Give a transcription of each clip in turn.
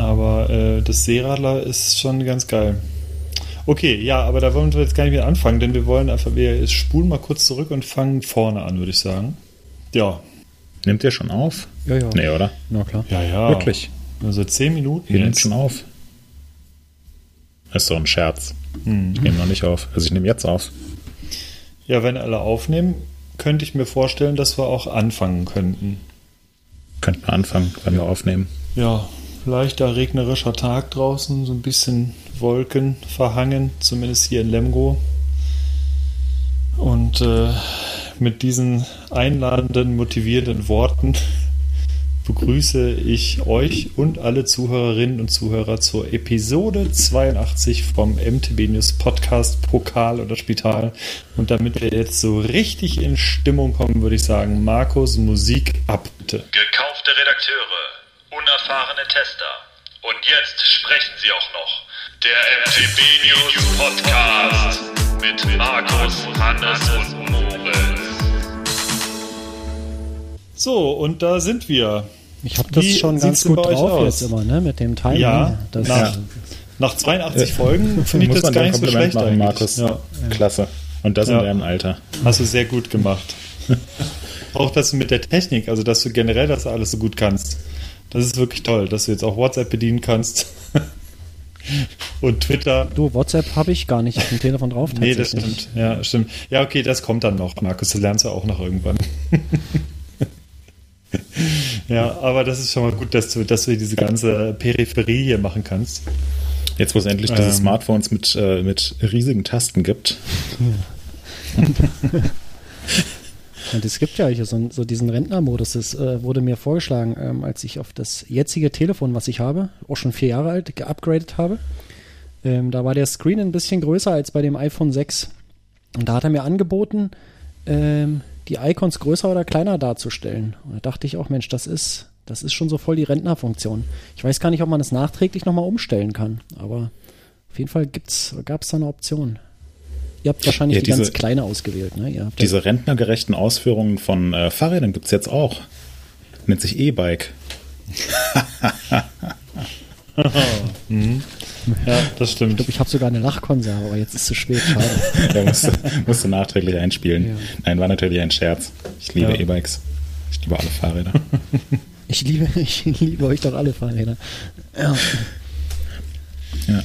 Aber äh, das Seeradler ist schon ganz geil. Okay, ja, aber da wollen wir jetzt gar nicht mehr anfangen, denn wir wollen einfach, wir spulen mal kurz zurück und fangen vorne an, würde ich sagen. Ja. Nimmt ihr schon auf? Ja, ja. Nee, oder? Na klar. Ja, ja. Wirklich? Also zehn Minuten. Ihr nehmt schon auf. ist doch ein Scherz. Mhm. Ich nehme noch nicht auf. Also ich nehme jetzt auf. Ja, wenn alle aufnehmen, könnte ich mir vorstellen, dass wir auch anfangen könnten. Könnt mal anfangen, wenn wir aufnehmen. Ja, leichter regnerischer Tag draußen, so ein bisschen Wolken verhangen, zumindest hier in Lemgo. Und äh, mit diesen einladenden, motivierenden Worten begrüße ich euch und alle Zuhörerinnen und Zuhörer zur Episode 82 vom MTB News Podcast Pokal oder Spital. Und damit wir jetzt so richtig in Stimmung kommen, würde ich sagen, Markus, Musik ab, bitte. Gekaufte Redakteure, unerfahrene Tester. Und jetzt sprechen sie auch noch. Der MTB News Podcast mit Markus, Hannes und Moritz. So, und da sind wir. Ich habe das Wie schon ganz gut bei euch drauf aus? jetzt immer, ne? Mit dem Timing. Ja, das, nach, nach 82 Folgen finde ich Muss das man gar nicht so Kompliment schlecht machen, eigentlich. Markus. Ja, Klasse. Und das Ja. in deinem Alter. hast du sehr gut gemacht. auch das mit der Technik, also dass du generell das alles so gut kannst. Das ist wirklich toll, dass du jetzt auch WhatsApp bedienen kannst. Und Twitter. Du, WhatsApp habe ich gar nicht auf dem Telefon drauf. Nee, das stimmt. Ja, stimmt. Ja, okay, das kommt dann noch, Markus. Das lernst du auch noch irgendwann. ja, aber das ist schon mal gut, dass du, dass du diese ganze Peripherie hier machen kannst. Jetzt, wo es endlich diese Ähm. Smartphones mit, äh, mit riesigen Tasten gibt. Und es gibt ja hier so, so diesen Rentnermodus. Das äh, wurde mir vorgeschlagen, ähm, als ich auf das jetzige Telefon, was ich habe, auch schon vier Jahre alt, geupgradet habe. Ähm, da war der Screen ein bisschen größer als bei dem iPhone 6. Und da hat er mir angeboten, ähm, die Icons größer oder kleiner darzustellen. Und da dachte ich auch, Mensch, das ist, das ist schon so voll die Rentnerfunktion. Ich weiß gar nicht, ob man das nachträglich nochmal umstellen kann. Aber auf jeden Fall gab es da eine Option. Ihr habt wahrscheinlich Ja, die ganz diese- kleine ausgewählt, ne? Ihr habt ja- Diese rentnergerechten Ausführungen von äh, Fahrrädern gibt es jetzt auch. Nennt sich E-Bike. Ja, das Ich stimmt. glaube, ich habe sogar eine Lachkonserve, aber jetzt ist es zu spät. Schade. Da musst du, musst du nachträglich einspielen. Ja. Nein, war natürlich ein Scherz. Ich liebe Ja. E-Bikes. Ich liebe alle Fahrräder. Ich liebe, ich liebe euch doch alle Fahrräder. Ja. ja.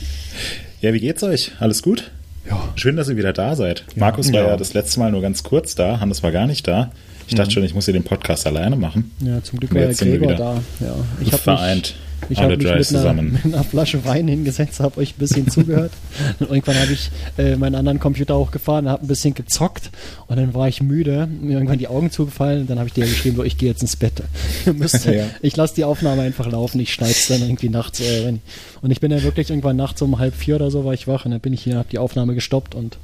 ja, wie geht's euch? Alles gut? Ja. Schön, dass ihr wieder da seid. Markus war Ja. ja das letzte Mal nur ganz kurz da. Hannes war gar nicht da. Ich dachte schon, ich muss hier den Podcast alleine machen. ja, zum Glück war der Gregor wieder da. Ja. Ich habe Vereint. mich, ich Alle hab mich mit, einer, mit einer Flasche Wein hingesetzt, habe euch ein bisschen zugehört. Und irgendwann habe ich äh, meinen anderen Computer hochgefahren, habe ein bisschen gezockt und dann war ich müde, mir irgendwann die Augen zugefallen und dann habe ich dir geschrieben, so, ich gehe jetzt ins Bett. Müsst, Ja. Ich lasse die Aufnahme einfach laufen, ich schneide es dann irgendwie nachts. Äh, und ich bin dann wirklich irgendwann nachts um halb vier oder so war ich wach und dann bin ich hier, habe die Aufnahme gestoppt und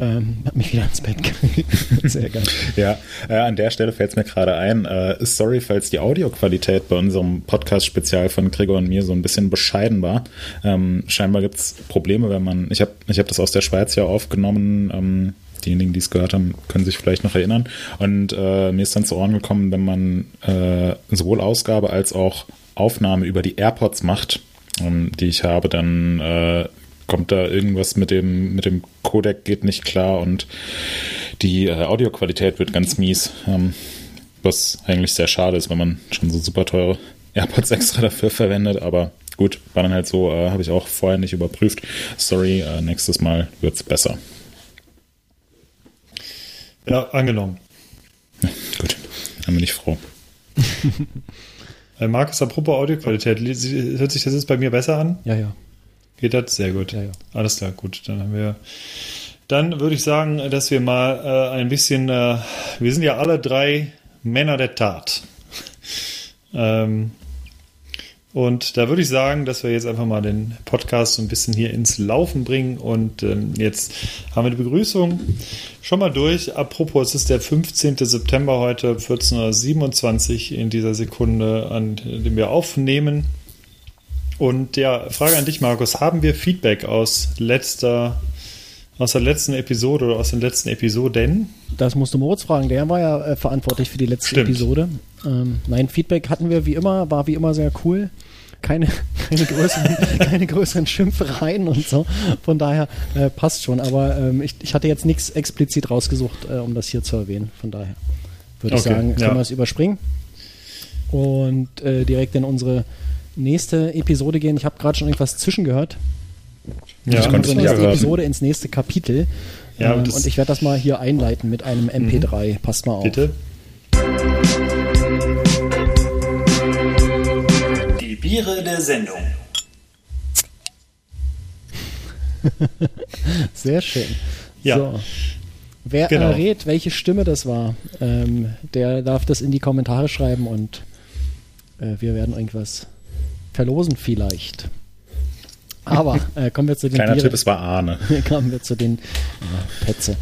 ähm, habe mich wieder ins Bett gelegt. Sehr geil. Ja, äh, an der Stelle fällt es mir gerade ein. Äh, sorry, falls die Audioqualität bei unserem Podcast-Spezial von Gregor und mir so ein bisschen bescheiden war. Ähm, scheinbar gibt es Probleme, wenn man. Ich habe ich hab das aus der Schweiz ja aufgenommen. Ähm, diejenigen, die es gehört haben, können sich vielleicht noch erinnern. Und äh, mir ist dann zu Ohren gekommen, wenn man äh, sowohl Ausgabe als auch Aufnahme über die AirPods macht, ähm, die ich habe, dann äh, kommt da irgendwas mit dem, mit dem Codec geht nicht klar und die äh, Audioqualität wird ganz mies. Ähm, was eigentlich sehr schade ist, wenn man schon so super teure AirPods extra dafür verwendet, aber gut, war dann halt so, äh, habe ich auch vorher nicht überprüft. Sorry, äh, nächstes Mal wird's besser. Ja, angenommen. Gut, dann bin ich froh. Markus, apropos Audioqualität, li- hört sich das jetzt bei mir besser an? Ja, ja. Geht das? Sehr gut. Ja, ja. Alles klar, gut. Dann haben wir. Dann würde ich sagen, dass wir mal äh, ein bisschen. Äh, wir sind ja alle drei Männer der Tat. ähm, und da würde ich sagen, dass wir jetzt einfach mal den Podcast so ein bisschen hier ins Laufen bringen. Und ähm, jetzt haben wir die Begrüßung schon mal durch. Apropos, es ist der 15. September heute, 14.27 Uhr in dieser Sekunde, an dem wir aufnehmen. Und ja, Frage an dich, Markus. Haben wir Feedback aus letzter, aus der letzten Episode oder aus den letzten Episoden? Das musst du Moritz fragen, der war ja äh, verantwortlich für die letzte Stimmt. Episode. Ähm, nein, Feedback hatten wir wie immer, war wie immer sehr cool. keine, keine, größeren, keine größeren Schimpfereien und so. Von daher äh, passt schon. Aber ähm, ich, ich hatte jetzt nichts explizit rausgesucht, äh, um das hier zu erwähnen. Von daher würde ich Okay, sagen, können ja. wir es überspringen und äh, direkt in unsere nächste Episode gehen. Ich habe gerade schon irgendwas zwischengehört. Ja, Ich konnte unsere es nicht. Episode ins nächste Kapitel. Ja, ähm, das- und ich werde das mal hier einleiten mit einem MP3. Passt mal auf. Bitte. Die Biere der Sendung. Sehr schön. Ja. So. Wer Genau. errät, welche Stimme das war, ähm, der darf das in die Kommentare schreiben und äh, wir werden irgendwas verlosen vielleicht. Aber äh, kommen wir zu den Kleiner Bieren. Tipp, es war Arne. kommen wir zu den ja, Petze.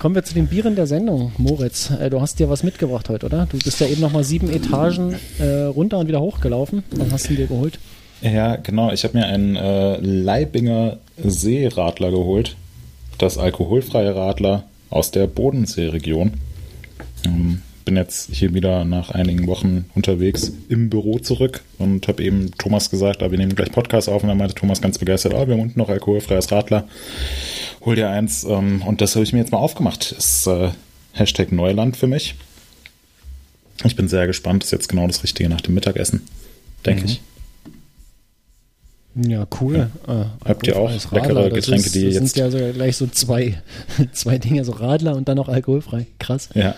Kommen wir zu den Bieren der Sendung. Moritz, äh, du hast dir was mitgebracht heute, oder? Du bist ja eben noch mal sieben Etagen äh, runter und wieder hochgelaufen. Was hast du dir geholt? Ja, genau. Ich habe mir einen äh, Leibinger Seeradler geholt. Das alkoholfreie Radler aus der Bodenseeregion. Ähm, bin jetzt hier wieder nach einigen Wochen unterwegs im Büro zurück und habe eben Thomas gesagt, ah, wir nehmen gleich Podcast auf und dann meinte Thomas ganz begeistert, ah, wir haben unten noch alkoholfreies Radler. Hol dir eins ähm, und das habe ich mir jetzt mal aufgemacht. Ist äh, Hashtag Neuland für mich. Ich bin sehr gespannt. Ist jetzt genau das Richtige nach dem Mittagessen, denke ich. Ja, cool. Äh, Habt ihr auch leckere Das Getränke, ist, die das jetzt- sind ja so gleich so zwei, zwei Dinge, so Radler und dann noch alkoholfrei. Krass. Ja.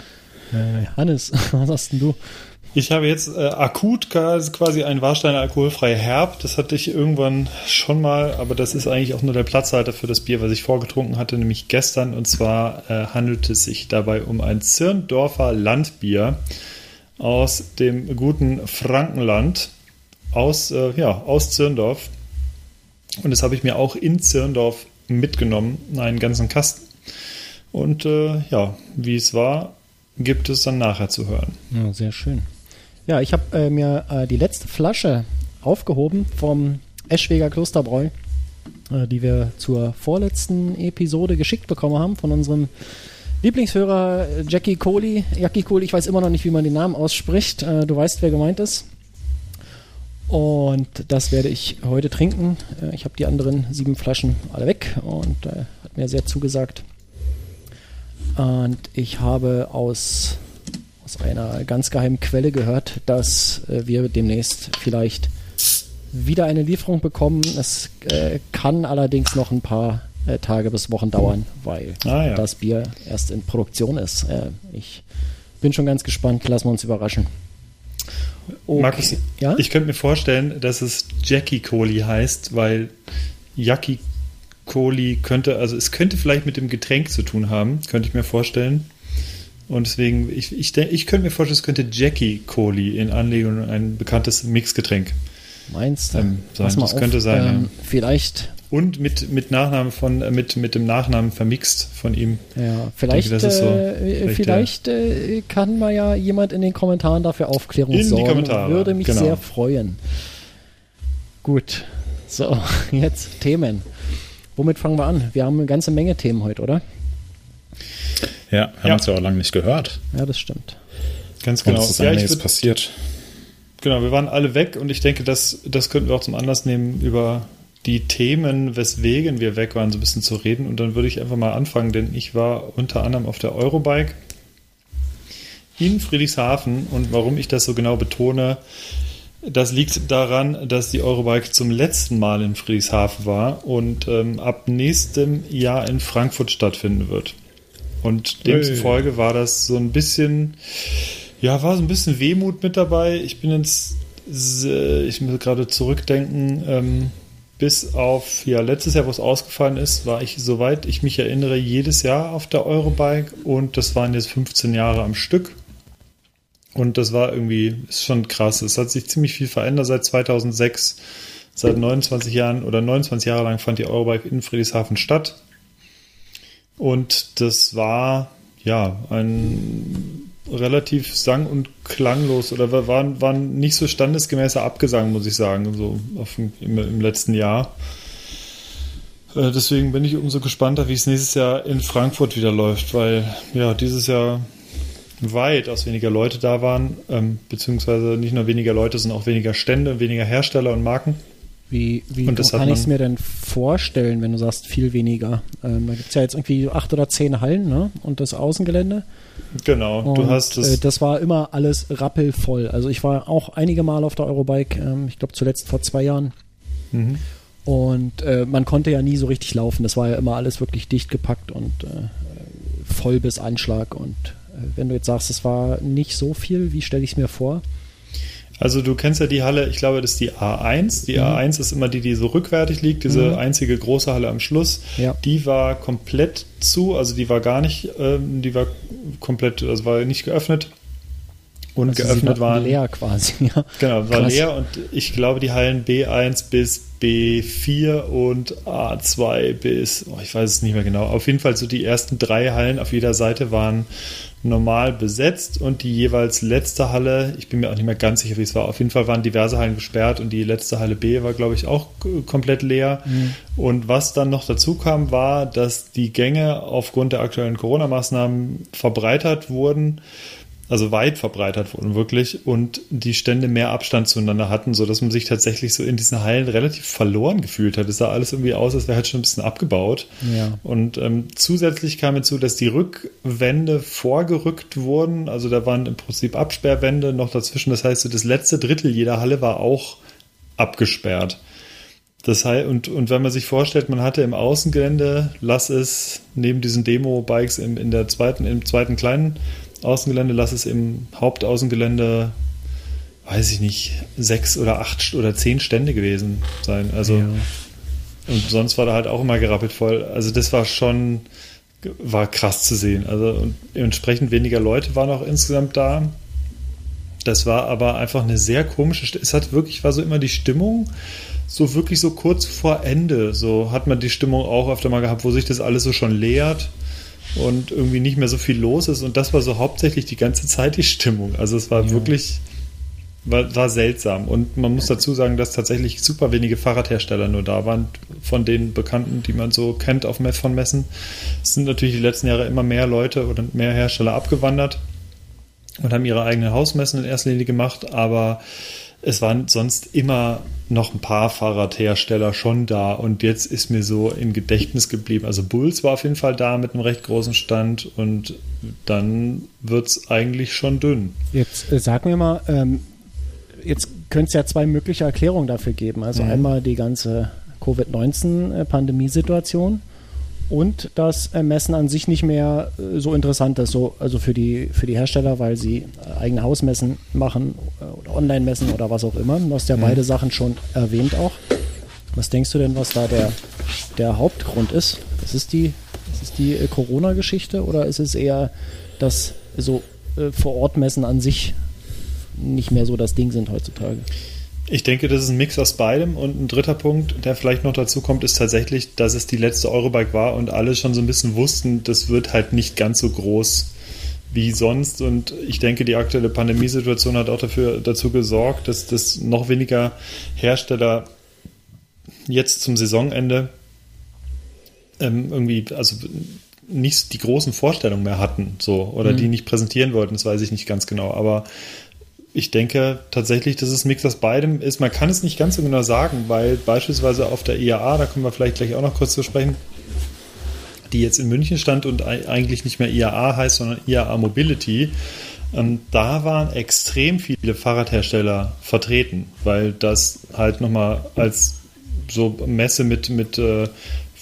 Äh, Hannes, was hast denn du? Ich habe jetzt äh, akut quasi ein Warsteiner alkoholfreie Herb. Das hatte ich irgendwann schon mal, aber das ist eigentlich auch nur der Platzhalter für das Bier, was ich vorgetrunken hatte, nämlich gestern. Und zwar äh, handelt es sich dabei um ein Zirndorfer Landbier aus dem guten Frankenland, aus, äh, ja, aus Zirndorf. Und das habe ich mir auch in Zirndorf mitgenommen, einen ganzen Kasten. Und äh, ja, wie es war, gibt es dann nachher zu hören. Ja, sehr schön. Ja, ich habe äh, mir äh, die letzte Flasche aufgehoben vom Eschweger Klosterbräu, äh, die wir zur vorletzten Episode geschickt bekommen haben von unserem Lieblingshörer äh, Jackie Kohli. Jackie Kohli, ich weiß immer noch nicht, wie man den Namen ausspricht. Äh, du weißt, wer gemeint ist. Und das werde ich heute trinken. Äh, ich habe die anderen sieben Flaschen alle weg und hat mir sehr zugesagt. Und ich habe aus, aus einer ganz geheimen Quelle gehört, dass äh, wir demnächst vielleicht wieder eine Lieferung bekommen. Es äh, kann allerdings noch ein paar äh, Tage bis Wochen dauern, weil Ah, ja. das Bier erst in Produktion ist. Äh, ich bin schon ganz gespannt. Lassen wir uns überraschen. Okay. Markus, ja? ich könnte mir vorstellen, dass es Jackie Kohli heißt, weil Jackie Kohli könnte, also es könnte vielleicht mit dem Getränk zu tun haben, könnte ich mir vorstellen. Und deswegen, ich, ich, ich könnte mir vorstellen, es könnte Jackie Kohli in Anlehnung an ein bekanntes Mixgetränk. Meinst du? ähm, sein. Das könnte sein, Ähm, Vielleicht Und mit, mit Nachnamen von, äh, mit, mit dem Nachnamen vermixt von ihm. Ja, vielleicht, ist so. äh, Vielleicht, vielleicht äh, kann mal ja jemand in den Kommentaren dafür Aufklärung In die sorgen. Kommentare, Würde mich genau. sehr freuen. Gut, so, jetzt Themen. Womit fangen wir an? Wir haben eine ganze Menge Themen heute, oder? Ja, haben Ja. uns ja auch lange nicht gehört. Ja, das stimmt. Ganz Und genau. es ist Ja, ich einiges würd- passiert. Genau, wir waren alle weg und ich denke, das, das könnten wir auch zum Anlass nehmen, über die Themen, weswegen wir weg waren, so ein bisschen zu reden. Und dann würde ich einfach mal anfangen, denn ich war unter anderem auf der Eurobike in Friedrichshafen und warum ich das so genau betone, das liegt daran, dass die Eurobike zum letzten Mal in Friedrichshafen war und ähm, ab nächstem Jahr in Frankfurt stattfinden wird. Und demzufolge war das so ein bisschen, ja, war so ein bisschen Wehmut mit dabei. Ich bin jetzt, ich muss gerade zurückdenken, ähm, bis auf, ja, letztes Jahr, wo es ausgefallen ist, war ich, soweit ich mich erinnere, jedes Jahr auf der Eurobike und das waren jetzt 15 Jahre am Stück. Und das war irgendwie, ist schon krass. Es hat sich ziemlich viel verändert seit 2006. Seit 29 Jahren oder 29 Jahre lang fand die Eurobike in Friedrichshafen statt. Und das war, ja, ein relativ sang- und klanglos oder war, war, war ein nicht so standesgemäßer Abgesang, muss ich sagen, so auf, im, im letzten Jahr. Äh, Deswegen bin ich umso gespannter, wie es nächstes Jahr in Frankfurt wieder läuft, weil ja, dieses Jahr weitaus weniger Leute da waren, ähm, beziehungsweise nicht nur weniger Leute, sondern auch weniger Stände, weniger Hersteller und Marken. Wie, wie Und kann ich es mir denn vorstellen, wenn du sagst, viel weniger? Ähm, da gibt es ja jetzt irgendwie acht oder zehn Hallen ne? und das Außengelände. Genau, Und, du hast äh, das. das war immer alles rappelvoll. Also ich war auch einige Mal auf der Eurobike, ähm, ich glaube zuletzt vor zwei Jahren. Mhm. Und äh, man konnte ja nie so richtig laufen. Das war ja immer alles wirklich dicht gepackt und äh, voll bis Anschlag. Und wenn du jetzt sagst, es war nicht so viel, wie stelle ich es mir vor? Also du kennst ja die Halle, ich glaube, das ist die A1. Die Mhm. A1 ist immer die, die so rückwärtig liegt, diese Mhm. einzige große Halle am Schluss. Ja. Die war komplett zu, also die war gar nicht, ähm, die war komplett, also war nicht geöffnet. Und Also geöffnet war waren. leer quasi. Ja. Genau, war Krass. leer und ich glaube, die Hallen B1 bis B4 und A2 bis, oh, ich weiß es nicht mehr genau. Auf jeden Fall so die ersten drei Hallen auf jeder Seite waren normal besetzt und die jeweils letzte Halle, ich bin mir auch nicht mehr ganz sicher, wie es war, auf jeden Fall waren diverse Hallen gesperrt und die letzte Halle B war, glaube ich, auch komplett leer. Und was dann noch dazu kam, war, dass die Gänge aufgrund der aktuellen Corona-Maßnahmen verbreitert wurden also weit verbreitert wurden wirklich und die Stände mehr Abstand zueinander hatten, sodass man sich tatsächlich so in diesen Hallen relativ verloren gefühlt hat. Es sah alles irgendwie aus, als wäre halt schon ein bisschen abgebaut. Ja. Und ähm, zusätzlich kam hinzu, dass die Rückwände vorgerückt wurden. Also da waren im Prinzip Absperrwände noch dazwischen. Das heißt, so das letzte Drittel jeder Halle war auch abgesperrt. Das heißt, und, und wenn man sich vorstellt, man hatte im Außengelände, lass es neben diesen Demo-Bikes im, in der zweiten, im zweiten kleinen Außengelände, lass es im Hauptaußengelände, weiß ich nicht, sechs oder acht oder zehn Stände gewesen sein. Also Ja. und sonst war da halt auch immer gerappelt voll. Also das war schon, war krass zu sehen. Also und entsprechend weniger Leute waren auch insgesamt da. Das war aber einfach eine sehr komische, St- es hat wirklich, war so immer die Stimmung, so wirklich so kurz vor Ende, so hat man die Stimmung auch öfter mal gehabt, wo sich das alles so schon leert und irgendwie nicht mehr so viel los ist und das war so hauptsächlich die ganze Zeit die Stimmung. Also es war Ja. wirklich, war, war seltsam. Und man muss dazu sagen, dass tatsächlich super wenige Fahrradhersteller nur da waren, von den Bekannten, die man so kennt auf von Messen. Es sind natürlich die letzten Jahre immer mehr Leute oder mehr Hersteller abgewandert und haben ihre eigenen Hausmessen in erster Linie gemacht, aber es waren sonst immer noch ein paar Fahrradhersteller schon da und jetzt ist mir so im Gedächtnis geblieben. Also Bulls war auf jeden Fall da mit einem recht großen Stand und dann wird es eigentlich schon dünn. Jetzt äh, sag mir mal, ähm, jetzt könnte es ja zwei mögliche Erklärungen dafür geben. Also Mhm. einmal die ganze Covid-19-Pandemiesituation und dass äh, Messen an sich nicht mehr äh, so interessant ist, so, also für die, für die Hersteller, weil sie äh, eigene Hausmessen machen oder Online-Messen oder was auch immer. Du hast ja beide Sachen schon erwähnt auch. Was denkst du denn, was da der, der Hauptgrund ist? Ist es die, ist es die Corona-Geschichte oder ist es eher, dass so äh, Vor-Ort-Messen an sich nicht mehr so das Ding sind heutzutage? Ich denke, das ist ein Mix aus beidem. Und ein dritter Punkt, der vielleicht noch dazu kommt, ist tatsächlich, dass es die letzte Eurobike war und alle schon so ein bisschen wussten, das wird halt nicht ganz so groß wie sonst. Und ich denke, die aktuelle Pandemiesituation hat auch dafür, dazu gesorgt, dass das noch weniger Hersteller jetzt zum Saisonende ähm, irgendwie, also nicht die großen Vorstellungen mehr hatten, so, oder die nicht präsentieren wollten, das weiß ich nicht ganz genau. Aber ich denke tatsächlich, dass es ein Mix aus beidem ist. Man kann es nicht ganz so genau sagen, weil beispielsweise auf der IAA, da kommen wir vielleicht gleich auch noch kurz zu sprechen, die jetzt in München stand und ei- eigentlich nicht mehr IAA heißt, sondern IAA Mobility, ähm, da waren extrem viele Fahrradhersteller vertreten, weil das halt nochmal als so Messe mit, mit äh,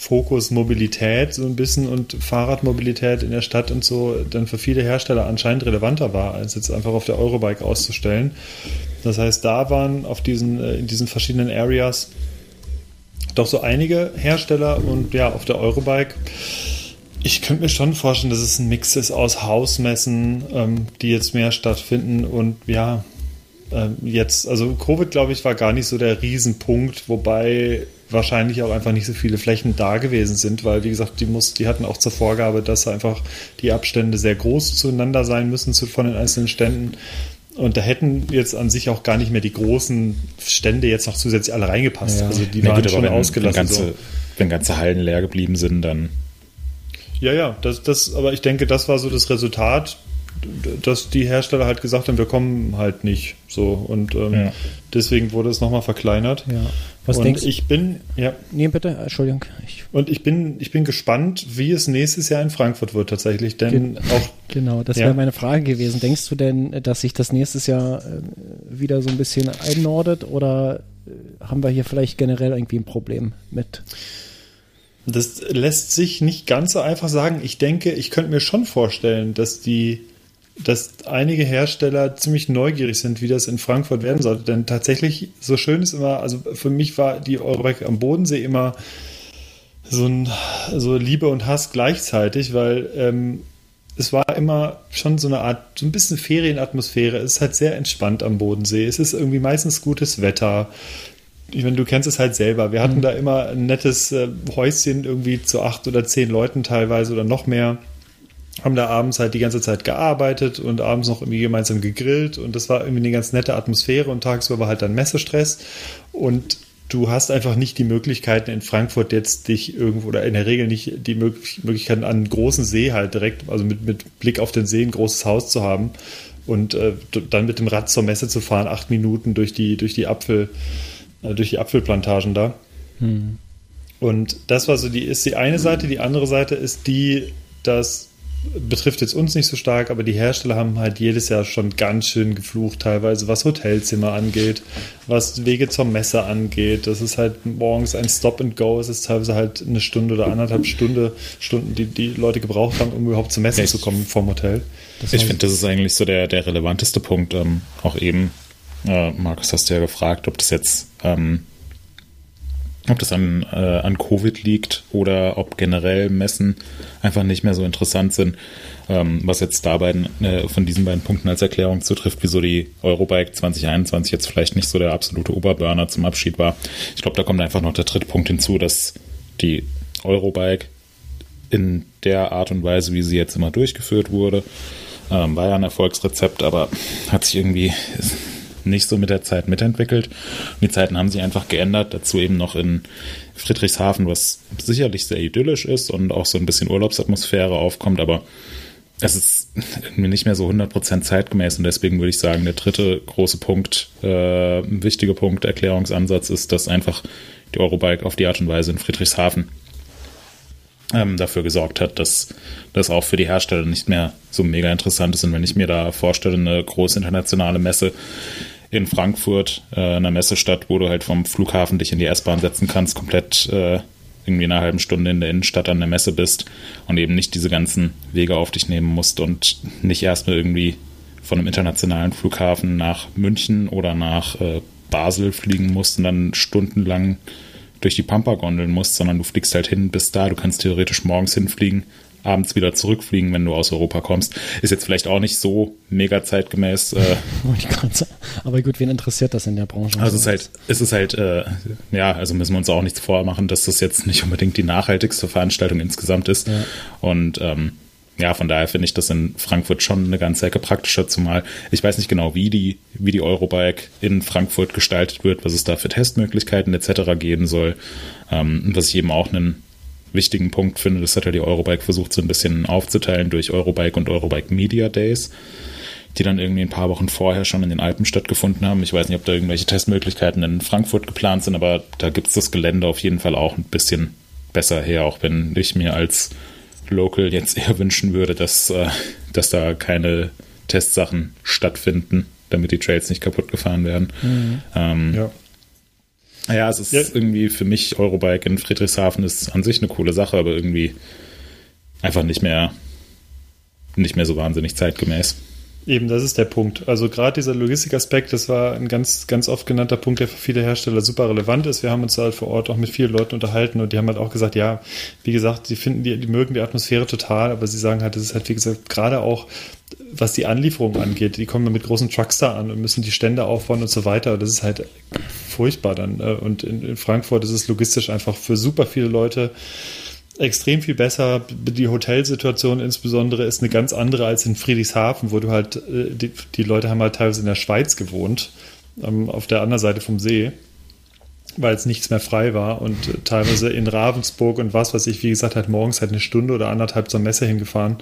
Fokus Mobilität so ein bisschen und Fahrradmobilität in der Stadt und so dann für viele Hersteller anscheinend relevanter war, als jetzt einfach auf der Eurobike auszustellen. Das heißt, da waren auf diesen, äh, in diesen verschiedenen Areas doch so einige Hersteller und ja, auf der Eurobike. Ich könnte mir schon vorstellen, dass es ein Mix ist aus Hausmessen, ähm, die jetzt mehr stattfinden und ja, ähm, jetzt, also Covid, glaube ich, war gar nicht so der Riesenpunkt, wobei wahrscheinlich auch einfach nicht so viele Flächen da gewesen sind, weil, wie gesagt, die, muss, die hatten auch zur Vorgabe, dass einfach die Abstände sehr groß zueinander sein müssen zu, von den einzelnen Ständen. Und da hätten jetzt an sich auch gar nicht mehr die großen Stände jetzt noch zusätzlich alle reingepasst. Ja. Also die Na waren gut, schon wenn, ausgelassen. Wenn ganze, so. wenn ganze Hallen leer geblieben sind, dann Ja, ja, das, das, aber ich denke, das war so das Resultat dass die Hersteller halt gesagt haben, wir kommen halt nicht so und ähm, Ja. deswegen wurde es nochmal verkleinert. Ja. Was und denkst du? ich bin, ja, Nee, bitte, Entschuldigung. Ich, und ich bin, ich bin gespannt, wie es nächstes Jahr in Frankfurt wird tatsächlich, denn auch genau, das Ja. wäre meine Frage gewesen. Denkst du denn, dass sich das nächstes Jahr äh, wieder so ein bisschen einnordet oder äh, haben wir hier vielleicht generell irgendwie ein Problem mit? Das lässt sich nicht ganz so einfach sagen. Ich denke, ich könnte mir schon vorstellen, dass die, dass einige Hersteller ziemlich neugierig sind, wie das in Frankfurt werden sollte. Denn tatsächlich, so schön ist immer, also für mich war die Eurobike am Bodensee immer so ein so Liebe und Hass gleichzeitig, weil ähm, es war immer schon so eine Art, so ein bisschen Ferienatmosphäre. Es ist halt sehr entspannt am Bodensee. Es ist irgendwie meistens gutes Wetter. Ich meine, du kennst es halt selber. Wir hatten da immer ein nettes äh, Häuschen irgendwie zu acht oder zehn Leuten teilweise oder noch mehr. Haben da abends halt die ganze Zeit gearbeitet und abends noch irgendwie gemeinsam gegrillt und das war irgendwie eine ganz nette Atmosphäre und tagsüber war halt dann Messestress und du hast einfach nicht die Möglichkeiten in Frankfurt jetzt dich irgendwo oder in der Regel nicht die Möglich Möglichkeiten an einen großen See halt direkt, also mit, mit Blick auf den See ein großes Haus zu haben und äh, dann mit dem Rad zur Messe zu fahren, acht Minuten durch die, durch die Apfel, äh, durch die Apfelplantagen da. Und das war so die, ist die eine Seite. Die andere Seite ist die, das betrifft jetzt uns nicht so stark, aber die Hersteller haben halt jedes Jahr schon ganz schön geflucht, teilweise, was Hotelzimmer angeht, was Wege zur Messe angeht. Das ist halt morgens ein Stop and Go. Es ist teilweise halt eine Stunde oder anderthalb Stunde, Stunden, die die Leute gebraucht haben, um überhaupt zur Messe Ja, zu ich- kommen vom Hotel. Das Ich finde, das ist eigentlich so der, der relevanteste Punkt. Ähm, auch eben, äh, Markus, hast du ja gefragt, ob das jetzt, ähm, ob das an, äh, an Covid liegt oder ob generell Messen einfach nicht mehr so interessant sind. Ähm, was jetzt da beiden, äh, von diesen beiden Punkten als Erklärung zutrifft, wieso die Eurobike 2021 jetzt vielleicht nicht so der absolute Oberburner zum Abschied war. Ich glaube, da kommt einfach noch der dritte Punkt hinzu, dass die Eurobike in der Art und Weise, wie sie jetzt immer durchgeführt wurde, ähm, war ja ein Erfolgsrezept, aber hat sich irgendwie nicht so mit der Zeit mitentwickelt. Und die Zeiten haben sich einfach geändert. Dazu eben noch in Friedrichshafen, was sicherlich sehr idyllisch ist und auch so ein bisschen Urlaubsatmosphäre aufkommt, aber es ist irgendwie nicht mehr so 100% zeitgemäß und deswegen würde ich sagen, der dritte große Punkt, äh, ein wichtiger Punkt, Erklärungsansatz ist, dass einfach die Eurobike auf die Art und Weise in Friedrichshafen ähm, dafür gesorgt hat, dass das auch für die Hersteller nicht mehr so mega interessant ist. Und wenn ich mir da vorstelle, eine große internationale Messe in Frankfurt, äh, einer Messestadt, wo du halt vom Flughafen dich in die S-Bahn setzen kannst, komplett äh, irgendwie in einer halben Stunde in der Innenstadt an der Messe bist und eben nicht diese ganzen Wege auf dich nehmen musst und nicht erstmal irgendwie von einem internationalen Flughafen nach München oder nach äh, Basel fliegen musst und dann stundenlang durch die Pampa gondeln musst, sondern du fliegst halt hin bis da. Du kannst theoretisch morgens hinfliegen, abends wieder zurückfliegen, wenn du aus Europa kommst. Ist jetzt vielleicht auch nicht so mega zeitgemäß. Äh. Aber gut, wen interessiert das in der Branche? also es ist halt, es ist halt, äh, ja, also müssen wir uns auch nichts vormachen, dass das jetzt nicht unbedingt die nachhaltigste Veranstaltung insgesamt ist. Ja. Und ähm, ja, von daher finde ich das in Frankfurt schon eine ganze Ecke praktischer, zumal ich weiß nicht genau, wie die, wie die Eurobike in Frankfurt gestaltet wird, was es da für Testmöglichkeiten etc. geben soll. Ähm, was ich eben auch einen wichtigen Punkt finde, das hat ja die Eurobike versucht, so ein bisschen aufzuteilen durch Eurobike und Eurobike Media Days, die dann irgendwie ein paar Wochen vorher schon in den Alpen stattgefunden haben. Ich weiß nicht, ob da irgendwelche Testmöglichkeiten in Frankfurt geplant sind, aber da gibt es das Gelände auf jeden Fall auch ein bisschen besser her, auch wenn ich mir als Local jetzt eher wünschen würde, dass, äh, dass da keine Testsachen stattfinden, damit die Trails nicht kaputt gefahren werden. Ähm, Ja. Ja, es ist Ja. irgendwie für mich Eurobike in Friedrichshafen ist an sich eine coole Sache, aber irgendwie einfach nicht mehr nicht mehr so wahnsinnig zeitgemäß. Eben, das ist der Punkt. Also gerade dieser Logistikaspekt, das war ein ganz, ganz oft genannter Punkt, der für viele Hersteller super relevant ist. Wir haben uns halt vor Ort auch mit vielen Leuten unterhalten und die haben halt auch gesagt, ja, wie gesagt, sie finden die, die mögen die Atmosphäre total, aber sie sagen halt, das ist halt, wie gesagt, gerade auch, was die Anlieferung angeht, die kommen mit großen Trucks da an und müssen die Stände aufbauen und so weiter. Das ist halt furchtbar dann. äh, Und in, in Frankfurt ist es logistisch einfach für super viele Leute extrem viel besser. Die Hotelsituation insbesondere ist eine ganz andere als in Friedrichshafen, wo du halt, äh, die, die Leute haben halt teilweise in der Schweiz gewohnt, ähm, auf der anderen Seite vom See, weil es nichts mehr frei war und äh, teilweise in Ravensburg und was weiß ich, wie gesagt, halt morgens halt eine Stunde oder anderthalb zur Messe hingefahren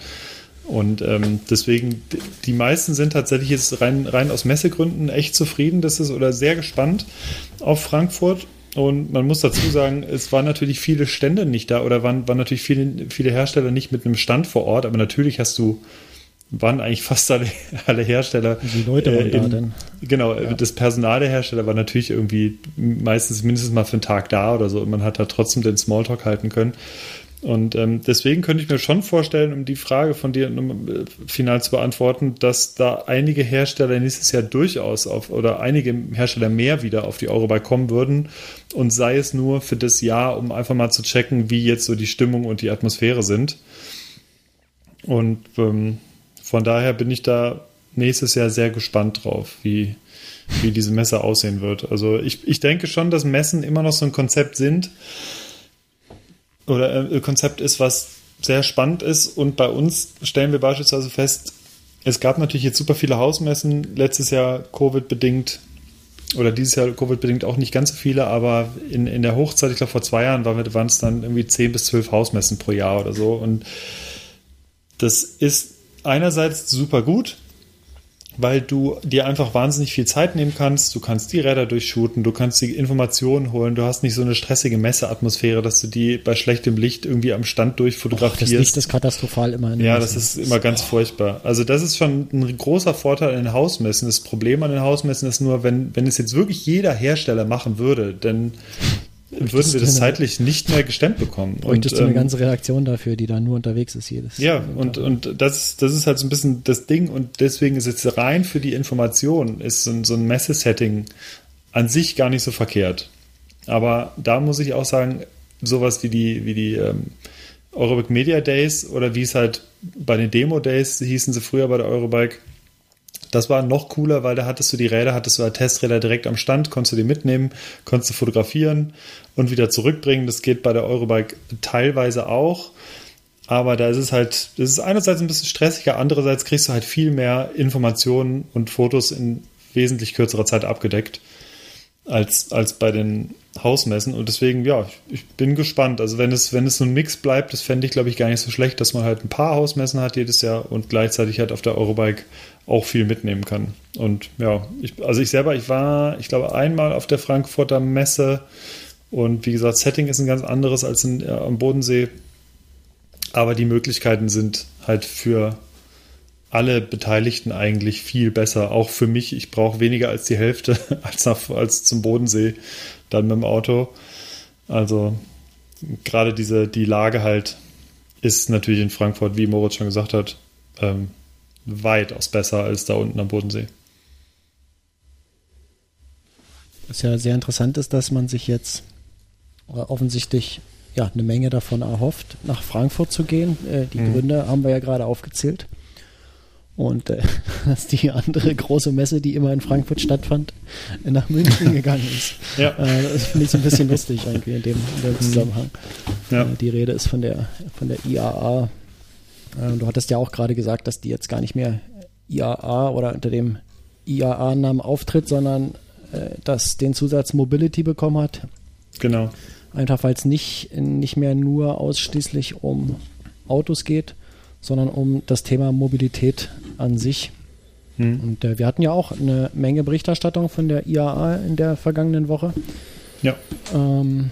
Und ähm, deswegen, die meisten sind tatsächlich jetzt rein, rein aus Messegründen echt zufrieden, das ist oder sehr gespannt auf Frankfurt. Und man muss dazu sagen, es waren natürlich viele Stände nicht da oder waren, waren natürlich viele, viele Hersteller nicht mit einem Stand vor Ort, aber natürlich hast du, waren eigentlich fast alle, alle Hersteller. Die Leute waren äh, da in- denn. Genau, Ja. das Personal der Hersteller war natürlich irgendwie meistens mindestens mal für einen Tag da oder so und man hat da trotzdem den Smalltalk halten können. Und ähm, deswegen könnte ich mir schon vorstellen, um die Frage von dir um, äh, final zu beantworten, dass da einige Hersteller nächstes Jahr durchaus auf oder einige Hersteller mehr wieder auf die Eurobike kommen würden und sei es nur für das Jahr, um einfach mal zu checken, wie jetzt so die Stimmung und die Atmosphäre sind. Und ähm, von daher bin ich da nächstes Jahr sehr gespannt drauf, wie, wie diese Messe aussehen wird. Also ich, ich denke schon, dass Messen immer noch so ein Konzept sind oder äh, Konzept ist, was sehr spannend ist. Und bei uns stellen wir beispielsweise fest, es gab natürlich jetzt super viele Hausmessen, letztes Jahr Covid-bedingt oder dieses Jahr Covid-bedingt auch nicht ganz so viele, aber in, in der Hochzeit, ich glaube vor zwei Jahren, waren, waren es dann irgendwie 10 bis 12 Hausmessen pro Jahr oder so. Und das ist einerseits super gut, weil du dir einfach wahnsinnig viel Zeit nehmen kannst. Du kannst die Räder durchshooten, du kannst die Informationen holen, du hast nicht so eine stressige Messeatmosphäre, dass du die bei schlechtem Licht irgendwie am Stand Das durchfotografierst. Licht ist katastrophal immer. Ja, Messen. das ist immer ganz furchtbar. Also das ist schon ein großer Vorteil an den Hausmessen. Das Problem an den Hausmessen ist nur, wenn, wenn es jetzt wirklich jeder Hersteller machen würde, dann würden wir das du eine- zeitlich nicht mehr gestemmt bekommen. Bräuchtest du ähm, eine ganze Redaktion dafür, die da nur unterwegs ist jedes ja, und, und das, das ist halt so ein bisschen das Ding und deswegen ist jetzt rein für die Information ist so ein, so ein Messesetting an sich gar nicht so verkehrt. Aber da muss ich auch sagen, sowas wie die, wie die ähm, Eurobike Media Days oder wie es halt bei den Demo Days hießen sie früher bei der Eurobike, das war noch cooler, weil da hattest du die Räder, hattest du Testräder direkt am Stand, konntest du die mitnehmen, konntest du fotografieren und wieder zurückbringen. Das geht bei der Eurobike teilweise auch. Aber da ist es halt, das ist einerseits ein bisschen stressiger, andererseits kriegst du halt viel mehr Informationen und Fotos in wesentlich kürzerer Zeit abgedeckt als, als bei den Hausmessen. Und deswegen, ja, ich, ich bin gespannt. Also wenn es, wenn es so ein Mix bleibt, das fände ich, glaube ich, gar nicht so schlecht, dass man halt ein paar Hausmessen hat jedes Jahr und gleichzeitig halt auf der Eurobike auch viel mitnehmen kann. Und ja, ich, also ich selber, ich war, ich glaube, einmal auf der Frankfurter Messe und wie gesagt, Setting ist ein ganz anderes als in, ja, am Bodensee. Aber die Möglichkeiten sind halt für alle Beteiligten eigentlich viel besser. Auch für mich, ich brauche weniger als die Hälfte als, nach, als zum Bodensee dann mit dem Auto. Also gerade diese, die Lage halt ist natürlich in Frankfurt, wie Moritz schon gesagt hat, ähm, weitaus besser als da unten am Bodensee. Was ja sehr interessant ist, dass man sich jetzt äh, offensichtlich ja, eine Menge davon erhofft, nach Frankfurt zu gehen. Äh, die Mhm. Gründe haben wir ja gerade aufgezählt. Und äh, dass die andere große Messe, die immer in Frankfurt stattfand, nach München gegangen ist. Ja. Äh, das finde ich so ein bisschen lustig irgendwie in dem, in dem Zusammenhang. Ja. Äh, die Rede ist von der, von der IAA. Äh, du hattest ja auch gerade gesagt, dass die jetzt gar nicht mehr IAA oder unter dem IAA-Namen auftritt, sondern äh, dass den Zusatz Mobility bekommen hat. Genau. Einfach weil es nicht, nicht mehr nur ausschließlich um Autos geht, sondern um das Thema Mobilität an sich. Hm. Und äh, wir hatten ja auch eine Menge Berichterstattung von der IAA in der vergangenen Woche. Ja. Ähm,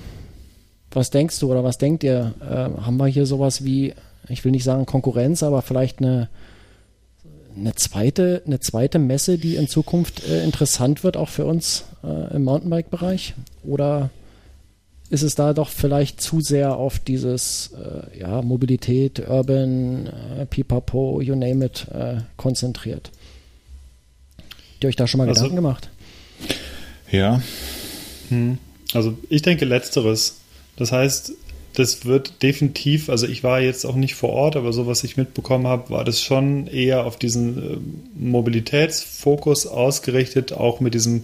was denkst du oder was denkt ihr? Äh, haben wir hier sowas wie, ich will nicht sagen Konkurrenz, aber vielleicht eine, eine, zweite, eine zweite Messe, die in Zukunft äh, interessant wird, auch für uns äh, im Mountainbike-Bereich? Oder ist es da doch vielleicht zu sehr auf dieses äh, ja, Mobilität, Urban, äh, Pipapo, you name it, äh, konzentriert? Habt ihr euch da schon mal Also- Gedanken gemacht? Ja, Hm. Also ich denke letzteres. Das heißt, das wird definitiv, also ich war jetzt auch nicht vor Ort, aber so was ich mitbekommen habe, war das schon eher auf diesen äh, Mobilitätsfokus ausgerichtet, auch mit diesem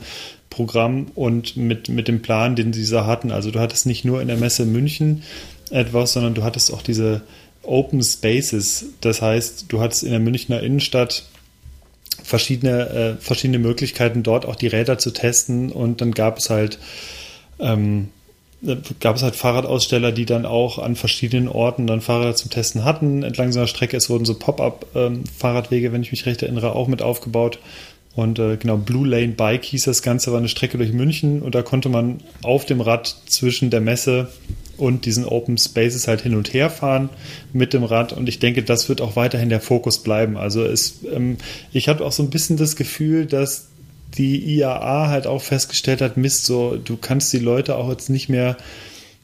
Programm und mit, mit dem Plan, den sie da hatten. Also du hattest nicht nur in der Messe München etwas, sondern du hattest auch diese Open Spaces. Das heißt, du hattest in der Münchner Innenstadt verschiedene, äh, verschiedene Möglichkeiten, dort auch die Räder zu testen. Und dann gab es halt ähm, äh, gab es halt Fahrradaussteller, die dann auch an verschiedenen Orten dann Fahrräder zum Testen hatten. Entlang so einer Strecke, es wurden so Pop-up-Fahrradwege, ähm, wenn ich mich recht erinnere, auch mit aufgebaut. Und äh, genau, Blue Lane Bike hieß das Ganze, war eine Strecke durch München und da konnte man auf dem Rad zwischen der Messe und diesen Open Spaces halt hin und her fahren mit dem Rad. Und ich denke, das wird auch weiterhin der Fokus bleiben. Also es, ähm, ich habe auch so ein bisschen das Gefühl, dass die IAA halt auch festgestellt hat, Mist, so, du kannst die Leute auch jetzt nicht mehr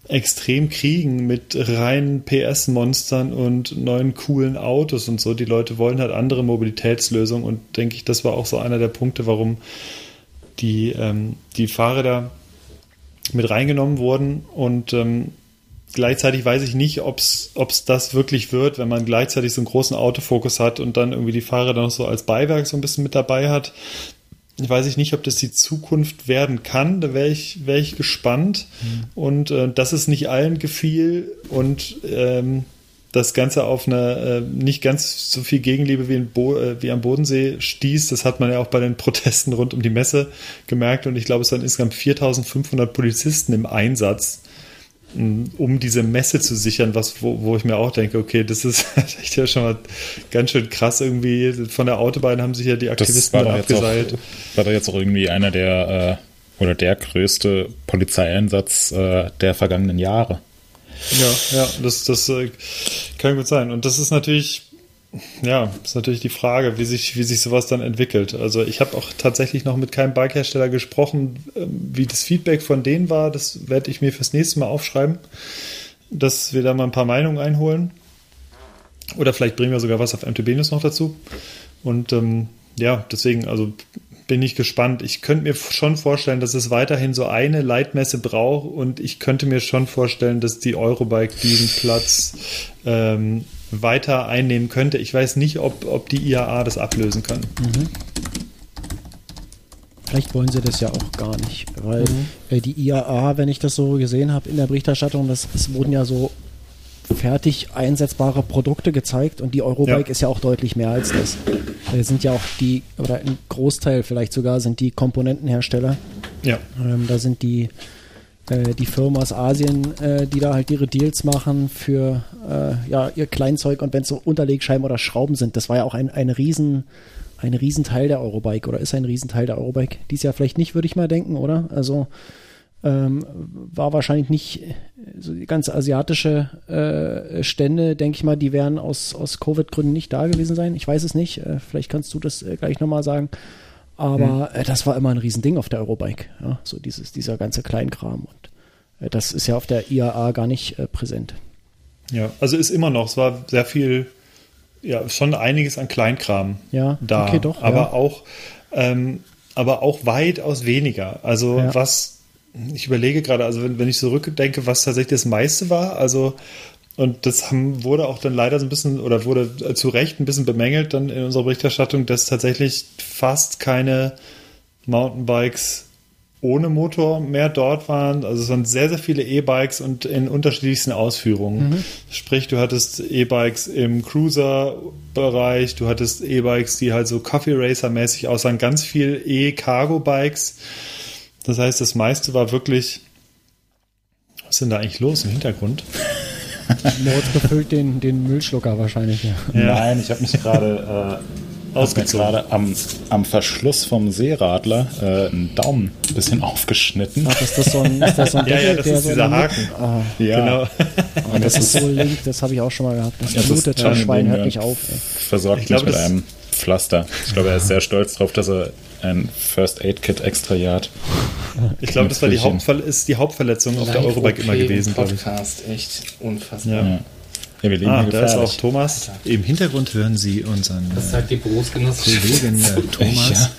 extrem kriegen mit reinen PS-Monstern und neuen coolen Autos und so. Die Leute wollen halt andere Mobilitätslösungen und denke ich, das war auch so einer der Punkte, warum die, ähm, die Fahrräder mit reingenommen wurden und ähm, gleichzeitig weiß ich nicht, ob es das wirklich wird, wenn man gleichzeitig so einen großen Autofokus hat und dann irgendwie die Fahrräder noch so als Beiwerk so ein bisschen mit dabei hat weiß ich nicht, ob das die Zukunft werden kann. Da wäre ich, wär ich gespannt. Mhm. Und äh, dass es nicht allen gefiel und ähm, das Ganze auf eine äh, nicht ganz so viel Gegenliebe wie, Bo äh, wie am Bodensee stieß. Das hat man ja auch bei den Protesten rund um die Messe gemerkt. Und ich glaube, es waren insgesamt 4500 Polizisten im Einsatz um diese Messe zu sichern, was, wo, wo ich mir auch denke, okay, das ist echt ja schon mal ganz schön krass irgendwie. Von der Autobahn haben sich ja die Aktivisten das abgeseilt. Auch, war da jetzt auch irgendwie einer der äh, oder der größte Polizeieinsatz äh, der vergangenen Jahre. Ja, ja, das, das äh, kann gut sein. Und das ist natürlich ja, ist natürlich die Frage, wie sich, wie sich sowas dann entwickelt. Also ich habe auch tatsächlich noch mit keinem Bikehersteller gesprochen, ähm, wie das Feedback von denen war. Das werde ich mir fürs nächste Mal aufschreiben, dass wir da mal ein paar Meinungen einholen. Oder vielleicht bringen wir sogar was auf MTB News noch dazu. Und ähm, ja, deswegen, also bin ich gespannt. Ich könnte mir schon vorstellen, dass es weiterhin so eine Leitmesse braucht und ich könnte mir schon vorstellen, dass die Eurobike diesen Platz ähm, weiter einnehmen könnte. Ich weiß nicht, ob, ob die IAA das ablösen kann. Mhm. Vielleicht wollen sie das ja auch gar nicht, weil mhm. äh, die IAA, wenn ich das so gesehen habe in der Berichterstattung, das, es wurden ja so fertig einsetzbare Produkte gezeigt und die Eurobike ja. ist ja auch deutlich mehr als das. Da sind ja auch die, oder ein Großteil vielleicht sogar, sind die Komponentenhersteller. Ja. Ähm, da sind die äh, die Firmen aus Asien, äh, die da halt ihre Deals machen für äh, ja, ihr Kleinzeug und wenn es so Unterlegscheiben oder Schrauben sind, das war ja auch ein, ein Riesen, ein Riesenteil der Eurobike oder ist ein Riesenteil der Eurobike. Dies Jahr vielleicht nicht, würde ich mal denken, oder? Also ähm, war wahrscheinlich nicht so die ganze asiatische äh, Stände, denke ich mal, die wären aus, aus Covid-Gründen nicht da gewesen sein. Ich weiß es nicht. Äh, vielleicht kannst du das äh, gleich nochmal sagen. Aber hm. das war immer ein Riesending auf der Eurobike. Ja? So dieses, dieser ganze Kleinkram. Und äh, das ist ja auf der IAA gar nicht äh, präsent. Ja, also ist immer noch, es war sehr viel, ja, schon einiges an Kleinkram ja, da. Okay, doch, aber ja. auch, ähm, aber auch weitaus weniger. Also ja. was, ich überlege gerade, also wenn, wenn ich zurückdenke, was tatsächlich das meiste war, also und das haben, wurde auch dann leider so ein bisschen oder wurde zu Recht ein bisschen bemängelt dann in unserer Berichterstattung, dass tatsächlich fast keine Mountainbikes ohne Motor mehr dort waren. Also es waren sehr, sehr viele E-Bikes und in unterschiedlichsten Ausführungen. Mhm. Sprich, du hattest E-Bikes im Cruiser-Bereich, du hattest E-Bikes, die halt so Coffee Racer-mäßig aussahen, ganz viel E-Cargo-Bikes. Das heißt, das meiste war wirklich. Was ist denn da eigentlich los im Hintergrund? Moritz befüllt den, den Müllschlucker wahrscheinlich. Ja. Ja. Nein, ich habe mich gerade äh, ausgezogen. gerade am, am Verschluss vom Seeradler äh, einen Daumen ein bisschen aufgeschnitten. Ach, ist das so ein, ist das so ein Deckel, ja, ja, das ist so dieser Haken. Ah, ja. Genau. Oh, das, das, ist so link, das habe ich auch schon mal gehabt. Das, ja, blutet, das Schwein hört nicht auf. Ey. Versorgt ich mich mit einem Pflaster. Ich glaube, er ist sehr stolz darauf, dass er ein First Aid Kit extra Jahr Ich glaube, das war die, Hauptver ist die Hauptverletzung auf der Eurobike immer gewesen. Podcast, echt unfassbar. Ja. Ja, wir leben ah, da ist auch Thomas. Im Hintergrund hören Sie unseren das sagt die Kollegen äh, Thomas. Ja.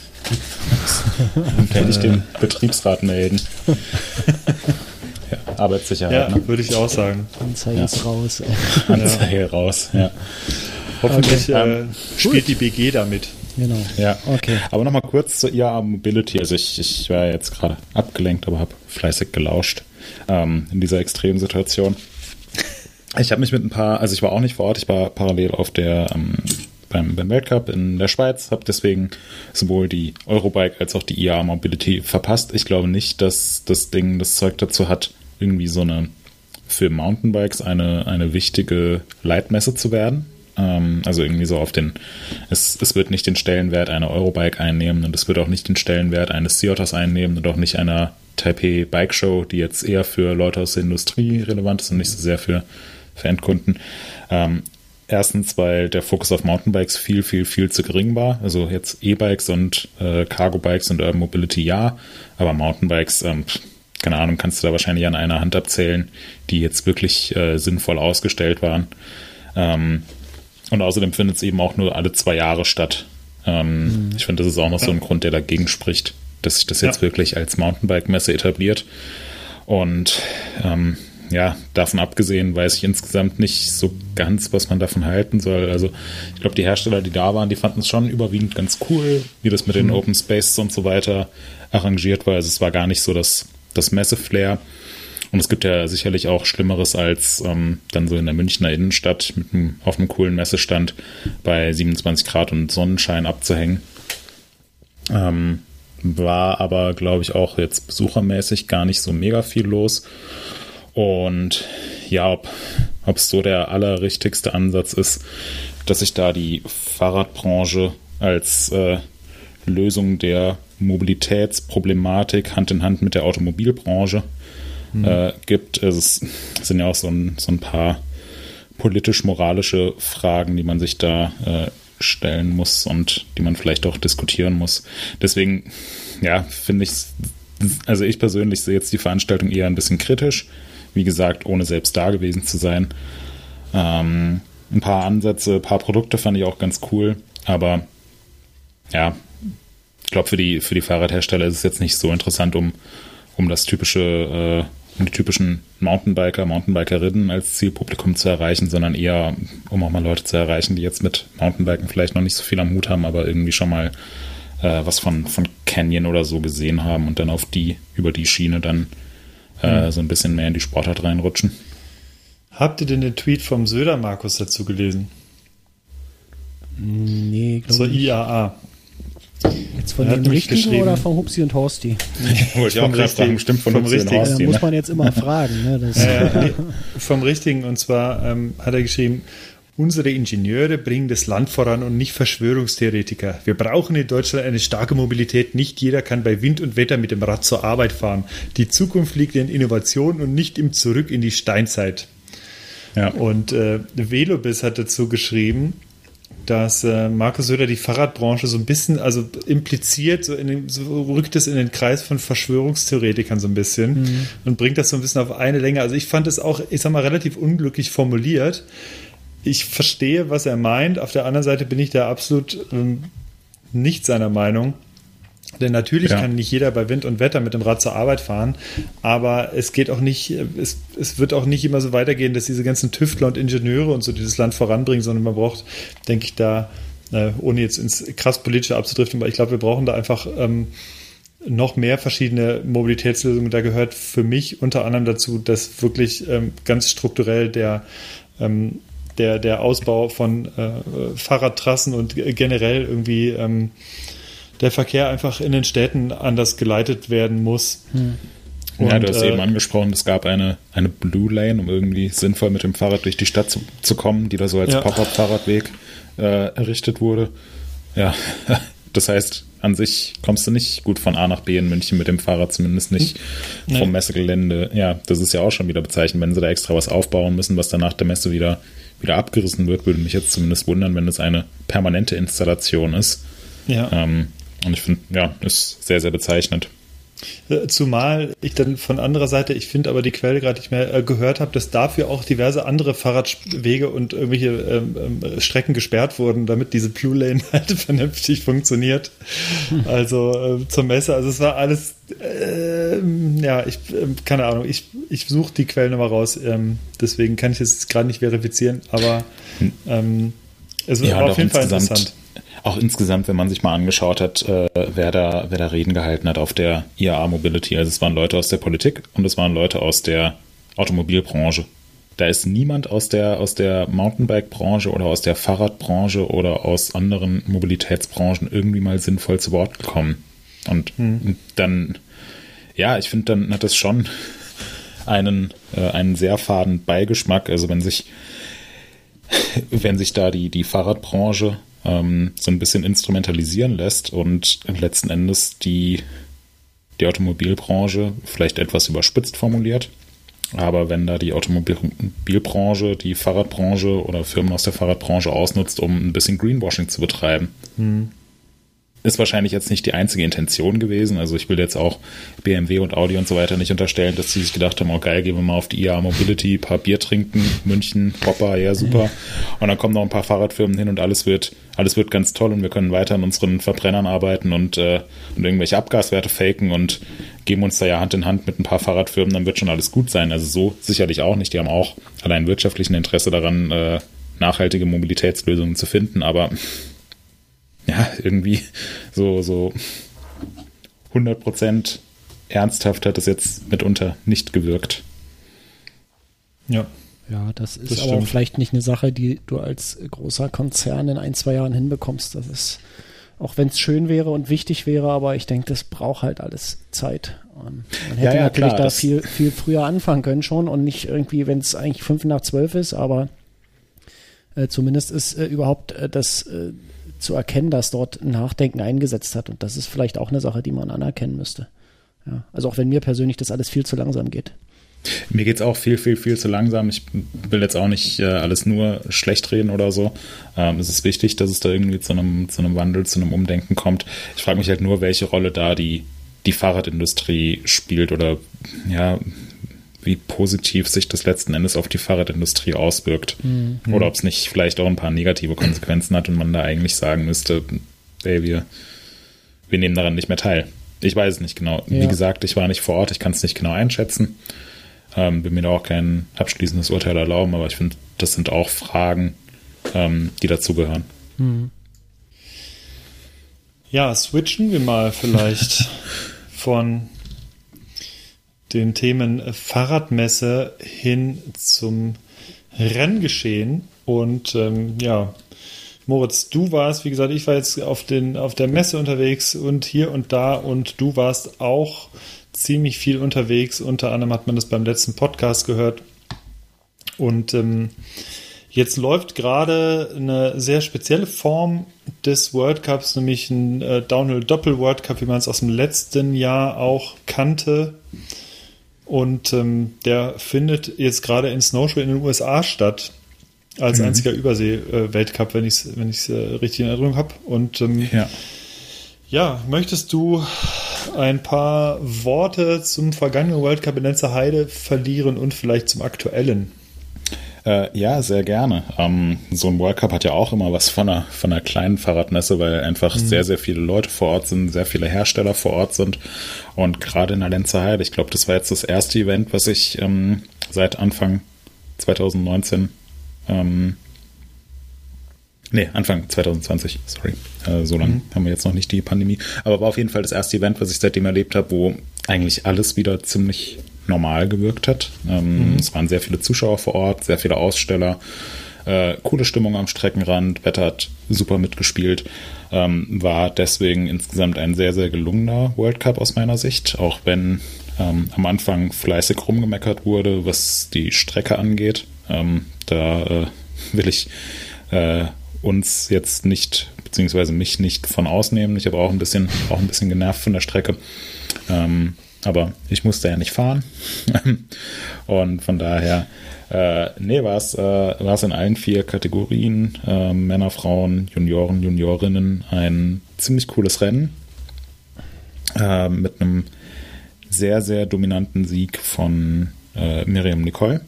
Und kann ich den Betriebsrat melden. ja, Arbeitssicherheit. Ja, ne? würde ich auch sagen. Anzeige ja. ist raus. Anzeige raus, ja. Hoffentlich okay. äh, spielt die BG damit. Genau. Ja, okay. Aber nochmal kurz zur IAA Mobility. Also ich, ich war jetzt gerade abgelenkt, aber habe fleißig gelauscht ähm, in dieser extremen Situation. Ich habe mich mit ein paar, also ich war auch nicht vor Ort, ich war parallel auf der ähm, beim, beim Weltcup in der Schweiz, habe deswegen sowohl die Eurobike als auch die IAA Mobility verpasst. Ich glaube nicht, dass das Ding das Zeug dazu hat, irgendwie so eine für Mountainbikes eine, eine wichtige Leitmesse zu werden. Ähm, also irgendwie so auf den, es, es wird nicht den Stellenwert einer Eurobike einnehmen und es wird auch nicht den Stellenwert eines Ciotas einnehmen und auch nicht einer Taipei Bike Show, die jetzt eher für Leute aus der Industrie relevant ist und nicht so sehr für, für Endkunden. Ähm, erstens, weil der Fokus auf Mountainbikes viel, viel, viel zu gering war. Also jetzt E-Bikes und äh, Cargo-Bikes und Urban Mobility ja, aber Mountainbikes, ähm, keine Ahnung, kannst du da wahrscheinlich an einer Hand abzählen, die jetzt wirklich äh, sinnvoll ausgestellt waren. Ähm, und außerdem findet es eben auch nur alle zwei Jahre statt. Ähm, mhm. Ich finde, das ist auch noch so ein Grund, der dagegen spricht, dass sich das jetzt ja. wirklich als Mountainbike-Messe etabliert. Und ähm, ja, davon abgesehen weiß ich insgesamt nicht so ganz, was man davon halten soll. Also ich glaube, die Hersteller, die da waren, die fanden es schon überwiegend ganz cool, wie das mit den mhm. Open Spaces und so weiter arrangiert war. Also es war gar nicht so das, das Messe-Flair. Und es gibt ja sicherlich auch Schlimmeres als ähm, dann so in der Münchner Innenstadt mit einem, auf einem coolen Messestand bei 27 Grad und Sonnenschein abzuhängen. Ähm, war aber, glaube ich, auch jetzt besuchermäßig gar nicht so mega viel los. Und ja, ob es so der allerrichtigste Ansatz ist, dass sich da die Fahrradbranche als äh, Lösung der Mobilitätsproblematik Hand in Hand mit der Automobilbranche mhm. äh, gibt. Es sind ja auch so ein, so ein paar politisch-moralische Fragen, die man sich da äh, stellen muss und die man vielleicht auch diskutieren muss. Deswegen, ja, finde ich, also ich persönlich sehe jetzt die Veranstaltung eher ein bisschen kritisch. Wie gesagt, ohne selbst da gewesen zu sein. Ähm, ein paar Ansätze, ein paar Produkte fand ich auch ganz cool, aber ja, ich glaube, für die, für die Fahrradhersteller ist es jetzt nicht so interessant, um, um das typische äh, um die typischen Mountainbiker, Mountainbikerinnen als Zielpublikum zu erreichen, sondern eher, um auch mal Leute zu erreichen, die jetzt mit Mountainbiken vielleicht noch nicht so viel am Hut haben, aber irgendwie schon mal äh, was von, von Canyon oder so gesehen haben und dann auf die, über die Schiene dann äh, mhm. so ein bisschen mehr in die Sportart reinrutschen. Habt ihr denn den Tweet vom Söder Markus dazu gelesen? Nee, glaube ich. Zur IAA. Jetzt von dem richtigen oder von Hupsi und Horsti? Wollte ich auch gerade fragen, stimmt von vom Hupsi richtigen. und Horsti. Muss ne? man jetzt immer fragen. Ne? Das, ja, ja, nee, vom richtigen, und zwar ähm, hat er geschrieben, Unsere Ingenieure bringen das Land voran und nicht Verschwörungstheoretiker. Wir brauchen in Deutschland eine starke Mobilität. Nicht jeder kann bei Wind und Wetter mit dem Rad zur Arbeit fahren. Die Zukunft liegt in Innovation und nicht im Zurück in die Steinzeit. Ja. Und äh, Velobis hat dazu geschrieben, dass äh, Markus Söder die Fahrradbranche so ein bisschen, also impliziert, so, den, so rückt es in den Kreis von Verschwörungstheoretikern so ein bisschen mhm. und bringt das so ein bisschen auf eine Länge. Also ich fand es auch, ich sag mal, relativ unglücklich formuliert. Ich verstehe, was er meint. Auf der anderen Seite bin ich da absolut ähm, nicht seiner Meinung. Denn natürlich ja. kann nicht jeder bei Wind und Wetter mit dem Rad zur Arbeit fahren, aber es geht auch nicht, es, es wird auch nicht immer so weitergehen, dass diese ganzen Tüftler und Ingenieure und so dieses Land voranbringen, sondern man braucht, denke ich, da, äh, ohne jetzt ins krass politische abzudriften, aber ich glaube, wir brauchen da einfach ähm, noch mehr verschiedene Mobilitätslösungen. Da gehört für mich unter anderem dazu, dass wirklich ähm, ganz strukturell der ähm, der, der Ausbau von äh, Fahrradtrassen und generell irgendwie ähm, der Verkehr einfach in den Städten anders geleitet werden muss. Hm. Und, ja, du hast äh, eben angesprochen, es gab eine, eine Blue Lane, um irgendwie sinnvoll mit dem Fahrrad durch die Stadt zu, zu kommen, die da so als ja. Pop-up-Fahrradweg äh, errichtet wurde. Ja, das heißt, an sich kommst du nicht gut von A nach B in München mit dem Fahrrad, zumindest nicht nee. vom Messegelände. Ja, das ist ja auch schon wieder bezeichnend, wenn sie da extra was aufbauen müssen, was dann nach der Messe wieder, wieder abgerissen wird, würde mich jetzt zumindest wundern, wenn es eine permanente Installation ist. Ja. Ähm, und ich finde, ja, ist sehr, sehr bezeichnend. Äh, zumal ich dann von anderer Seite, ich finde aber die Quelle gerade nicht mehr äh, gehört habe, dass dafür auch diverse andere Fahrradwege und irgendwelche ähm, ähm, Strecken gesperrt wurden, damit diese Blue Lane halt vernünftig funktioniert. Hm. Also äh, zur Messe, also es war alles, äh, ja, ich, ähm, keine Ahnung, ich, ich suche die Quellen immer raus, ähm, deswegen kann ich es gerade nicht verifizieren, aber hm. ähm, es ja, war auf jeden Fall interessant auch insgesamt, wenn man sich mal angeschaut hat, äh, wer, da, wer da Reden gehalten hat auf der IAA Mobility. Also es waren Leute aus der Politik und es waren Leute aus der Automobilbranche. Da ist niemand aus der, aus der Mountainbike-Branche oder aus der Fahrradbranche oder aus anderen Mobilitätsbranchen irgendwie mal sinnvoll zu Wort gekommen. Und hm. dann, ja, ich finde, dann hat das schon einen, äh, einen sehr faden Beigeschmack. Also wenn sich, wenn sich da die, die Fahrradbranche ähm, so ein bisschen instrumentalisieren lässt und letzten Endes die, die Automobilbranche vielleicht etwas überspitzt formuliert. Aber wenn da die Automobilbranche, die Fahrradbranche oder Firmen aus der Fahrradbranche ausnutzt, um ein bisschen Greenwashing zu betreiben, hm ist wahrscheinlich jetzt nicht die einzige Intention gewesen. Also ich will jetzt auch BMW und Audi und so weiter nicht unterstellen, dass sie sich gedacht haben, oh geil, gehen wir mal auf die IA Mobility, paar Bier trinken, München, Popper, ja super. Und dann kommen noch ein paar Fahrradfirmen hin und alles wird, alles wird ganz toll und wir können weiter an unseren Verbrennern arbeiten und, äh, und irgendwelche Abgaswerte faken und geben uns da ja Hand in Hand mit ein paar Fahrradfirmen, dann wird schon alles gut sein. Also so sicherlich auch nicht. Die haben auch allein wirtschaftlichen Interesse daran, äh, nachhaltige Mobilitätslösungen zu finden, aber ja, irgendwie so, so 100% ernsthaft hat es jetzt mitunter nicht gewirkt. Ja. Ja, das ist das aber vielleicht nicht eine Sache, die du als großer Konzern in ein, zwei Jahren hinbekommst. Das ist, auch wenn es schön wäre und wichtig wäre, aber ich denke, das braucht halt alles Zeit. Und man hätte ja, ja, natürlich klar, da viel, viel früher anfangen können schon und nicht irgendwie, wenn es eigentlich fünf nach zwölf ist, aber äh, zumindest ist äh, überhaupt äh, das äh, zu erkennen, dass dort Nachdenken eingesetzt hat. Und das ist vielleicht auch eine Sache, die man anerkennen müsste. Ja, also auch wenn mir persönlich das alles viel zu langsam geht. Mir geht es auch viel, viel, viel zu langsam. Ich will jetzt auch nicht äh, alles nur schlecht reden oder so. Ähm, es ist wichtig, dass es da irgendwie zu einem, zu einem Wandel, zu einem Umdenken kommt. Ich frage mich halt nur, welche Rolle da die, die Fahrradindustrie spielt oder ja, wie positiv sich das letzten Endes auf die Fahrradindustrie auswirkt. Mhm. Oder ob es nicht vielleicht auch ein paar negative Konsequenzen hat und man da eigentlich sagen müsste, ey, wir, wir nehmen daran nicht mehr teil. Ich weiß es nicht genau. Ja. Wie gesagt, ich war nicht vor Ort, ich kann es nicht genau einschätzen. Ähm, will mir da auch kein abschließendes Urteil erlauben, aber ich finde, das sind auch Fragen, ähm, die dazugehören. Mhm. Ja, switchen wir mal vielleicht von den Themen Fahrradmesse hin zum Renngeschehen. Und ähm, ja, Moritz, du warst, wie gesagt, ich war jetzt auf, den, auf der Messe unterwegs und hier und da und du warst auch ziemlich viel unterwegs. Unter anderem hat man das beim letzten Podcast gehört. Und ähm, jetzt läuft gerade eine sehr spezielle Form des World Cups, nämlich ein äh, Downhill Doppel World Cup, wie man es aus dem letzten Jahr auch kannte. Und ähm, der findet jetzt gerade in Snowshoe in den USA statt. Als mhm. einziger Übersee-Weltcup, wenn ich es wenn äh, richtig in Erinnerung habe. Und ähm, ja. ja, möchtest du ein paar Worte zum vergangenen World Cup in Lenzer Heide verlieren und vielleicht zum aktuellen? Äh, ja, sehr gerne. Ähm, so ein World Cup hat ja auch immer was von einer, von einer kleinen Fahrradmesse, weil einfach mhm. sehr, sehr viele Leute vor Ort sind, sehr viele Hersteller vor Ort sind. Und gerade in der Lenzer Heide, ich glaube, das war jetzt das erste Event, was ich ähm, seit Anfang 2019 ähm, Nee, Anfang 2020, sorry. Äh, so lange mhm. haben wir jetzt noch nicht die Pandemie. Aber war auf jeden Fall das erste Event, was ich seitdem erlebt habe, wo eigentlich alles wieder ziemlich normal gewirkt hat. Ähm, mhm. Es waren sehr viele Zuschauer vor Ort, sehr viele Aussteller. Äh, coole Stimmung am Streckenrand, Wetter hat super mitgespielt. Ähm, war deswegen insgesamt ein sehr, sehr gelungener World Cup aus meiner Sicht, auch wenn ähm, am Anfang fleißig rumgemeckert wurde, was die Strecke angeht. Ähm, da äh, will ich äh, uns jetzt nicht, beziehungsweise mich nicht von ausnehmen. Ich habe auch ein bisschen, auch ein bisschen genervt von der Strecke. Aber ich musste ja nicht fahren. und von daher, äh, nee, war es äh, in allen vier Kategorien, äh, Männer, Frauen, Junioren, Juniorinnen, ein ziemlich cooles Rennen. Äh, mit einem sehr, sehr dominanten Sieg von äh, Miriam Nicole.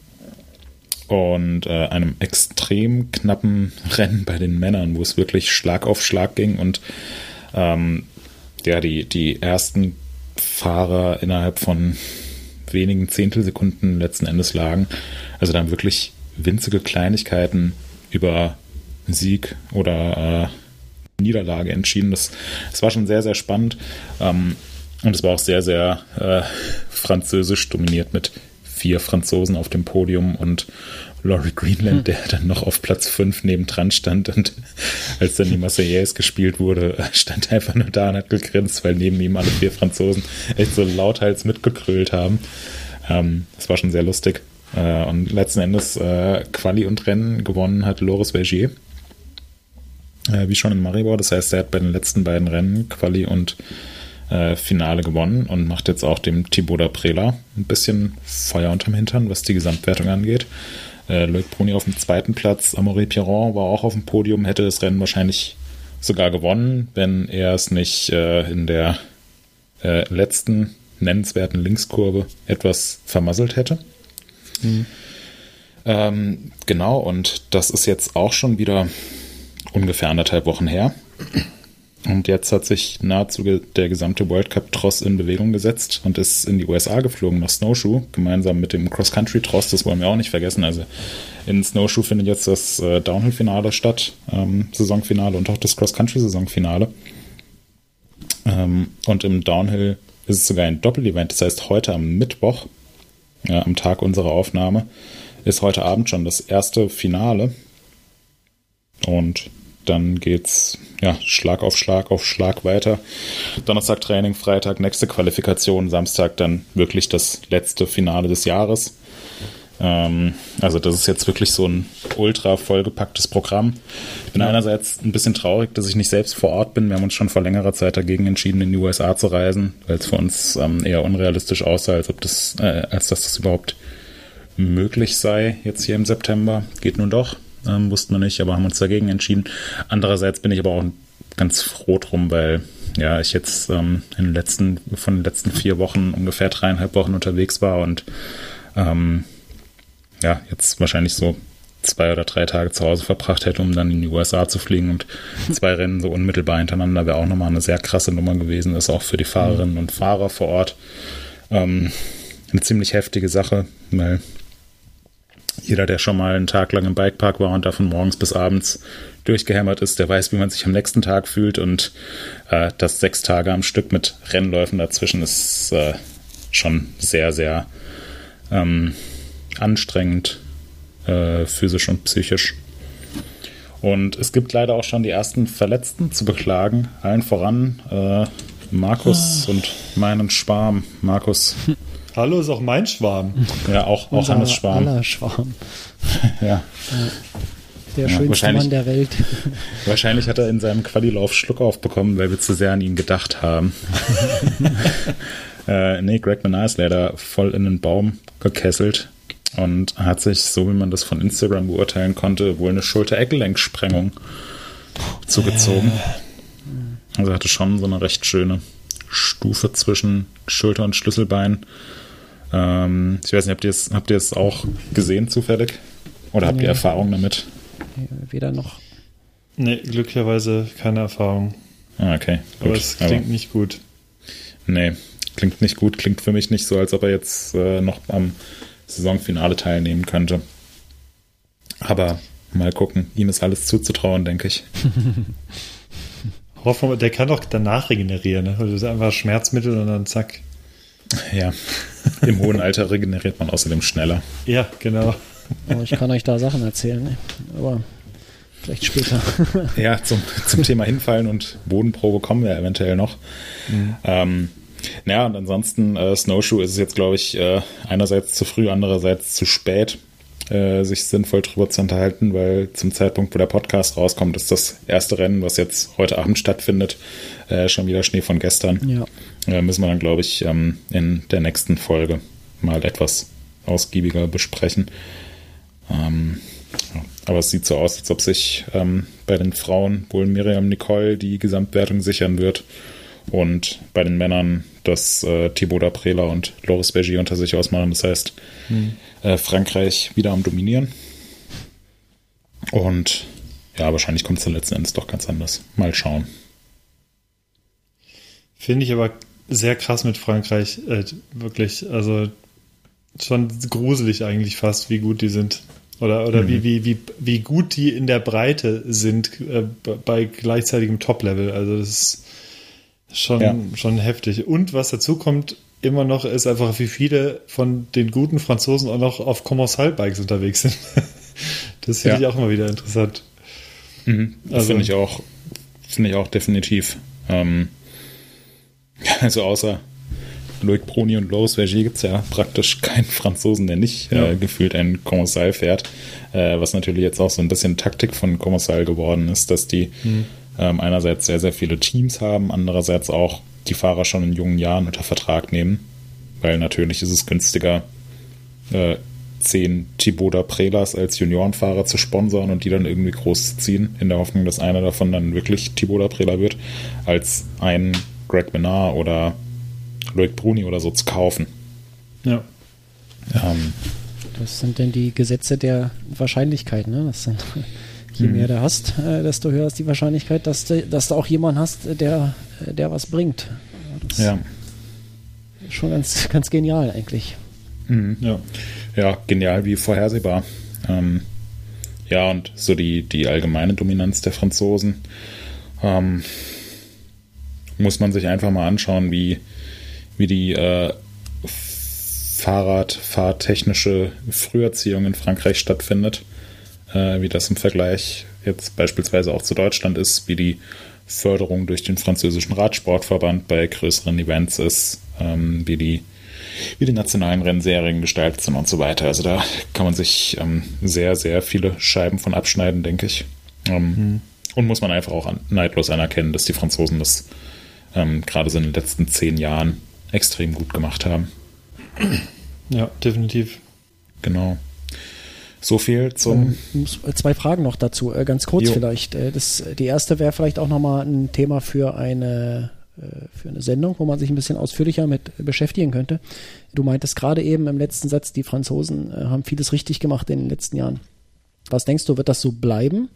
Und äh, einem extrem knappen Rennen bei den Männern, wo es wirklich Schlag auf Schlag ging. Und ähm, ja, die, die ersten Fahrer innerhalb von wenigen Zehntelsekunden letzten Endes lagen. Also dann wirklich winzige Kleinigkeiten über Sieg oder äh, Niederlage entschieden. Das, das war schon sehr, sehr spannend. Ähm, und es war auch sehr, sehr äh, französisch dominiert mit vier Franzosen auf dem Podium und Laurie Greenland, der dann noch auf Platz 5 nebendran stand und als dann die Marseillaise gespielt wurde, stand einfach nur da und hat gegrinst, weil neben ihm alle vier Franzosen echt so lauthals mitgekrölt haben. Ähm, das war schon sehr lustig. Äh, und letzten Endes äh, Quali und Rennen gewonnen hat Loris Vergier. Äh, wie schon in Maribor. Das heißt, er hat bei den letzten beiden Rennen Quali und äh, Finale gewonnen und macht jetzt auch dem Thibaut Prela ein bisschen Feuer unterm Hintern, was die Gesamtwertung angeht. Äh, Loic Bruni auf dem zweiten Platz, Amaury Piron war auch auf dem Podium, hätte das Rennen wahrscheinlich sogar gewonnen, wenn er es nicht äh, in der äh, letzten nennenswerten Linkskurve etwas vermasselt hätte. Mhm. Ähm, genau, und das ist jetzt auch schon wieder ungefähr anderthalb Wochen her. Und jetzt hat sich nahezu der gesamte World Cup Tross in Bewegung gesetzt und ist in die USA geflogen nach Snowshoe, gemeinsam mit dem Cross-Country Tross, das wollen wir auch nicht vergessen. Also in Snowshoe findet jetzt das äh, Downhill-Finale statt, ähm, Saisonfinale und auch das Cross-Country-Saisonfinale. Ähm, und im Downhill ist es sogar ein Doppel-Event, das heißt heute am Mittwoch, äh, am Tag unserer Aufnahme, ist heute Abend schon das erste Finale. Und dann geht's ja Schlag auf Schlag auf Schlag weiter. Donnerstag Training, Freitag nächste Qualifikation, Samstag dann wirklich das letzte Finale des Jahres. Ähm, also das ist jetzt wirklich so ein ultra vollgepacktes Programm. Ich bin ja. einerseits ein bisschen traurig, dass ich nicht selbst vor Ort bin. Wir haben uns schon vor längerer Zeit dagegen entschieden, in die USA zu reisen, weil es für uns ähm, eher unrealistisch aussah, als ob das, äh, als dass das überhaupt möglich sei jetzt hier im September. Geht nun doch ähm, wussten wir nicht, aber haben uns dagegen entschieden. Andererseits bin ich aber auch ganz froh drum, weil ja, ich jetzt ähm, in den letzten, von den letzten vier Wochen ungefähr dreieinhalb Wochen unterwegs war und ähm, ja, jetzt wahrscheinlich so zwei oder drei Tage zu Hause verbracht hätte, um dann in die USA zu fliegen und zwei Rennen so unmittelbar hintereinander wäre auch nochmal eine sehr krasse Nummer gewesen. Das ist auch für die Fahrerinnen und Fahrer vor Ort ähm, eine ziemlich heftige Sache, weil jeder, der schon mal einen Tag lang im Bikepark war und davon morgens bis abends durchgehämmert ist, der weiß, wie man sich am nächsten Tag fühlt. Und äh, das sechs Tage am Stück mit Rennläufen dazwischen ist äh, schon sehr, sehr ähm, anstrengend, äh, physisch und psychisch. Und es gibt leider auch schon die ersten Verletzten zu beklagen. Allen voran äh, Markus ah. und meinen Schwarm. Markus Hallo ist auch mein Schwarm. Ja, auch, auch Hannes Schwarm. Aller Schwarm. ja. Der ja, schönste Mann der Welt. Wahrscheinlich hat er in seinem Qualilauf Schluck aufbekommen, weil wir zu sehr an ihn gedacht haben. äh, nee, Greg Menard ist leider voll in den Baum gekesselt und hat sich, so wie man das von Instagram beurteilen konnte, wohl eine Schulter-Eckgelenksprengung zugezogen. Also hatte schon so eine recht schöne Stufe zwischen Schulter und Schlüsselbein. Ähm, ich weiß nicht, habt ihr es habt ihr es auch gesehen zufällig? Oder habt nee. ihr Erfahrung damit? Weder noch. Nee, glücklicherweise keine Erfahrung. Ah, okay. Gut. Aber es klingt Aber, nicht gut. Nee, klingt nicht gut. Klingt für mich nicht so, als ob er jetzt äh, noch am Saisonfinale teilnehmen könnte. Aber mal gucken. Ihm ist alles zuzutrauen, denke ich. Hoffen wir, der kann doch danach regenerieren. Ne? Also das ist einfach Schmerzmittel und dann zack. Ja, im hohen Alter regeneriert man außerdem schneller. Ja, genau. Oh, ich kann euch da Sachen erzählen, ne? aber vielleicht später. Ja, zum, zum Thema Hinfallen und Bodenprobe kommen wir eventuell noch. Mhm. Ähm, naja, und ansonsten, äh, Snowshoe ist es jetzt, glaube ich, äh, einerseits zu früh, andererseits zu spät, äh, sich sinnvoll drüber zu unterhalten, weil zum Zeitpunkt, wo der Podcast rauskommt, ist das erste Rennen, was jetzt heute Abend stattfindet, äh, schon wieder Schnee von gestern. Ja. Äh, müssen wir dann, glaube ich, ähm, in der nächsten Folge mal etwas ausgiebiger besprechen. Ähm, ja. Aber es sieht so aus, als ob sich ähm, bei den Frauen wohl Miriam Nicole die Gesamtwertung sichern wird und bei den Männern, dass äh, Thibaut Aprela und Loris Bergier unter sich ausmachen. Das heißt, mhm. äh, Frankreich wieder am Dominieren. Und ja, wahrscheinlich kommt es dann letzten Endes doch ganz anders. Mal schauen. Finde ich aber sehr krass mit Frankreich. Äh, wirklich, also schon gruselig eigentlich fast, wie gut die sind. Oder, oder mhm. wie, wie, wie, wie gut die in der Breite sind äh, bei gleichzeitigem Top-Level. Also das ist schon, ja. schon heftig. Und was dazu kommt, immer noch ist einfach, wie viele von den guten Franzosen auch noch auf Commensal-Bikes unterwegs sind. das finde ja. ich auch immer wieder interessant. Mhm. Also, finde ich auch, finde ich auch definitiv. Ähm, also außer Loic Bruni und Loris Vergier gibt es ja praktisch keinen Franzosen, der nicht Ja. äh, gefühlt ein Kommissal fährt. Äh, was natürlich jetzt auch so ein bisschen Taktik von Kommissal geworden ist, dass die ähm, einerseits sehr, sehr viele Teams haben, andererseits auch die Fahrer schon in jungen Jahren unter Vertrag nehmen. Weil natürlich ist es günstiger, äh, zehn Thibaut Prelas als Juniorenfahrer zu sponsern und die dann irgendwie groß zu ziehen, in der Hoffnung, dass einer davon dann wirklich Thibaut Prela wird, als einen Greg Menard oder Loic Bruni oder so zu kaufen. Ja. Ähm, Das sind denn die Gesetze der Wahrscheinlichkeit, ne? Das sind, je mehr du hast, äh, desto höher ist die Wahrscheinlichkeit, dass du, dass du auch jemanden hast, der, der was bringt. Das ja. ist schon ganz, ganz genial eigentlich. Mhm. Ja. ja, genial wie vorhersehbar. Ähm, ja, und so die, die allgemeine Dominanz der Franzosen ähm, muss man sich einfach mal anschauen, wie, wie die äh, Fahrradfahrtechnische Früherziehung in Frankreich stattfindet, äh, wie das im Vergleich jetzt beispielsweise auch zu Deutschland ist, wie die Förderung durch den französischen Radsportverband bei größeren Events ist, ähm, wie die wie die nationalen Rennserien gestaltet sind und so weiter. Also da kann man sich ähm, sehr, sehr viele Scheiben von abschneiden, denke ich. Ähm, Und muss man einfach auch an, neidlos anerkennen, dass die Franzosen das ähm, gerade so in den letzten zehn Jahren extrem gut gemacht haben. Ja, definitiv. Genau. So viel zum. Ähm, zwei Fragen noch dazu, äh, ganz kurz Jo. vielleicht. Äh, das, die erste wäre vielleicht auch nochmal ein Thema für eine, äh, für eine Sendung, wo man sich ein bisschen ausführlicher mit beschäftigen könnte. Du meintest gerade eben im letzten Satz, die Franzosen äh, haben vieles richtig gemacht in den letzten Jahren. Was denkst du, wird das so bleiben?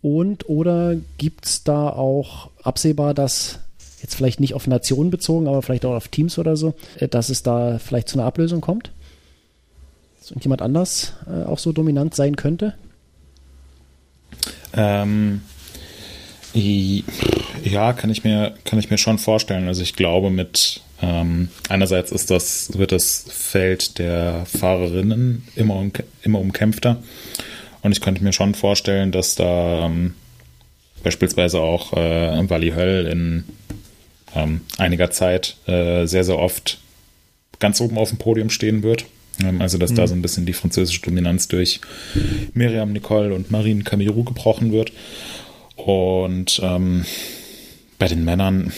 Und oder gibt es da auch absehbar, dass jetzt vielleicht nicht auf Nationen bezogen, aber vielleicht auch auf Teams oder so, äh, dass es da vielleicht zu einer Ablösung kommt? Und jemand anders äh, auch so dominant sein könnte? Ähm, ja, kann ich mir, kann ich mir schon vorstellen. Also ich glaube mit ähm, einerseits ist das, wird das Feld der Fahrerinnen immer, um, immer umkämpfter. Und ich könnte mir schon vorstellen, dass da ähm, beispielsweise auch äh, Wally Höll in ähm, einiger Zeit äh, sehr, sehr oft ganz oben auf dem Podium stehen wird. Ähm, also, dass da so ein bisschen die französische Dominanz durch Miriam Nicole und Marine Camirou gebrochen wird. Und ähm, bei den Männern,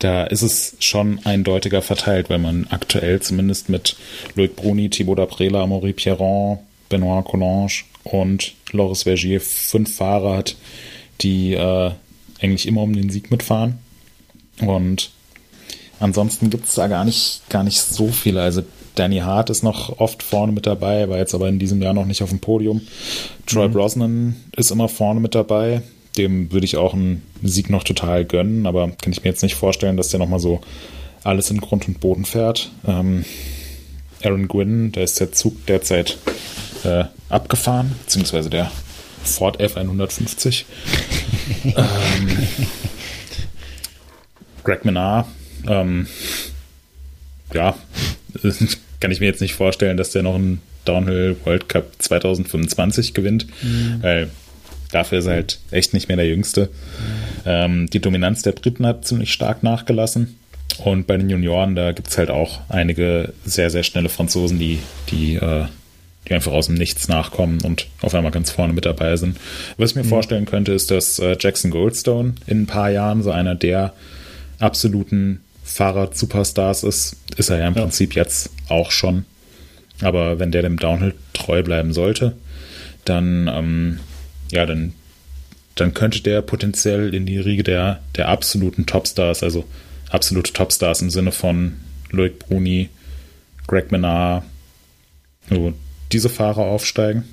da ist es schon eindeutiger verteilt, weil man aktuell zumindest mit Loic Bruni, Thibaut Daprela, Maurice Pierron, Benoit Collange und Loris Vergier fünf Fahrer hat, die äh, eigentlich immer um den Sieg mitfahren. Und ansonsten gibt es da gar nicht, gar nicht so viele. Also Danny Hart ist noch oft vorne mit dabei, war jetzt aber in diesem Jahr noch nicht auf dem Podium. Troy Brosnan ist immer vorne mit dabei. Dem würde ich auch einen Sieg noch total gönnen, aber kann ich mir jetzt nicht vorstellen, dass der nochmal so alles in Grund und Boden fährt. Ähm, Aaron Gwynn, da ist der Zug derzeit äh, abgefahren, beziehungsweise der Ford F150. Ähm, Greg Menard, ähm, ja, kann ich mir jetzt nicht vorstellen, dass der noch einen Downhill World Cup 2025 gewinnt, weil dafür ist er halt echt nicht mehr der Jüngste. Ähm, die Dominanz der Briten hat ziemlich stark nachgelassen. Und bei den Junioren, da gibt es halt auch einige sehr, sehr schnelle Franzosen, die, die, äh, die einfach aus dem Nichts nachkommen und auf einmal ganz vorne mit dabei sind. Was ich mir vorstellen könnte, ist, dass äh, Jackson Goldstone in ein paar Jahren so einer der absoluten Fahrrad-Superstars ist. Ist er ja im Ja. Prinzip jetzt auch schon. Aber wenn der dem Downhill treu bleiben sollte, dann, ähm, ja, dann, dann könnte der potenziell in die Riege der, der absoluten Topstars, also absolute Topstars im Sinne von Loic Bruni, Greg Menard, so diese Fahrer aufsteigen.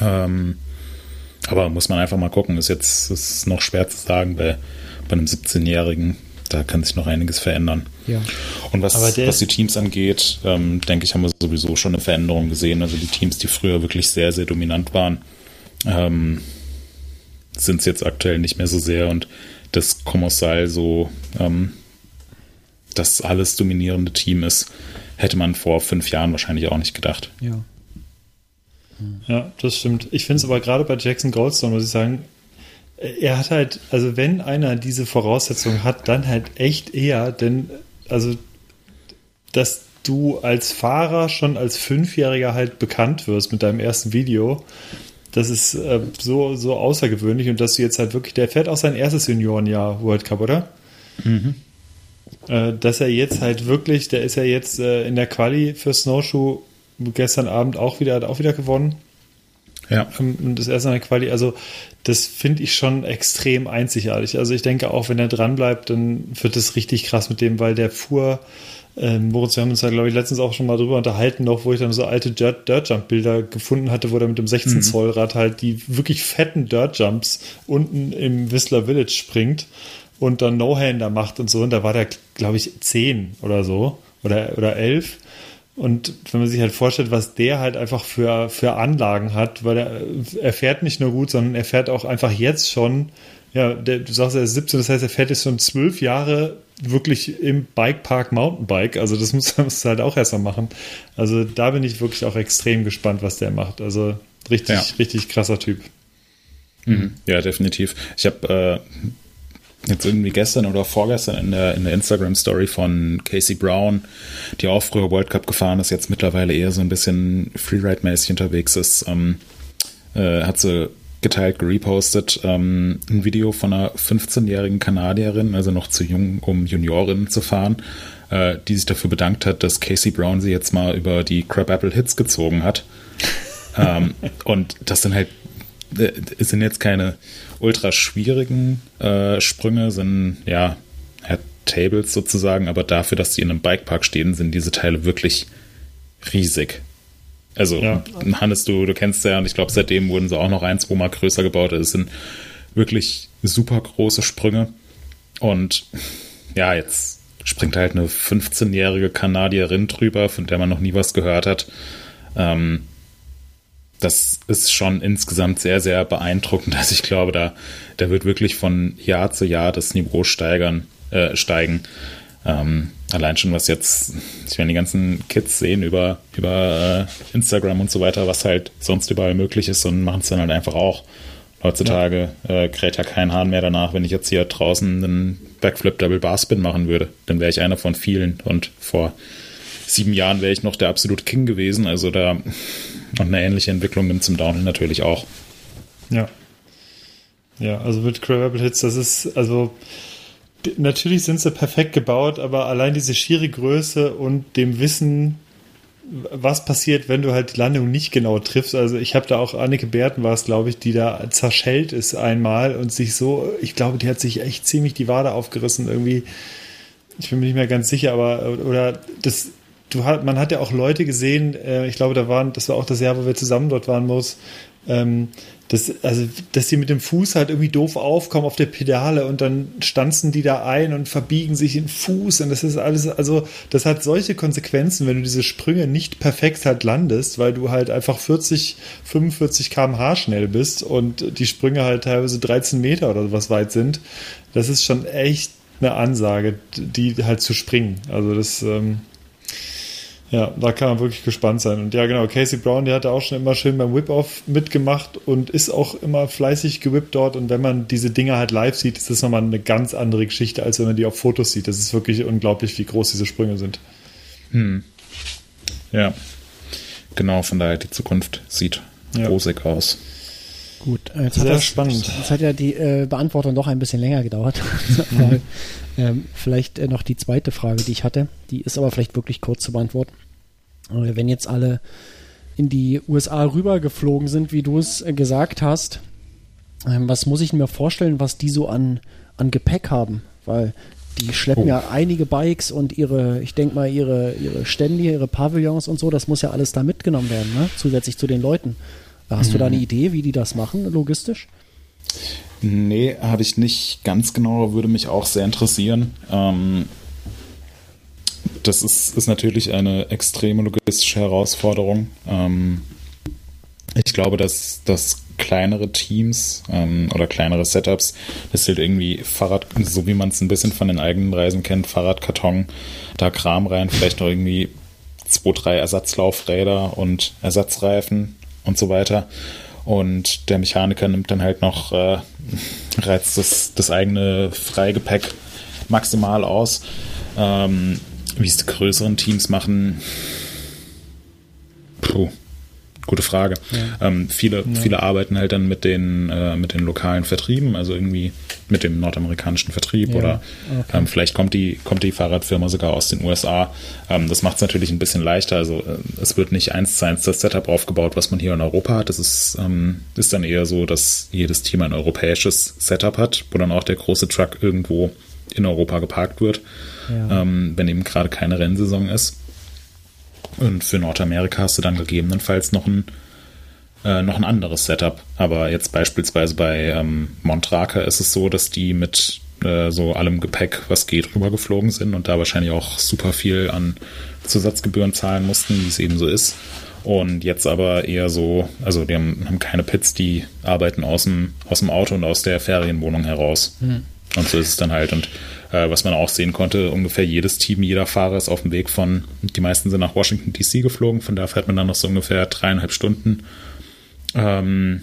Ähm, aber muss man einfach mal gucken. Ist jetzt ist noch schwer zu sagen bei, bei einem 17-Jährigen. Da kann sich noch einiges verändern. Ja. Und was, was die Teams angeht, ähm, denke ich, haben wir sowieso schon eine Veränderung gesehen. Also die Teams, die früher wirklich sehr, sehr dominant waren, ähm, sind es jetzt aktuell nicht mehr so sehr. Und das Kommissal so ähm, das alles dominierende Team ist, hätte man vor fünf Jahren wahrscheinlich auch nicht gedacht. Ja. Ja, das stimmt. Ich finde es aber gerade bei Jackson Goldstone, muss ich sagen, er hat halt, also wenn einer diese Voraussetzungen hat, dann halt echt eher, denn, also, dass du als Fahrer schon als Fünfjähriger halt bekannt wirst mit deinem ersten Video, das ist äh, so, so außergewöhnlich und dass du jetzt halt wirklich, der fährt auch sein erstes Juniorenjahr World Cup, oder? Mhm. Äh, dass er jetzt halt wirklich, der ist ja jetzt äh, in der Quali für Snowshoe gestern Abend auch wieder, hat auch wieder gewonnen. Ja. Ähm, und das erste Mal Quali, also das finde ich schon extrem einzigartig. Also ich denke auch, wenn er dran bleibt, dann wird es richtig krass mit dem, weil der fuhr, ähm, Moritz, wir haben uns ja, glaube ich, letztens auch schon mal drüber unterhalten, noch, wo ich dann so alte Dirt, Dirt Jump Bilder gefunden hatte, wo er mit dem 16 mhm. Zoll Rad halt die wirklich fetten Dirt Jumps unten im Whistler Village springt und dann No-Hander macht und so. Und da war der, glaube ich, 10 oder so oder, oder 11. Und wenn man sich halt vorstellt, was der halt einfach für, für Anlagen hat, weil er, er fährt nicht nur gut, sondern er fährt auch einfach jetzt schon, ja, der, du sagst, er ist 17, das heißt, er fährt jetzt schon zwölf Jahre wirklich im Bikepark Mountainbike. Also das muss er halt auch erstmal machen. Also da bin ich wirklich auch extrem gespannt, was der macht. Also richtig, ja. richtig krasser Typ. Mhm. Ja, definitiv. Ich habe äh, jetzt irgendwie gestern oder vorgestern in der, in der Instagram-Story von Casey Brown, die auch früher World Cup gefahren ist, jetzt mittlerweile eher so ein bisschen Freeride-mäßig unterwegs ist, ähm, äh, hat sie geteilt, gerepostet, ähm, ein Video von einer 15-jährigen Kanadierin, also noch zu jung, um Juniorin zu fahren, äh, die sich dafür bedankt hat, dass Casey Brown sie jetzt mal über die Crab Apple Hits gezogen hat. ähm, und das sind halt, es sind jetzt keine ultra schwierigen äh, Sprünge, sind ja, Tables sozusagen, aber dafür, dass die in einem Bikepark stehen, sind diese Teile wirklich riesig. Also, ja. Hannes, du, du kennst ja, und ich glaube, seitdem wurden sie auch noch ein, zwei Mal größer gebaut. Es sind wirklich super große Sprünge. Und ja, jetzt springt halt eine 15-jährige Kanadierin drüber, von der man noch nie was gehört hat. Ähm, das ist schon insgesamt sehr, sehr beeindruckend. Also ich glaube, da, da wird wirklich von Jahr zu Jahr das Niveau steigern, äh, steigen. Ähm, allein schon, was jetzt, ich meine, die ganzen Kids sehen über, über äh, Instagram und so weiter, was halt sonst überall möglich ist und machen es dann halt einfach auch. Heutzutage ja. äh, kräht ja kein Hahn mehr danach, wenn ich jetzt hier draußen einen Backflip Double Barspin machen würde. Dann wäre ich einer von vielen und vor sieben Jahren wäre ich noch der absolute King gewesen. Also da und eine ähnliche Entwicklung nimmt zum Downhill natürlich auch. Ja. Ja, also mit Gravel Hits, das ist, also natürlich sind sie perfekt gebaut, aber allein diese schiere Größe und dem Wissen, was passiert, wenn du halt die Landung nicht genau triffst. Also ich habe da auch Anneke Berten war es, glaube ich, die da zerschellt ist einmal und sich so, ich glaube, die hat sich echt ziemlich die Wade aufgerissen irgendwie. Ich bin mir nicht mehr ganz sicher, aber oder das du hat, man hat ja auch Leute gesehen, äh, ich glaube, da waren, das war auch das Jahr, wo wir zusammen dort waren, muss, ähm, dass, also, dass die mit dem Fuß halt irgendwie doof aufkommen auf der Pedale und dann stanzen die da ein und verbiegen sich den Fuß und das ist alles, also das hat solche Konsequenzen, wenn du diese Sprünge nicht perfekt halt landest, weil du halt einfach 40, 45 km/h schnell bist und die Sprünge halt teilweise 13 Meter oder was weit sind. Das ist schon echt eine Ansage, die halt zu springen. Also das, ähm, ja, da kann man wirklich gespannt sein. Und ja, genau, Casey Brown, der hatte auch schon immer schön beim Whip-Off mitgemacht und ist auch immer fleißig gewippt dort. Und wenn man diese Dinger halt live sieht, ist das nochmal eine ganz andere Geschichte, als wenn man die auf Fotos sieht. Das ist wirklich unglaublich, wie groß diese Sprünge sind. Hm. Ja, genau, von daher die Zukunft sieht ja. rosig aus. Gut, jetzt Sehr hat das, spannend. Jetzt hat ja die äh, Beantwortung doch ein bisschen länger gedauert. Mhm. ähm, vielleicht äh, noch die zweite Frage, die ich hatte. Die ist aber vielleicht wirklich kurz zu beantworten. Äh, wenn jetzt alle in die USA rübergeflogen sind, wie du es äh, gesagt hast, ähm, was muss ich mir vorstellen, was die so an, an Gepäck haben? Weil die schleppen oh. ja einige Bikes und ihre, ich denke mal, ihre, ihre Stände, ihre Pavillons und so, das muss ja alles da mitgenommen werden, ne? zusätzlich zu den Leuten. Hast mhm. du da eine mhm. Idee, wie die das machen, logistisch? Nee, habe ich nicht ganz genau, würde mich auch sehr interessieren. Ähm, das ist, ist natürlich eine extreme logistische Herausforderung. Ähm, ich glaube, dass, dass kleinere Teams ähm, oder kleinere Setups, das sind irgendwie Fahrrad, so wie man es ein bisschen von den eigenen Reisen kennt, Fahrradkarton, da Kram rein, vielleicht noch irgendwie zwei, drei Ersatzlaufräder und Ersatzreifen und so weiter. Und der Mechaniker nimmt dann halt noch, äh, reizt das, das eigene Freigepäck maximal aus. Ähm, wie es die größeren Teams machen, puh, gute Frage. Ja. Ähm, viele, ja. viele arbeiten halt dann mit den, äh, mit den lokalen Vertrieben, also irgendwie mit dem nordamerikanischen Vertrieb ja. oder okay. ähm, vielleicht kommt die, kommt die Fahrradfirma sogar aus den USA. Ähm, das macht es natürlich ein bisschen leichter. Also äh, es wird nicht eins zu eins das Setup aufgebaut, was man hier in Europa hat. Es ist, ähm, ist dann eher so, dass jedes Team ein europäisches Setup hat, wo dann auch der große Truck irgendwo in Europa geparkt wird, ähm, wenn eben gerade keine Rennsaison ist. Und für Nordamerika hast du dann gegebenenfalls noch ein, äh, noch ein anderes Setup. Aber jetzt beispielsweise bei ähm, Montraka ist es so, dass die mit äh, so allem Gepäck, was geht, rübergeflogen sind und da wahrscheinlich auch super viel an Zusatzgebühren zahlen mussten, wie es eben so ist. Und jetzt aber eher so, also die haben, haben keine Pits, die arbeiten aus dem, aus dem Auto und aus der Ferienwohnung heraus. Mhm. Und so ist es dann halt. Und äh, was man auch sehen konnte, ungefähr jedes Team, jeder Fahrer ist auf dem Weg von, die meisten sind nach Washington DC geflogen, von da fährt man dann noch so ungefähr dreieinhalb Stunden ähm,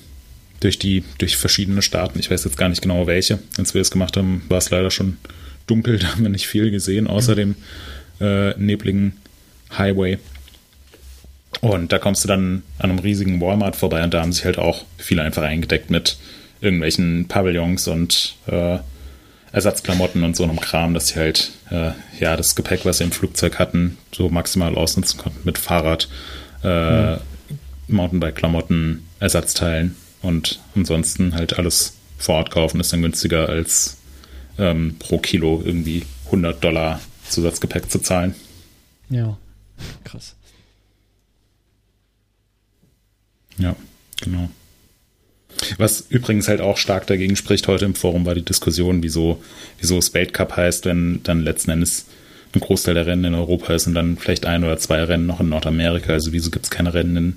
durch die, durch verschiedene Staaten. Ich weiß jetzt gar nicht genau welche. Als wir es gemacht haben, war es leider schon dunkel, da haben wir nicht viel gesehen, außer dem äh, nebligen Highway. Und da kommst du dann an einem riesigen Walmart vorbei und da haben sich halt auch viele einfach eingedeckt mit irgendwelchen Pavillons und äh, Ersatzklamotten und so einem Kram, dass sie halt äh, ja das Gepäck, was sie im Flugzeug hatten, so maximal ausnutzen konnten mit Fahrrad, äh, mhm. Mountainbike-Klamotten, Ersatzteilen und ansonsten halt alles vor Ort kaufen, ist dann günstiger als ähm, pro Kilo irgendwie 100 Dollar Zusatzgepäck zu zahlen. Ja, krass. Ja, genau. Was übrigens halt auch stark dagegen spricht heute im Forum, war die Diskussion, wieso, wieso es Weltcup heißt, wenn dann letzten Endes ein Großteil der Rennen in Europa ist und dann vielleicht ein oder zwei Rennen noch in Nordamerika. Also wieso gibt es keine Rennen in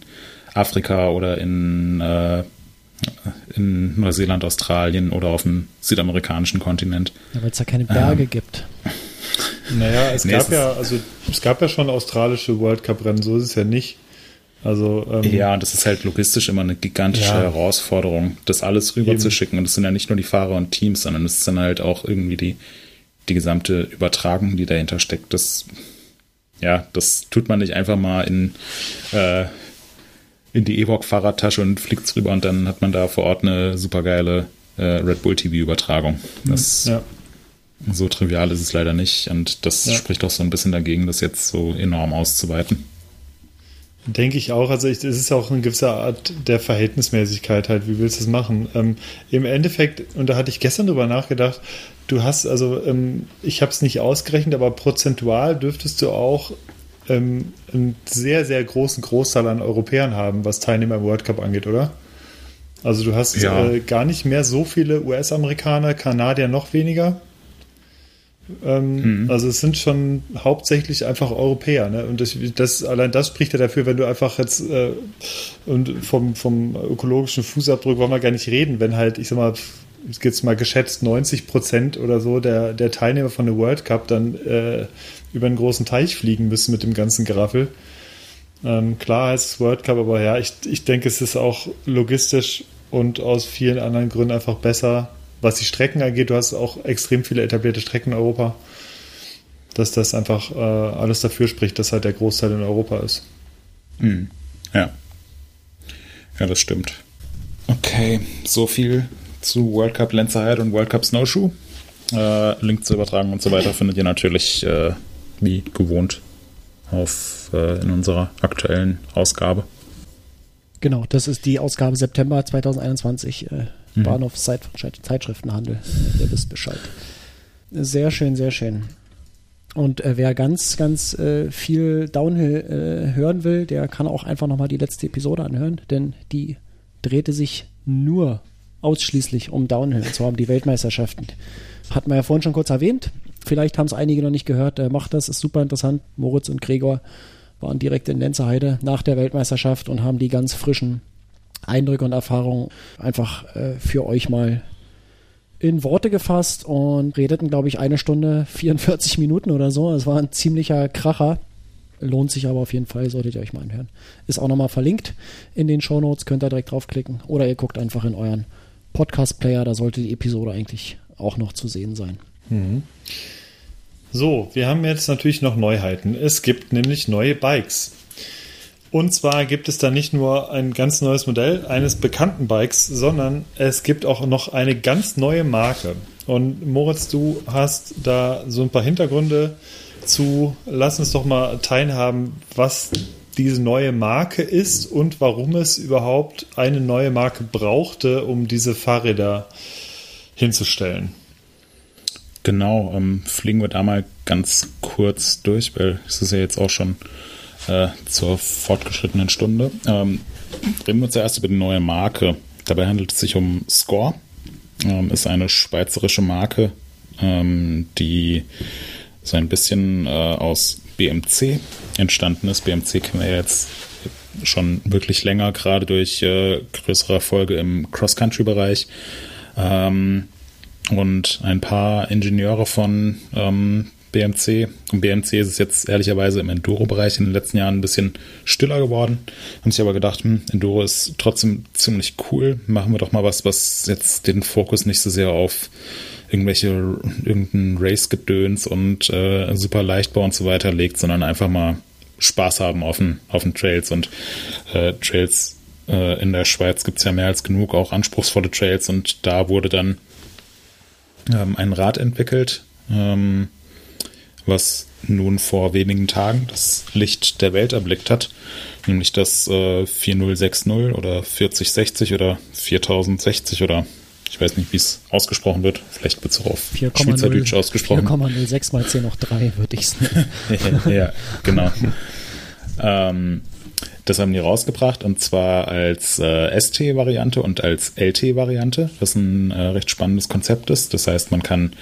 Afrika oder in, äh, in Neuseeland, Australien oder auf dem südamerikanischen Kontinent? Ja, weil es da keine Berge ähm. gibt. Naja, es nee, gab ja, also es gab ja schon australische World Cup Rennen, so ist es ja nicht. Also, ähm, ja, das ist halt logistisch immer eine gigantische ja. Herausforderung, das alles rüberzuschicken. Und es sind ja nicht nur die Fahrer und Teams, sondern es ist dann halt auch irgendwie die, die gesamte Übertragung, die dahinter steckt. Das, ja, das tut man nicht einfach mal in, äh, in die Ewok-Fahrradtasche und fliegt rüber und dann hat man da vor Ort eine supergeile äh, Red Bull TV-Übertragung. Das ja. so trivial ist es leider nicht. Und das ja. spricht auch so ein bisschen dagegen, das jetzt so enorm auszuweiten. Denke ich auch. Also es ist auch eine gewisse Art der Verhältnismäßigkeit halt. Wie willst du es machen? Ähm, Im Endeffekt, und da hatte ich gestern drüber nachgedacht, du hast, also ähm, ich habe es nicht ausgerechnet, aber prozentual dürftest du auch ähm, einen sehr, sehr großen Großteil an Europäern haben, was Teilnehmer im World Cup angeht, oder? Also du hast ja. äh, gar nicht mehr so viele US-Amerikaner, Kanadier noch weniger. Ähm, mhm. Also es sind schon hauptsächlich einfach Europäer. Ne? Und das, das, allein das spricht ja dafür, wenn du einfach jetzt äh, und vom, vom ökologischen Fußabdruck wollen wir gar nicht reden, wenn halt, ich sag mal, jetzt mal geschätzt 90 Prozent oder so der, der Teilnehmer von der World Cup dann äh, über einen großen Teich fliegen müssen mit dem ganzen Geraffel. Ähm, klar heißt es World Cup, aber ja, ich, ich denke, es ist auch logistisch und aus vielen anderen Gründen einfach besser, was die Strecken angeht, du hast auch extrem viele etablierte Strecken in Europa, dass das einfach äh, alles dafür spricht, dass halt der Großteil in Europa ist. Mhm. Ja. Ja, das stimmt. Okay, so viel zu World Cup Lenzerhead und World Cup Snowshoe. Äh, Link zur Übertragung und so weiter findet ihr natürlich äh, wie gewohnt auf, äh, in unserer aktuellen Ausgabe. Genau, das ist die Ausgabe September 2021. Mhm. Bahnhof Zeitschriftenhandel. Der wisst Bescheid. Sehr schön, sehr schön. Und äh, wer ganz, ganz äh, viel Downhill äh, hören will, der kann auch einfach nochmal die letzte Episode anhören, denn die drehte sich nur ausschließlich um Downhill, und zwar um die Weltmeisterschaften. Hatten wir ja vorhin schon kurz erwähnt. Vielleicht haben es einige noch nicht gehört. Äh, macht das, ist super interessant. Moritz und Gregor waren direkt in Lenzerheide nach der Weltmeisterschaft und haben die ganz frischen Eindrücke und Erfahrungen einfach äh, für euch mal in Worte gefasst und redeten, glaube ich, eine Stunde 44 Minuten oder so. Es war ein ziemlicher Kracher. lohnt sich aber auf jeden Fall, solltet ihr euch mal anhören. Ist auch nochmal verlinkt in den Show Notes, könnt ihr direkt draufklicken oder ihr guckt einfach in euren Podcast-Player, da sollte die Episode eigentlich auch noch zu sehen sein. So, wir haben jetzt natürlich noch Neuheiten. Es gibt nämlich neue Bikes. Und zwar gibt es da nicht nur ein ganz neues Modell eines bekannten Bikes, sondern es gibt auch noch eine ganz neue Marke. Und Moritz, du hast da so ein paar Hintergründe zu. Lass uns doch mal teilhaben, was diese neue Marke ist und warum es überhaupt eine neue Marke brauchte, um diese Fahrräder hinzustellen. Genau, ähm, fliegen wir da mal ganz kurz durch, weil es ist ja jetzt auch schon äh, zur fortgeschrittenen Stunde. Ähm, reden wir zuerst über die neue Marke. Dabei handelt es sich um Score. Ähm, ist eine schweizerische Marke, ähm, die so ein bisschen äh, aus BMC entstanden ist. BMC kennen wir jetzt schon wirklich länger, gerade durch äh, größere Erfolge im Cross-Country-Bereich. Ähm, und ein paar Ingenieure von ähm, BMC. Und BMC ist es jetzt ehrlicherweise im Enduro-Bereich in den letzten Jahren ein bisschen stiller geworden. Haben sich aber gedacht, hm, Enduro ist trotzdem ziemlich cool. Machen wir doch mal was, was jetzt den Fokus nicht so sehr auf irgendwelche, irgendein Race-Gedöns und äh, super Leichtbau und so weiter legt, sondern einfach mal Spaß haben auf den, auf den Trails. Und äh, Trails äh, in der Schweiz gibt es ja mehr als genug, auch anspruchsvolle Trails. Und da wurde dann ähm, ein Rad entwickelt, ähm, was nun vor wenigen Tagen das Licht der Welt erblickt hat, nämlich das äh, 4060 oder 4060 oder 4060 oder ich weiß nicht, wie es ausgesprochen wird. Vielleicht wird es auch auf Schweizerdeutsch ausgesprochen. 4,06 mal 10 noch 3 würde ich es nennen. ja, genau. ähm, das haben die rausgebracht und zwar als äh, ST-Variante und als LT-Variante, was ein äh, recht spannendes Konzept ist. Das heißt, man kann,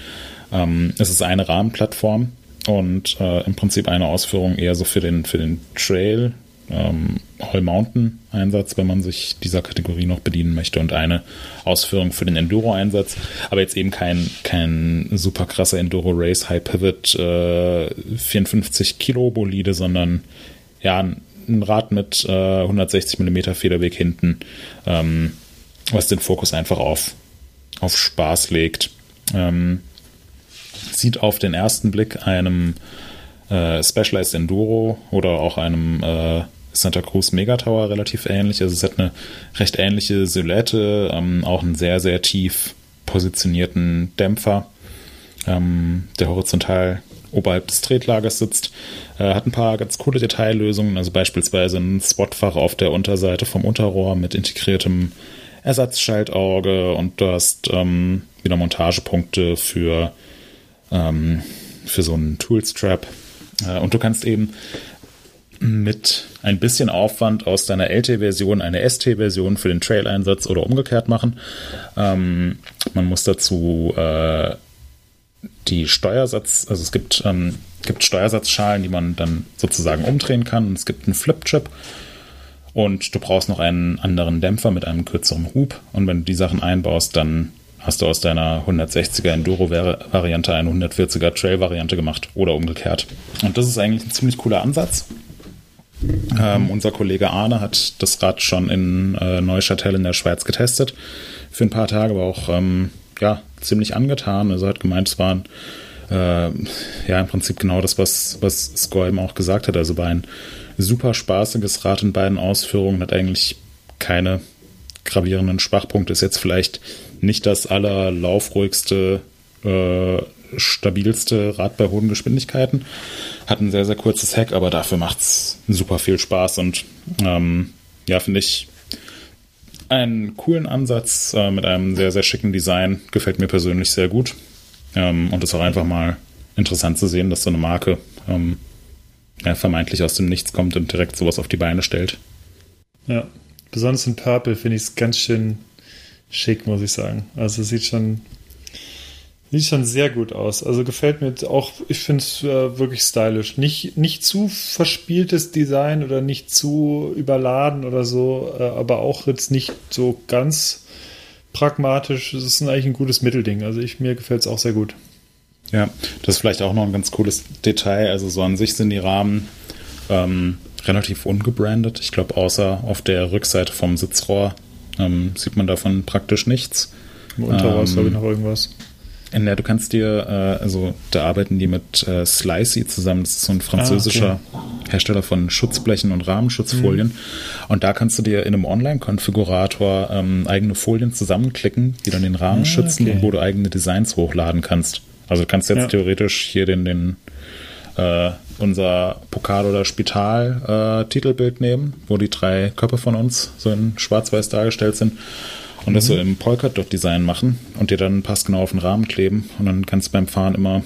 ähm, es ist eine Rahmenplattform und äh, im Prinzip eine Ausführung eher so für den, für den Trail, ähm, All Mountain Einsatz, wenn man sich dieser Kategorie noch bedienen möchte und eine Ausführung für den Enduro Einsatz, aber jetzt eben kein, kein super krasser Enduro Race High Pivot äh, 54 Kilo Bolide, sondern ja, ein Rad mit äh, 160 mm Federweg hinten, ähm, was den Fokus einfach auf, auf Spaß legt. Ähm, sieht auf den ersten Blick einem äh, Specialized Enduro oder auch einem äh, Santa Cruz Mega Tower relativ ähnlich. Also es hat eine recht ähnliche Silhouette, ähm, auch einen sehr, sehr tief positionierten Dämpfer, ähm, der horizontal oberhalb des Tretlagers sitzt. Äh, hat ein paar ganz coole Detaillösungen, also beispielsweise ein Spotfach auf der Unterseite vom Unterrohr mit integriertem Ersatzschaltauge und du hast ähm, wieder Montagepunkte für, ähm, für so einen Toolstrap. Äh, und du kannst eben mit ein bisschen Aufwand aus deiner LT-Version eine ST-Version für den Trail-Einsatz oder umgekehrt machen. Ähm, man muss dazu äh, die Steuersatz, also es gibt, ähm, gibt Steuersatzschalen, die man dann sozusagen umdrehen kann. Und es gibt einen Flip-Chip und du brauchst noch einen anderen Dämpfer mit einem kürzeren Hub. Und wenn du die Sachen einbaust, dann hast du aus deiner 160er Enduro-Variante eine 140er Trail-Variante gemacht oder umgekehrt. Und das ist eigentlich ein ziemlich cooler Ansatz. Ähm, unser Kollege Arne hat das Rad schon in äh, Neuchâtel in der Schweiz getestet für ein paar Tage, aber auch ähm, ja, ziemlich angetan. Also hat gemeint, es waren äh, ja im Prinzip genau das, was, was Score eben auch gesagt hat. Also war ein super spaßiges Rad in beiden Ausführungen, hat eigentlich keine gravierenden Schwachpunkte. Ist jetzt vielleicht nicht das allerlaufruhigste, äh, stabilste Rad bei hohen Geschwindigkeiten. Hat ein sehr, sehr kurzes Heck, aber dafür macht es super viel Spaß und ähm, ja, finde ich einen coolen Ansatz äh, mit einem sehr, sehr schicken Design. Gefällt mir persönlich sehr gut. Ähm, und ist auch einfach mal interessant zu sehen, dass so eine Marke ähm, ja, vermeintlich aus dem Nichts kommt und direkt sowas auf die Beine stellt. Ja, besonders in Purple finde ich es ganz schön schick, muss ich sagen. Also sieht schon Sieht schon sehr gut aus. Also gefällt mir auch, ich finde es äh, wirklich stylisch. Nicht, nicht zu verspieltes Design oder nicht zu überladen oder so, äh, aber auch jetzt nicht so ganz pragmatisch. Es ist eigentlich ein gutes Mittelding. Also ich, mir gefällt es auch sehr gut. Ja, das ist vielleicht auch noch ein ganz cooles Detail. Also so an sich sind die Rahmen Ähm, relativ ungebrandet. Ich glaube, außer auf der Rückseite vom Sitzrohr ähm, sieht man davon praktisch nichts. Im Unterrohr ist, Ähm, glaube ich, noch irgendwas. In der du kannst dir, äh, also da arbeiten die mit äh, Slicey zusammen, das ist so ein französischer Hersteller von Schutzblechen und Rahmenschutzfolien. Und da kannst du dir in einem Online-Konfigurator ähm, eigene Folien zusammenklicken, die dann den Rahmen Ah, schützen okay. und wo du eigene Designs hochladen kannst. Also du kannst jetzt Ja. theoretisch hier den, den äh, unser Pokal- oder Spital-Titelbild nehmen, wo die drei Köpfe von uns so in schwarz-weiß dargestellt sind und das so im Polkadot-Design machen und dir dann passgenau auf den Rahmen kleben und dann kannst du beim Fahren immer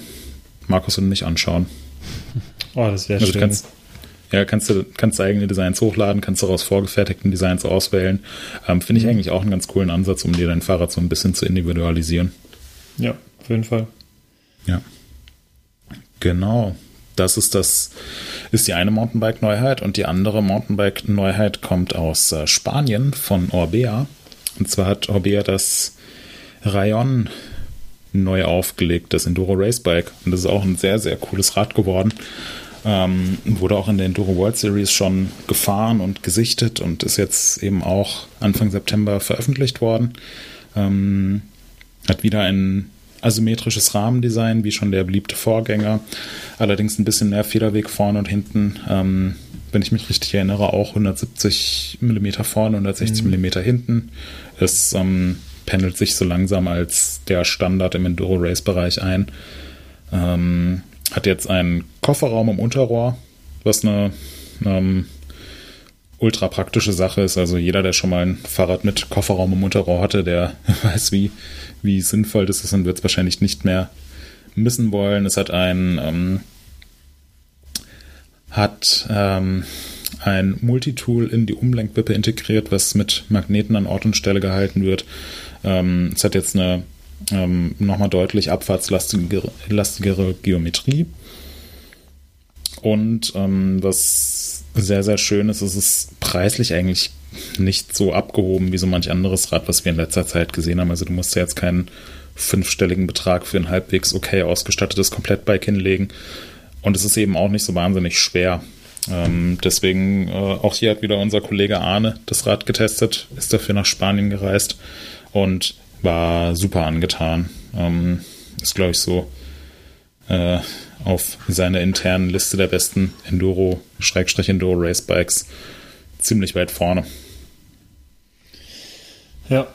Markus und mich anschauen. Oh, das wäre Also schön. kannst, ja, kannst du kannst eigene Designs hochladen, kannst daraus vorgefertigten Designs auswählen. Ähm, Finde ich eigentlich auch einen ganz coolen Ansatz, um dir dein Fahrrad so ein bisschen zu individualisieren. ja, auf jeden Fall. Ja. Genau. Das ist das, ist die eine Mountainbike-Neuheit und die andere Mountainbike-Neuheit kommt aus äh, Spanien von Orbea. Und zwar hat Orbea das Rayon neu aufgelegt, das Enduro Racebike. Und das ist auch ein sehr, sehr cooles Rad geworden. Ähm, wurde auch in der Enduro World Series schon gefahren und gesichtet und ist jetzt eben auch Anfang September veröffentlicht worden. Ähm, hat wieder ein asymmetrisches Rahmendesign, wie schon der beliebte Vorgänger. Allerdings ein bisschen mehr Federweg vorne und hinten. Ähm, wenn ich mich richtig erinnere, auch 170 mm vorne, 160 mm hinten. Es ähm, pendelt sich so langsam als der Standard im Enduro-Race-Bereich ein. Ähm, hat jetzt einen Kofferraum im Unterrohr, was eine ähm, ultra praktische Sache ist. Also jeder, der schon mal ein Fahrrad mit Kofferraum im Unterrohr hatte, der weiß, wie, wie sinnvoll das ist und wird es wahrscheinlich nicht mehr missen wollen. Es hat ein ähm, hat ähm, ein Multitool in die Umlenkwippe integriert, was mit Magneten an Ort und Stelle gehalten wird. Ähm, es hat jetzt eine ähm, nochmal deutlich abfahrtslastigere lastigere Geometrie. Und ähm, was sehr, sehr schön ist, ist es preislich eigentlich nicht so abgehoben wie so manch anderes Rad, was wir in letzter Zeit gesehen haben. Also du musst ja jetzt keinen fünfstelligen Betrag für ein halbwegs okay ausgestattetes Komplettbike hinlegen. Und es ist eben auch nicht so wahnsinnig schwer. Ähm, deswegen, äh, auch hier hat wieder unser Kollege Arne das Rad getestet, ist dafür nach Spanien gereist und war super angetan. Ähm, ist, glaube ich, so äh, auf seiner internen Liste der besten Enduro, Schrägstrich Enduro Racebikes ziemlich weit vorne. Ja,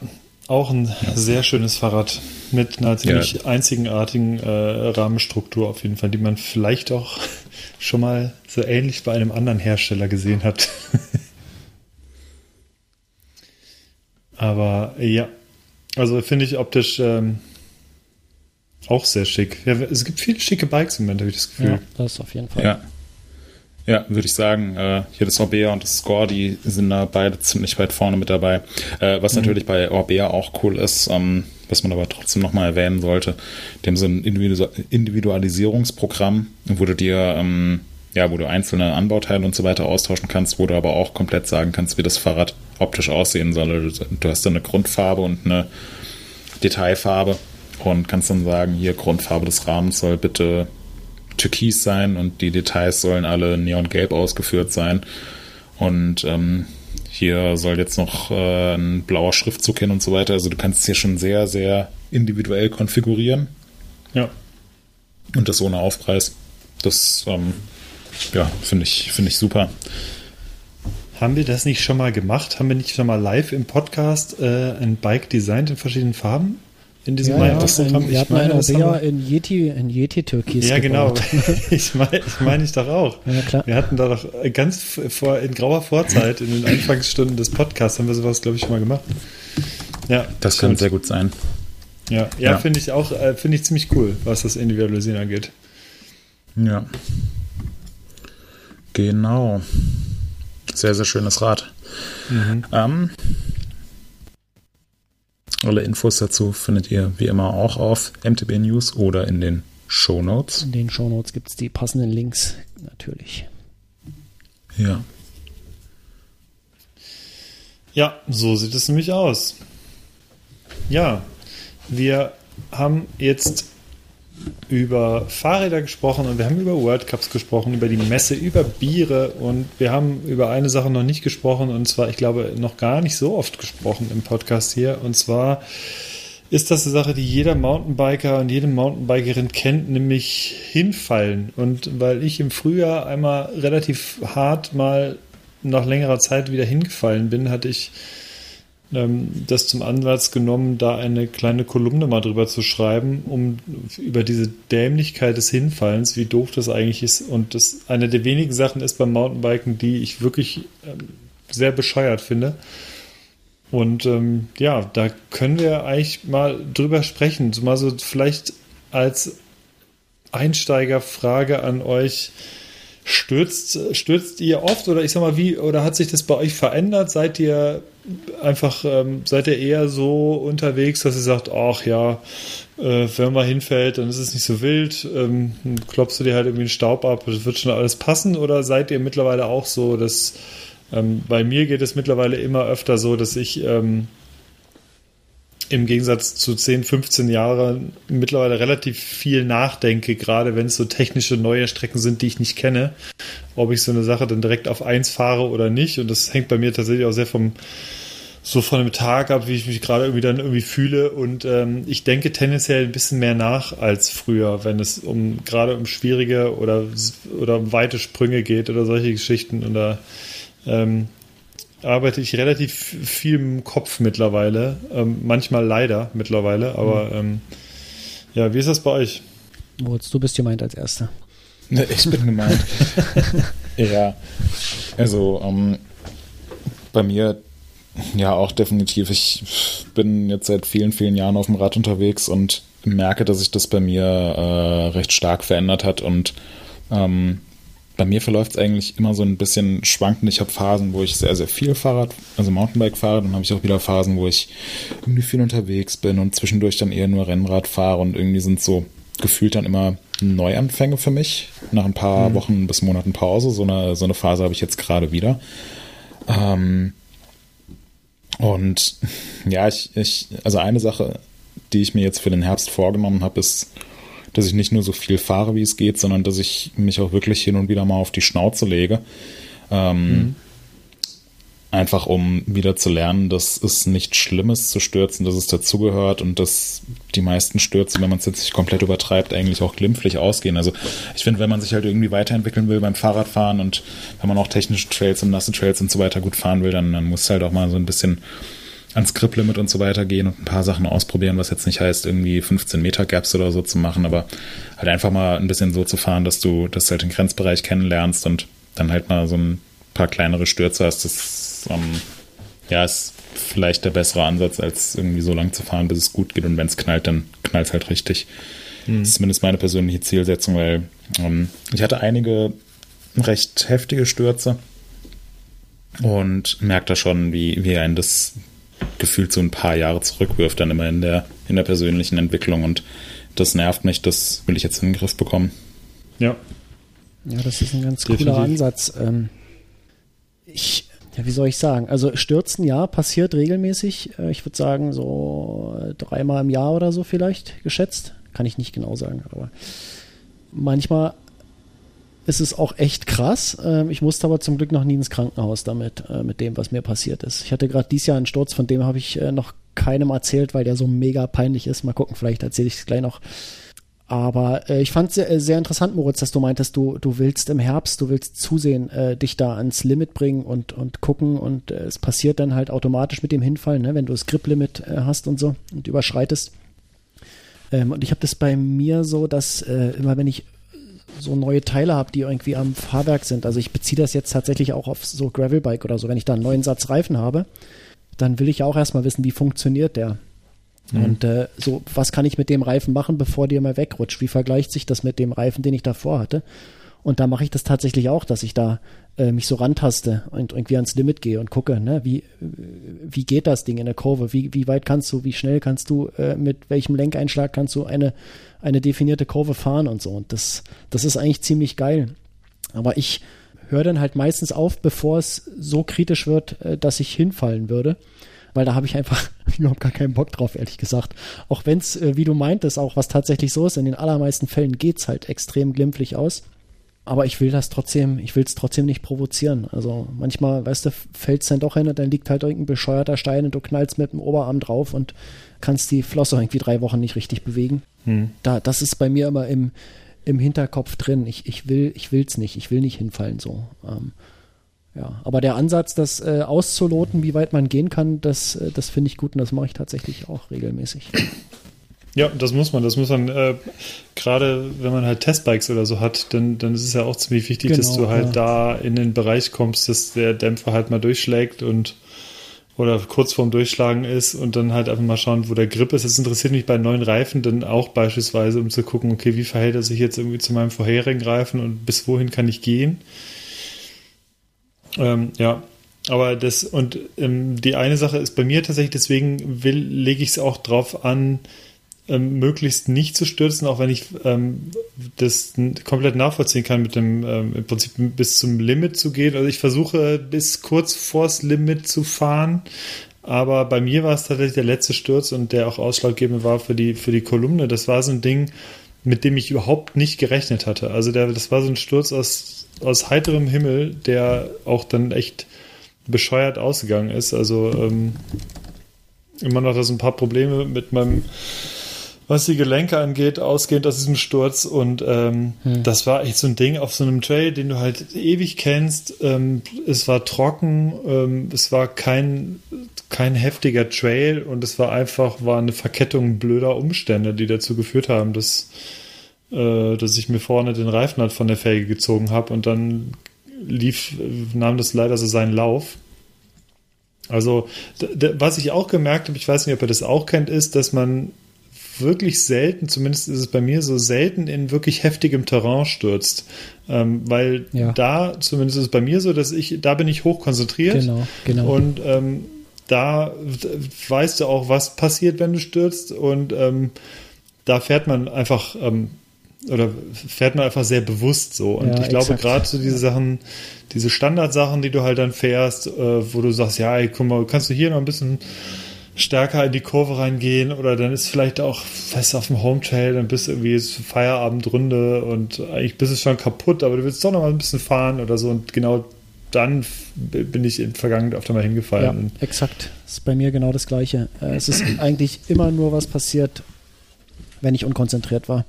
auch ein sehr schönes Fahrrad mit einer ziemlich einzigartigen äh, Rahmenstruktur auf jeden Fall, die man vielleicht auch schon mal so ähnlich bei einem anderen Hersteller gesehen hat. Aber ja, also finde ich optisch ähm, auch sehr schick. Ja, es gibt viele schicke Bikes im Moment, habe ich das Gefühl. Ja, das auf jeden Fall. Ja. Ja, würde ich sagen, äh, hier das Orbea und das Score, die sind da beide ziemlich weit vorne mit dabei. Äh, was natürlich bei Orbea auch cool ist, ähm, was man aber trotzdem nochmal erwähnen sollte, die haben so ein Individu Individualisierungsprogramm, wo du dir, ähm, ja, wo du einzelne Anbauteile und so weiter austauschen kannst, wo du aber auch komplett sagen kannst, wie das Fahrrad optisch aussehen soll. Du hast dann eine Grundfarbe und eine Detailfarbe und kannst dann sagen, hier Grundfarbe des Rahmens soll bitte türkis sein und die Details sollen alle neongelb ausgeführt sein. Und ähm, hier soll jetzt noch äh, ein blauer Schriftzug hin und so weiter. Also du kannst es hier schon sehr, sehr individuell konfigurieren Ja. und das ohne Aufpreis. Das ähm, ja, finde ich, finde ich super. Haben wir das nicht schon mal gemacht? Haben wir nicht schon mal live im Podcast äh, ein Bike designt in verschiedenen Farben? In diesem Ja, ja, Programm? in, wir hatten einen Orbea in Yeti, in Yeti Türkis Ja, genau. gebaut. Ich meine ich mein ich doch auch. Ja, klar. Wir hatten da doch ganz vor, in grauer Vorzeit, in den Anfangsstunden des Podcasts, haben wir sowas, glaube ich, schon mal gemacht. Ja, Das kann stimmt. sehr gut sein. Ja, ja, Ja. finde ich auch, äh, finde ich ziemlich cool, was das Individualisieren angeht. Ja. Genau. Sehr, sehr schönes Rad. Ähm, alle Infos dazu findet ihr wie immer auch auf MTB News oder in den Show Notes. In den Shownotes gibt es die passenden Links, natürlich. Ja. Ja, so sieht es nämlich aus. Ja, wir haben jetzt über Fahrräder gesprochen und wir haben über World Cups gesprochen, über die Messe, über Biere und wir haben über eine Sache noch nicht gesprochen und zwar, ich glaube, noch gar nicht so oft gesprochen im Podcast hier und zwar ist das eine Sache, die jeder Mountainbiker und jede Mountainbikerin kennt, nämlich hinfallen. Und weil ich im Frühjahr einmal relativ hart mal nach längerer Zeit wieder hingefallen bin, hatte ich das zum Anlass genommen, da eine kleine Kolumne mal drüber zu schreiben, um über diese Dämlichkeit des Hinfallens, wie doof das eigentlich ist. Und das eine der wenigen Sachen ist beim Mountainbiken, die ich wirklich ähm, sehr bescheuert finde. Und ähm, ja, da können wir eigentlich mal drüber sprechen. Mal so vielleicht als Einsteigerfrage an euch. Stürzt, stürzt ihr oft oder ich sag mal, wie, oder hat sich das bei euch verändert? Seid ihr einfach, ähm, seid ihr eher so unterwegs, dass ihr sagt, ach ja, äh, wenn man hinfällt, dann ist es nicht so wild, ähm, klopfst du dir halt irgendwie den Staub ab, das wird schon alles passen, oder seid ihr mittlerweile auch so, dass ähm, bei mir geht es mittlerweile immer öfter so, dass ich ähm, im Gegensatz zu 10, 15 Jahren mittlerweile relativ viel nachdenke, gerade wenn es so technische neue Strecken sind, die ich nicht kenne, ob ich so eine Sache dann direkt auf eins fahre oder nicht. Und das hängt bei mir tatsächlich auch sehr vom so von dem Tag ab, wie ich mich gerade irgendwie dann irgendwie fühle. Und ähm, ich denke tendenziell ein bisschen mehr nach als früher, wenn es um gerade um schwierige oder, oder um weite Sprünge geht oder solche Geschichten. Und da ähm, arbeite ich relativ viel im Kopf mittlerweile. Ähm, manchmal leider mittlerweile, aber mhm. ähm, ja, wie ist das bei euch? Moritz, du bist gemeint als Erster. Ich bin gemeint. ja, also ähm, bei mir ja auch definitiv. Ich bin jetzt seit vielen, vielen Jahren auf dem Rad unterwegs und merke, dass sich das bei mir äh, recht stark verändert hat und ähm, bei mir verläuft es eigentlich immer so ein bisschen schwankend. Ich habe Phasen, wo ich sehr, sehr viel Fahrrad, also Mountainbike fahre. Dann habe ich auch wieder Phasen, wo ich irgendwie viel unterwegs bin und zwischendurch dann eher nur Rennrad fahre. Und irgendwie sind so gefühlt dann immer Neuanfänge für mich. Nach ein paar mhm. Wochen bis Monaten Pause. So eine, so eine Phase habe ich jetzt gerade wieder. Ähm, und ja, ich, ich, also eine Sache, die ich mir jetzt für den Herbst vorgenommen habe, ist dass ich nicht nur so viel fahre, wie es geht, sondern dass ich mich auch wirklich hin und wieder mal auf die Schnauze lege. Ähm, mhm. Einfach um wieder zu lernen, dass es nicht schlimm ist zu stürzen, dass es dazugehört und dass die meisten Stürze, wenn man es jetzt nicht komplett übertreibt, eigentlich auch glimpflich ausgehen. Also ich finde, wenn man sich halt irgendwie weiterentwickeln will beim Fahrradfahren und wenn man auch technische Trails und nasse Trails und so weiter gut fahren will, dann, dann muss halt auch mal so ein bisschen ans Grip-Limit und so weiter gehen und ein paar Sachen ausprobieren, was jetzt nicht heißt, irgendwie 15 Meter Gaps oder so zu machen, aber halt einfach mal ein bisschen so zu fahren, dass du das halt den Grenzbereich kennenlernst und dann halt mal so ein paar kleinere Stürze hast. Das ähm, ja, ist vielleicht der bessere Ansatz, als irgendwie so lang zu fahren, bis es gut geht und wenn es knallt, dann knallt es halt richtig. Mhm. Das ist zumindest meine persönliche Zielsetzung, weil ähm, ich hatte einige recht heftige Stürze und merkt da schon, wie, wie ein das gefühlt so ein paar Jahre zurückwirft, dann immer in der, in der persönlichen Entwicklung. Und das nervt mich, das will ich jetzt in den Griff bekommen. Ja. Ja, das ist ein ganz Definitiv. cooler Ansatz. Ähm, ich, ja, wie soll ich sagen? Also Stürzen, ja, passiert regelmäßig. Äh, ich würde sagen, so dreimal im Jahr oder so vielleicht geschätzt. Kann ich nicht genau sagen, aber manchmal ist es auch echt krass. Ähm, ich musste aber zum Glück noch nie ins Krankenhaus damit, äh, mit dem, was mir passiert ist. Ich hatte gerade dieses Jahr einen Sturz, von dem habe ich äh, noch keinem erzählt, weil der so mega peinlich ist. Mal gucken, vielleicht erzähle ich es gleich noch. Aber äh, ich fand es sehr, sehr interessant, Moritz, dass du meintest, du, du willst im Herbst, du willst zusehen, äh, dich da ans Limit bringen und, und gucken und äh, es passiert dann halt automatisch mit dem Hinfallen, ne, wenn du das Grip-Limit äh, hast und so und überschreitest. Ähm, und ich habe das bei mir so, dass äh, immer wenn ich so neue Teile habe, die irgendwie am Fahrwerk sind. Also ich beziehe das jetzt tatsächlich auch auf so Gravelbike oder so. Wenn ich da einen neuen Satz Reifen habe, dann will ich auch erstmal wissen, wie funktioniert der. Mhm. Und äh, so, was kann ich mit dem Reifen machen, bevor der mal wegrutscht? Wie vergleicht sich das mit dem Reifen, den ich davor hatte? Und da mache ich das tatsächlich auch, dass ich da äh, mich so rantaste und irgendwie ans Limit gehe und gucke, ne, wie, wie geht das Ding in der Kurve? Wie, wie weit kannst du, wie schnell kannst du, äh, mit welchem Lenkeinschlag kannst du eine, eine definierte Kurve fahren und so. Und das, das ist eigentlich ziemlich geil. Aber ich höre dann halt meistens auf, bevor es so kritisch wird, äh, dass ich hinfallen würde. weil da habe ich einfach überhaupt gar keinen Bock drauf, ehrlich gesagt. Auch wenn es, äh, wie du meintest, auch was tatsächlich so ist, in den allermeisten Fällen geht's halt extrem glimpflich aus. Aber ich will das trotzdem, ich will es trotzdem nicht provozieren. Also manchmal, weißt du, fällt's dann doch hin und dann liegt halt irgendein bescheuerter Stein und du knallst mit dem Oberarm drauf und kannst die Flosse irgendwie drei Wochen nicht richtig bewegen. Hm. Da, das ist bei mir immer im, im Hinterkopf drin. Ich, ich will, ich will's nicht, ich will nicht hinfallen so. Ähm, ja, aber der Ansatz, das äh, auszuloten, wie weit man gehen kann, das, äh, das finde ich gut und das mache ich tatsächlich auch regelmäßig. Ja, das muss man. Das muss man, äh, gerade wenn man halt Testbikes oder so hat, dann, dann ist es ja auch ziemlich wichtig, dass Genau, du halt ja. da in den Bereich kommst, dass der Dämpfer halt mal durchschlägt und oder kurz vorm Durchschlagen ist und dann halt einfach mal schauen, wo der Grip ist. Das interessiert mich bei neuen Reifen dann auch beispielsweise, um zu gucken, okay, wie verhält er sich jetzt irgendwie zu meinem vorherigen Reifen und bis wohin kann ich gehen. Ähm, ja, aber das und ähm, die eine Sache ist bei mir tatsächlich, deswegen will, lege ich es auch drauf an, ähm, möglichst nicht zu stürzen, auch wenn ich ähm, das komplett nachvollziehen kann, mit dem ähm, im Prinzip bis zum Limit zu gehen. Also ich versuche bis kurz vors Limit zu fahren, aber bei mir war es tatsächlich der letzte Sturz und der auch ausschlaggebend war für die für die Kolumne. Das war so ein Ding, mit dem ich überhaupt nicht gerechnet hatte. Also der, das war so ein Sturz aus aus heiterem Himmel, der auch dann echt bescheuert ausgegangen ist. Also ähm, immer noch da so ein paar Probleme mit meinem, was die Gelenke angeht, ausgehend aus diesem Sturz. Und ähm, das war echt so ein Ding auf so einem Trail, den du halt ewig kennst. Ähm, es war trocken, ähm, es war kein, kein heftiger Trail und es war einfach, war eine Verkettung blöder Umstände, die dazu geführt haben, dass, äh, dass ich mir vorne den Reifen halt von der Felge gezogen habe und dann lief, nahm das leider so seinen Lauf. Also, was ich auch gemerkt habe, ich weiß nicht, ob ihr das auch kennt, ist, dass man wirklich selten, zumindest ist es bei mir so selten in wirklich heftigem Terrain stürzt. Ähm, weil Ja. da, zumindest ist es bei mir so, dass ich, da bin ich hoch konzentriert. Genau, genau. Und ähm, da weißt du auch, was passiert, wenn du stürzt. Und ähm, da fährt man einfach ähm, oder fährt man einfach sehr bewusst so. Und Ja, ich glaube, gerade so diese Sachen, diese Standardsachen, die du halt dann fährst, äh, wo du sagst, ja, ey, guck mal, kannst du hier noch ein bisschen stärker in die Kurve reingehen oder dann ist vielleicht auch fest auf dem Home Trail, dann bist du irgendwie Feierabendrunde und eigentlich bist du schon kaputt, aber du willst doch noch mal ein bisschen fahren oder so und genau dann bin ich in Vergangenheit öfter mal hingefallen. Ja, exakt. Das ist bei mir genau das Gleiche. Äh, es ist eigentlich immer nur was passiert, wenn ich unkonzentriert war.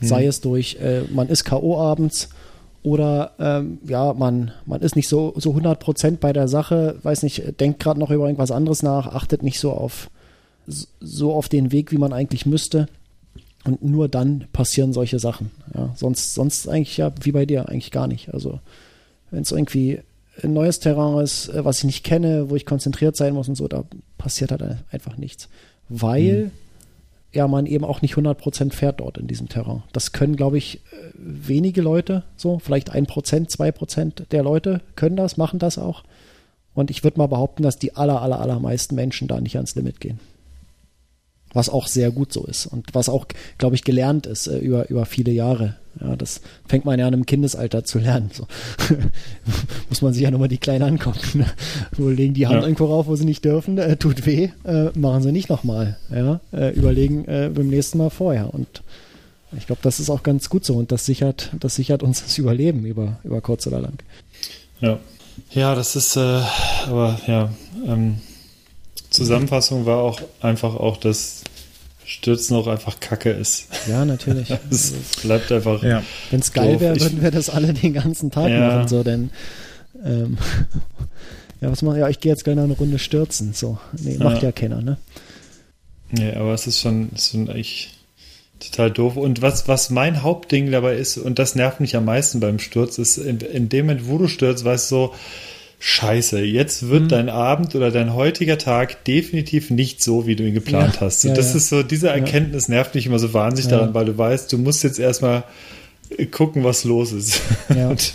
Sei es durch, äh, man ist K.O. abends oder ähm, ja, man, man ist nicht so, so 100% bei der Sache, weiß nicht, denkt gerade noch über irgendwas anderes nach, achtet nicht so auf, so auf den Weg, wie man eigentlich müsste. Und nur dann passieren solche Sachen. Ja, sonst, sonst eigentlich ja wie bei dir eigentlich gar nicht. Also wenn es irgendwie ein neues Terrain ist, äh, was ich nicht kenne, wo ich konzentriert sein muss und so, da passiert halt einfach nichts. Weil ja man eben auch nicht 100% fährt dort in diesem Terrain. Das können, glaube ich, äh, wenige Leute so, vielleicht 1%, 2% der Leute können das, machen das auch. Und ich würde mal behaupten, dass die aller, aller, allermeisten Menschen da nicht ans Limit gehen. Was auch sehr gut so ist und was auch, glaube ich, gelernt ist äh, über, über viele Jahre. Ja, das fängt man ja an im Kindesalter zu lernen. So. Muss man sich ja nochmal die Kleinen angucken. Ne? Wo legen die Hand Ja. irgendwo rauf, wo sie nicht dürfen, äh, tut weh, äh, machen sie nicht nochmal. Ja? Äh, überlegen äh, beim nächsten Mal vorher. Und ich glaube, das ist auch ganz gut so und das sichert, das sichert uns das Überleben über, über kurz oder lang. Ja. Ja, das ist, äh, aber ja, ähm, Zusammenfassung war auch einfach auch, dass Stürzen auch einfach Kacke ist. Ja, natürlich. Es bleibt einfach. Ja. Wenn es geil wäre, würden wir das alle den ganzen Tag Ja. machen, so, denn ähm, ja, was mache ich? Ja, ich gehe jetzt noch eine Runde stürzen. So. Nee, macht Ja. ja keiner, ne? Nee, aber es ist schon, ist schon echt total doof. Und was, was mein Hauptding dabei ist, und das nervt mich am meisten beim Sturz, ist, in, in dem Moment, wo du stürzt, weißt du so, Scheiße, jetzt wird dein Abend oder dein heutiger Tag definitiv nicht so, wie du ihn geplant Ja, hast. Und ja, das ja. ist so, diese Erkenntnis nervt mich immer so wahnsinnig daran, weil du weißt, du musst jetzt erstmal gucken, was los ist. Ja. Und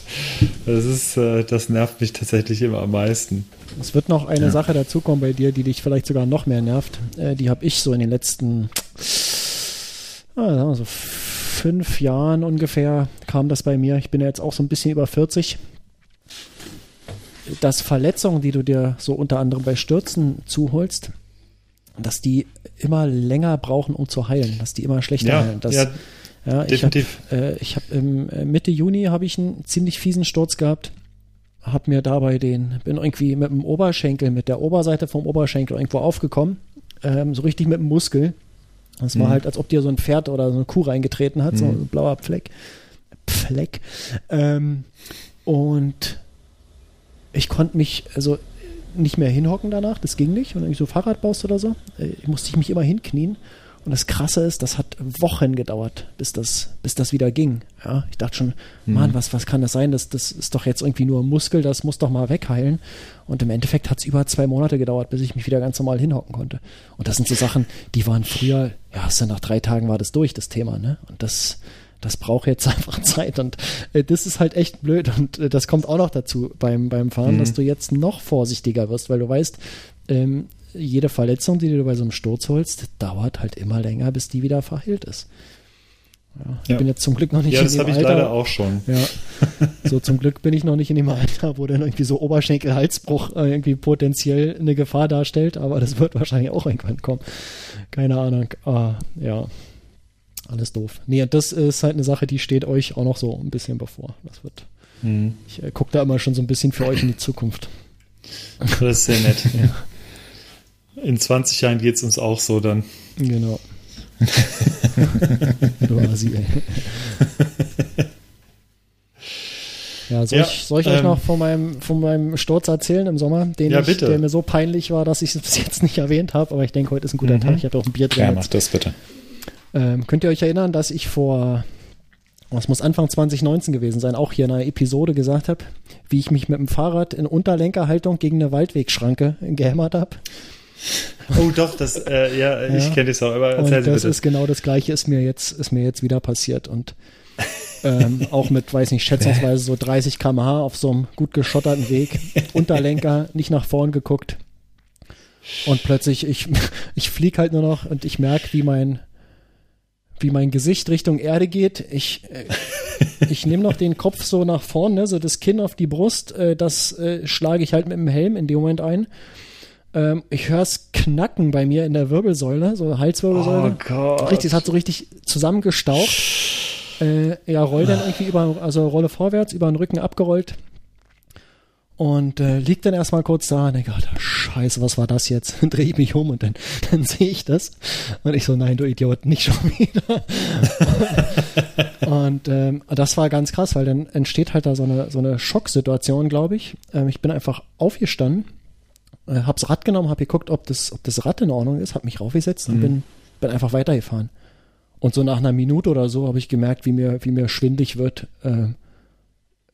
das ist, äh, das nervt mich tatsächlich immer am meisten. Es wird noch eine Sache dazukommen bei dir, die dich vielleicht sogar noch mehr nervt. Äh, die habe ich so in den letzten ah, sagen wir so fünf Jahren ungefähr kam das bei mir. Ich bin ja jetzt auch so ein bisschen über 40. dass Verletzungen, die du dir so unter anderem bei Stürzen zuholst, dass die immer länger brauchen, um zu heilen, dass die immer schlechter Ja, heilen. Das, ja, ja, definitiv. Ich habe äh, ich hab im äh, Mitte Juni habe ich einen ziemlich fiesen Sturz gehabt. Hab mir dabei den, bin irgendwie mit dem Oberschenkel, mit der Oberseite vom Oberschenkel irgendwo aufgekommen, ähm, so richtig mit dem Muskel. Das war Mhm. halt, als ob dir so ein Pferd oder so eine Kuh reingetreten hat, so Mhm. ein blauer Fleck. Fleck. Ähm, und ich konnte mich also nicht mehr hinhocken danach, das ging nicht. Und wenn du so Fahrrad baust oder so, äh, musste ich mich immer hinknien. Und das Krasse ist, das hat Wochen gedauert, bis das, bis das wieder ging. Ja, ich dachte schon, Mann, was, was kann das sein? Das, das ist doch jetzt irgendwie nur ein Muskel, das muss doch mal wegheilen. Und im Endeffekt hat es über zwei Monate gedauert, bis ich mich wieder ganz normal hinhocken konnte. Und das sind so Sachen, die waren früher, ja, nach drei Tagen war das durch, das Thema, ne? Und das, das braucht jetzt einfach Zeit und äh, das ist halt echt blöd und äh, das kommt auch noch dazu beim, beim Fahren, Mhm. dass du jetzt noch vorsichtiger wirst, weil du weißt, ähm, jede Verletzung, die du bei so einem Sturz holst, dauert halt immer länger, bis die wieder verheilt ist. Ja, ich Ja. bin jetzt zum Glück noch nicht Ja, in das dem habe ich Alter. leider auch schon. Ja, so zum Glück bin ich noch nicht in dem Alter, wo dann irgendwie so Oberschenkel-Halsbruch äh, irgendwie potenziell eine Gefahr darstellt, aber das wird wahrscheinlich auch irgendwann kommen. Keine Ahnung. Ah, ja, alles doof. Nee, das ist halt eine Sache, die steht euch auch noch so ein bisschen bevor. Das wird. Mhm. Ich äh, gucke da immer schon so ein bisschen für euch in die Zukunft. Das ist sehr nett. In 20 Jahren geht es uns auch so dann. Genau. du Asi, ey. Ja, soll Ja, ich, soll ich euch ähm, noch von meinem, von meinem Sturz erzählen im Sommer, den Ja, ich, bitte. der mir so peinlich war, dass ich es bis jetzt nicht erwähnt habe, aber ich denke, heute ist ein guter Mhm. Tag. Ich habe auch ein Bier drin. Ja, mach das bitte. Ähm, könnt ihr euch erinnern, dass ich vor, was muss Anfang 2019 gewesen sein, auch hier in einer Episode gesagt habe, wie ich mich mit dem Fahrrad in Unterlenkerhaltung gegen eine Waldwegschranke gehämmert habe? Oh doch, das, äh, ja, ich Ja. kenne das auch, aber Und erzähl sie das bitte. ist genau das gleiche, ist mir jetzt, ist mir jetzt wieder passiert. Und ähm, auch mit, weiß nicht, schätzungsweise so 30 km/h auf so einem gut geschotterten Weg, Unterlenker, nicht nach vorn geguckt. Und plötzlich, ich, ich flieg halt nur noch und ich merke, wie mein, wie mein Gesicht Richtung Erde geht. Ich, äh, ich nehme noch den Kopf so nach vorn, ne, so das Kinn auf die Brust, äh, das äh, schlage ich halt mit dem Helm in dem Moment ein. Ähm, ich höre es knacken bei mir in der Wirbelsäule, so Halswirbelsäule. Oh Gott. Richtig, es hat so richtig zusammengestaucht. Äh, ja, roll dann irgendwie über, also rolle vorwärts, über den Rücken abgerollt. Und äh, liegt dann erstmal kurz da und denke, Alter, scheiße, was war das jetzt? Dann drehe ich mich um und dann, dann sehe ich das. Und ich so, nein, du Idiot, nicht schon wieder. und ähm, das war ganz krass, weil dann entsteht halt da so eine, so eine Schocksituation, glaube ich. Ähm, ich bin einfach aufgestanden, äh, hab's Rad genommen, hab geguckt, ob das, ob das Rad in Ordnung ist, hab mich raufgesetzt und bin, bin einfach weitergefahren. Und so nach einer Minute oder so habe ich gemerkt, wie mir, wie mir schwindlig wird, äh,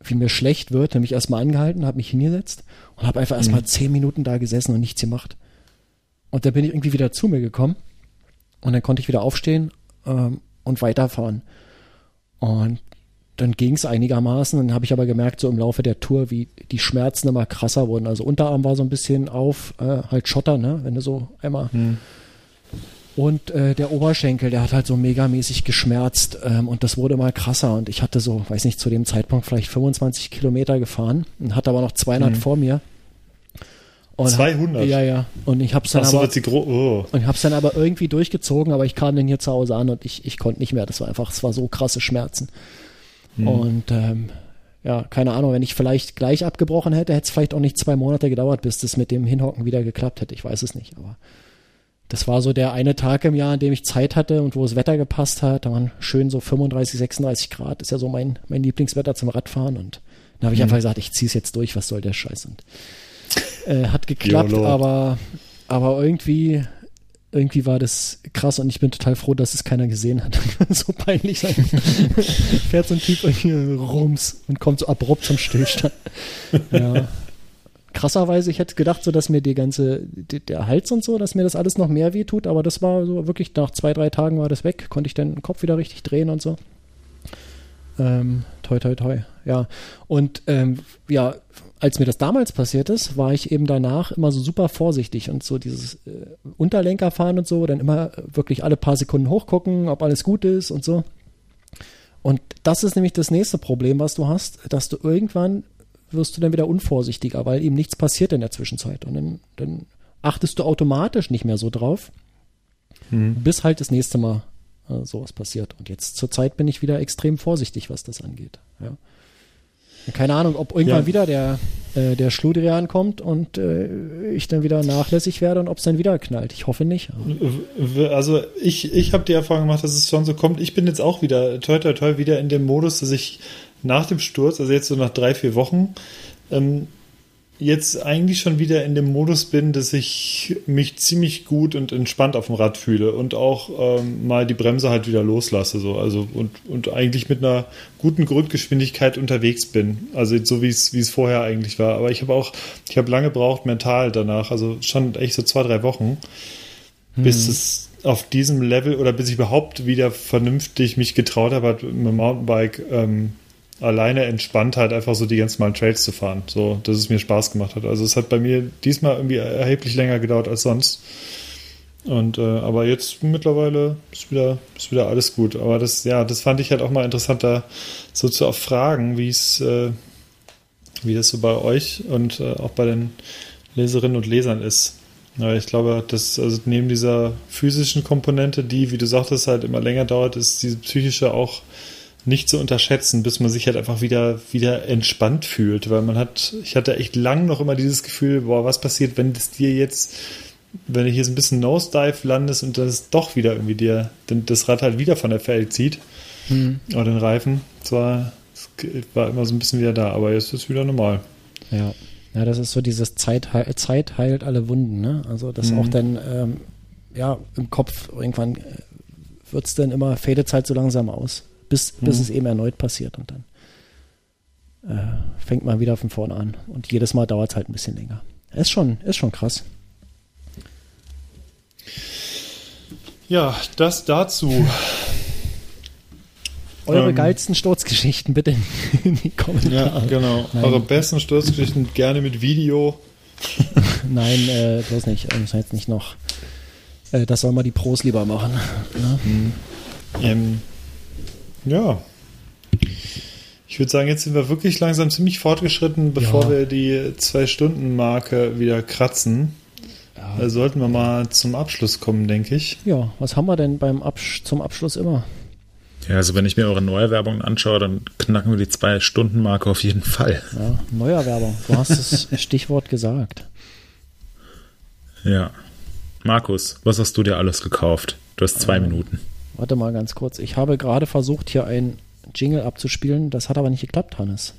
wie mir schlecht wird. Nämlich erstmal angehalten, habe mich hingesetzt und habe einfach erstmal zehn Minuten da gesessen und nichts gemacht. Und da bin ich irgendwie wieder zu mir gekommen und dann konnte ich wieder aufstehen ähm, und weiterfahren. Und dann ging es einigermaßen. Dann habe ich aber gemerkt, so im Laufe der Tour, wie die Schmerzen immer krasser wurden. Also Unterarm war so ein bisschen auf, äh, halt Schotter, ne? Wenn du so einmal. Und äh, der Oberschenkel, der hat halt so megamäßig geschmerzt ähm, und das wurde immer krasser. Und ich hatte so, weiß nicht, zu dem Zeitpunkt vielleicht 25 Kilometer gefahren und hatte aber noch 200 vor mir. Und 200? Ja, ja. Und ich hab's dann Ach so, aber. Oh. und ich dann aber irgendwie durchgezogen, aber ich kam dann hier zu Hause an und ich, ich konnte nicht mehr. Das war einfach, es war so krasse Schmerzen. Und ähm, ja, keine Ahnung, wenn ich vielleicht gleich abgebrochen hätte, hätte es vielleicht auch nicht zwei Monate gedauert, bis das mit dem Hinhocken wieder geklappt hätte. Ich weiß es nicht, aber das war so der eine Tag im Jahr, an dem ich Zeit hatte und wo das Wetter gepasst hat. Da waren schön so 35, 36 Grad. Ist ja so mein, mein Lieblingswetter zum Radfahren. Und dann habe ich einfach gesagt, ich ziehe es jetzt durch, was soll der Scheiß? Und äh, hat geklappt, YOLO. aber, aber irgendwie, irgendwie war das krass und ich bin total froh, dass es keiner gesehen hat. so peinlich sein. Fährt so ein Typ irgendwie rums und kommt so abrupt zum Stillstand. ja. Krasserweise, ich hätte gedacht, so dass mir die ganze, die, der Hals und so, dass mir das alles noch mehr weh tut, aber das war so wirklich, nach zwei, drei Tagen war das weg, konnte ich dann den Kopf wieder richtig drehen und so. Ähm, toi, toi, toi. Ja. Und ähm, ja, als mir das damals passiert ist, war ich eben danach immer so super vorsichtig und so dieses äh, Unterlenkerfahren und so, dann immer wirklich alle paar Sekunden hochgucken, ob alles gut ist und so. Und das ist nämlich das nächste Problem, was du hast, dass du irgendwann wirst du dann wieder unvorsichtiger, weil ihm nichts passiert in der Zwischenzeit. Und dann, dann achtest du automatisch nicht mehr so drauf, bis halt das nächste Mal äh, sowas passiert. Und jetzt zur Zeit bin ich wieder extrem vorsichtig, was das angeht. Ja. Keine Ahnung, ob irgendwann Ja. wieder der, äh, der Schludrian kommt und äh, ich dann wieder nachlässig werde und ob es dann wieder knallt. Ich hoffe nicht. Also ich, ich habe die Erfahrung gemacht, dass es schon so kommt. Ich bin jetzt auch wieder, toi toi toi, wieder in dem Modus, dass ich nach dem Sturz, also jetzt so nach drei, vier Wochen, ähm, jetzt eigentlich schon wieder in dem Modus bin, dass ich mich ziemlich gut und entspannt auf dem Rad fühle und auch ähm, mal die Bremse halt wieder loslasse. So. Also und, und eigentlich mit einer guten Grundgeschwindigkeit unterwegs bin. Also so wie es wie es vorher eigentlich war. Aber ich habe auch, ich habe lange gebraucht mental danach, also schon echt so zwei, drei Wochen bis es auf diesem Level oder bis ich überhaupt wieder vernünftig mich getraut habe, mit dem Mountainbike ähm, alleine entspannt halt einfach so die ganz normalen Trails zu fahren. So, dass es mir Spaß gemacht hat. Also es hat bei mir diesmal irgendwie erheblich länger gedauert als sonst. Und äh, aber jetzt mittlerweile ist wieder, ist wieder alles gut. Aber das, ja, das fand ich halt auch mal interessant, da so zu erfragen, wie es, äh, wie das so bei euch und äh, auch bei den Leserinnen und Lesern ist. Ja, ich glaube, dass also neben dieser physischen Komponente, die, wie du sagtest, halt immer länger dauert, ist diese psychische auch nicht zu unterschätzen, bis man sich halt einfach wieder, wieder entspannt fühlt. Weil man hat, ich hatte echt lang noch immer dieses Gefühl, boah, was passiert, wenn das dir jetzt, wenn du hier so ein bisschen Nosedive landest und das doch wieder irgendwie dir, denn das Rad halt wieder von der Feld zieht oder den Reifen. Es war, es immer so ein bisschen wieder da, aber jetzt ist es wieder normal. Ja. Ja, das ist so dieses Zeit, Zeit heilt alle Wunden, ne? Also das Mhm. auch dann, ähm, ja, im Kopf irgendwann äh, wird's dann immer, fadet halt so langsam aus, bis, bis Mhm. es eben erneut passiert und dann äh, fängt man wieder von vorne an. Und jedes Mal dauert's halt ein bisschen länger. Ist schon, ist schon krass. Ja, das dazu. Eure Ähm. geilsten Sturzgeschichten bitte in die Kommentare. Ja, genau. Nein. Eure besten Sturzgeschichten gerne mit Video. Nein, äh, bloß nicht. Müssen wir jetzt nicht noch. Äh, das soll mal die Pros lieber machen. Ne? Ähm, ja. Ich würde sagen, jetzt sind wir wirklich langsam ziemlich fortgeschritten, bevor Ja. wir die Zwei-Stunden-Marke wieder kratzen. Ja. Äh, sollten wir mal zum Abschluss kommen, denke ich. Ja, was haben wir denn beim Absch zum Abschluss immer? Ja, also wenn ich mir eure Neuerwerbungen anschaue, dann knacken wir die Zwei-Stunden-Marke auf jeden Fall. Ja, Neuerwerbung. Du hast das Stichwort gesagt. Ja. Markus, was hast du dir alles gekauft? Du hast zwei Minuten. Warte mal ganz kurz. Ich habe gerade versucht, hier ein Jingle abzuspielen. Das hat aber nicht geklappt, Hannes.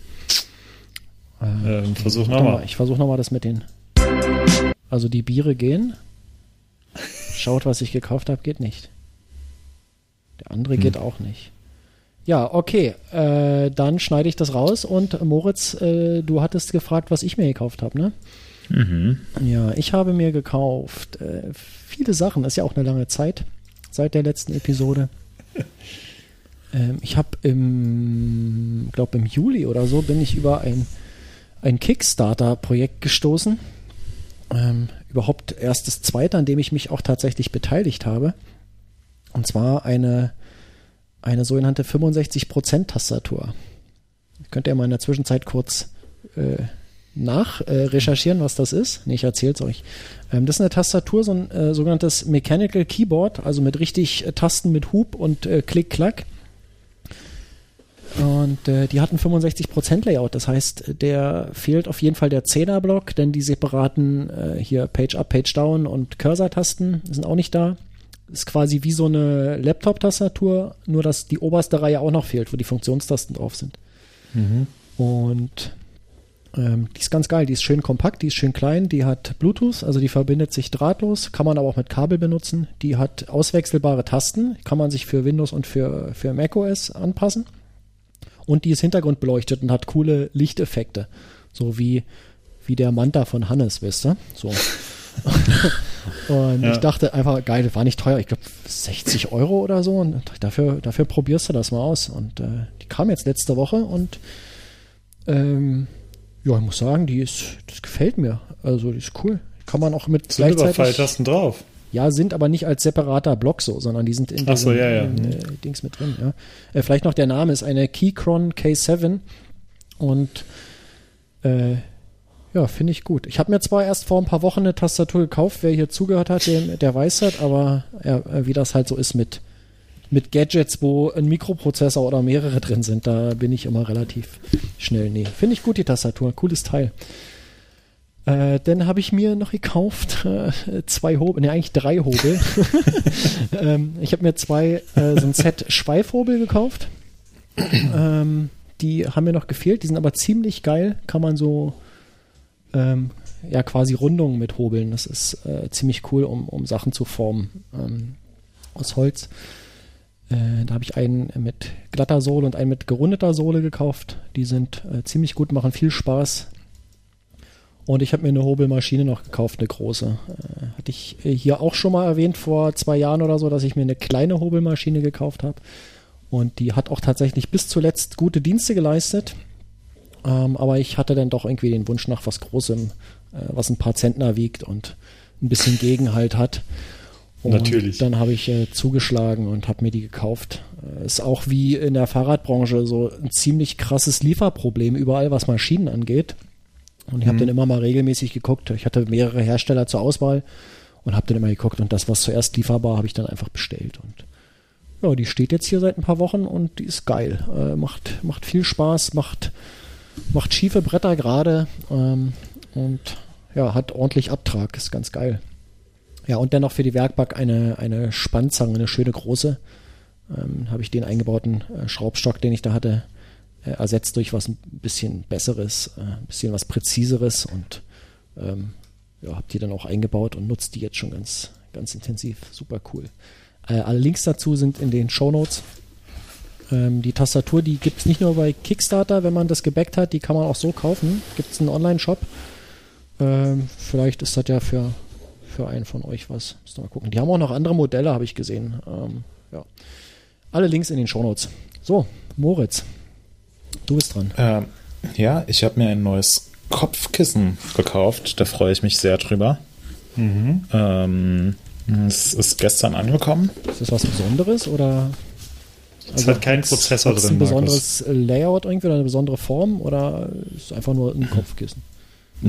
Ähm, versuch nochmal. ich versuche nochmal das mit den. Also die Biere gehen. Schaut, was ich gekauft habe, geht nicht. Der andere geht auch nicht. Ja, okay. Äh, dann schneide ich das raus und Moritz, äh, du hattest gefragt, was ich mir gekauft habe, ne? Mhm. Ja, ich habe mir gekauft äh, viele Sachen. Das ist ja auch eine lange Zeit seit der letzten Episode. ähm, ich habe im, glaube im Juli oder so bin ich über ein, ein Kickstarter-Projekt gestoßen. Ähm, überhaupt erst das zweite, an dem ich mich auch tatsächlich beteiligt habe. Und zwar eine, eine sogenannte 65%-Tastatur. Könnt ihr mal in der Zwischenzeit kurz äh, nach äh, recherchieren, was das ist. Nee, ich erzähl's euch. Ähm, das ist eine Tastatur, so ein äh, sogenanntes Mechanical Keyboard, also mit richtig äh, Tasten mit Hub und äh, Klick-Klack. Und äh, die hat ein 65% Layout, das heißt, der fehlt auf jeden Fall der 10er Block, denn die separaten äh, hier Page Up, Page Down und Cursor-Tasten sind auch nicht da. Ist quasi wie so eine Laptop-Tastatur, nur dass die oberste Reihe auch noch fehlt, wo die Funktionstasten drauf sind. Und ähm, die ist ganz geil, die ist schön kompakt, die ist schön klein, die hat Bluetooth, also die verbindet sich drahtlos, kann man aber auch mit Kabel benutzen. Die hat auswechselbare Tasten, kann man sich für Windows und für, für macOS anpassen. Und die ist hintergrundbeleuchtet und hat coole Lichteffekte. So wie, wie der Manta von Hannes, wisst ihr? So. und Ja. ich dachte einfach, geil, war nicht teuer, ich glaube 60 Euro oder so. Und dafür, dafür probierst du das mal aus. Und äh, die kam jetzt letzte Woche und ähm, ja, ich muss sagen, die ist, das gefällt mir. Also die ist cool. Kann man auch mit Sind gleichzeitig. Pfeiltasten drauf. Ja, sind aber nicht als separater Block so, sondern die sind in Ach so, ja, ja. äh, Dings mit drin. Ja. Äh, vielleicht noch der Name ist eine Keychron K7 und Äh, ja, finde ich gut. Ich habe mir zwar erst vor ein paar Wochen eine Tastatur gekauft, wer hier zugehört hat, der, der weiß das, aber ja, wie das halt so ist mit, mit Gadgets, wo ein Mikroprozessor oder mehrere drin sind, da bin ich immer relativ schnell. Nee, finde ich gut, die Tastatur. Cooles Teil. Äh, dann habe ich mir noch gekauft äh, zwei Hobel, ne eigentlich drei Hobel. ähm, ich habe mir zwei äh, so ein Set Schweifhobel gekauft. ähm, die haben mir noch gefehlt, die sind aber ziemlich geil. Kann man so ähm, ja quasi Rundungen mit hobeln. Das ist äh, ziemlich cool, um, um Sachen zu formen ähm, aus Holz. Äh, da habe ich einen mit glatter Sohle und einen mit gerundeter Sohle gekauft. Die sind äh, ziemlich gut, machen viel Spaß. Und ich habe mir eine Hobelmaschine noch gekauft, eine große. Äh, hatte ich äh, hier auch schon mal erwähnt vor zwei Jahren oder so, dass ich mir eine kleine Hobelmaschine gekauft habe. Und die hat auch tatsächlich bis zuletzt gute Dienste geleistet. Ähm, aber ich hatte dann doch irgendwie den Wunsch nach was Großem, äh, was ein paar Zentner wiegt und ein bisschen Gegenhalt hat. Und Natürlich. Dann habe ich äh, zugeschlagen und habe mir die gekauft. Äh, ist auch wie in der Fahrradbranche so ein ziemlich krasses Lieferproblem überall, was Maschinen angeht. Und ich habe dann immer mal regelmäßig geguckt. Ich hatte mehrere Hersteller zur Auswahl und habe dann immer geguckt und das, was zuerst lieferbar, habe ich dann einfach bestellt. Und ja, die steht jetzt hier seit ein paar Wochen und die ist geil. Äh, macht, macht viel Spaß, macht, macht schiefe Bretter gerade ähm, und ja, hat ordentlich Abtrag, ist ganz geil. Ja, und dennoch für die Werkbank eine, eine Spannzange, eine schöne große. Ähm, habe ich den eingebauten äh, Schraubstock, den ich da hatte, äh, ersetzt durch was ein bisschen besseres, äh, ein bisschen was präziseres und ähm, ja, habe die dann auch eingebaut und nutzt die jetzt schon ganz, ganz intensiv. Super cool. Äh, alle Links dazu sind in den Show Notes. Ähm, die Tastatur, die gibt es nicht nur bei Kickstarter, wenn man das gebackt hat, die kann man auch so kaufen. Gibt es einen Online-Shop. Ähm, vielleicht ist das ja für, für einen von euch was. Müssen wir mal gucken. Die haben auch noch andere Modelle, habe ich gesehen. Ähm, ja. Alle Links in den Show Notes. So, Moritz, du bist dran. Ähm, ja, ich habe mir ein neues Kopfkissen gekauft. Da freue ich mich sehr drüber. Ähm, es ist gestern angekommen. Ist das was Besonderes oder? Es hat keinen Prozessor hat's drin, ein Markus. besonderes Layout irgendwie oder eine besondere Form oder ist es einfach nur ein Kopfkissen?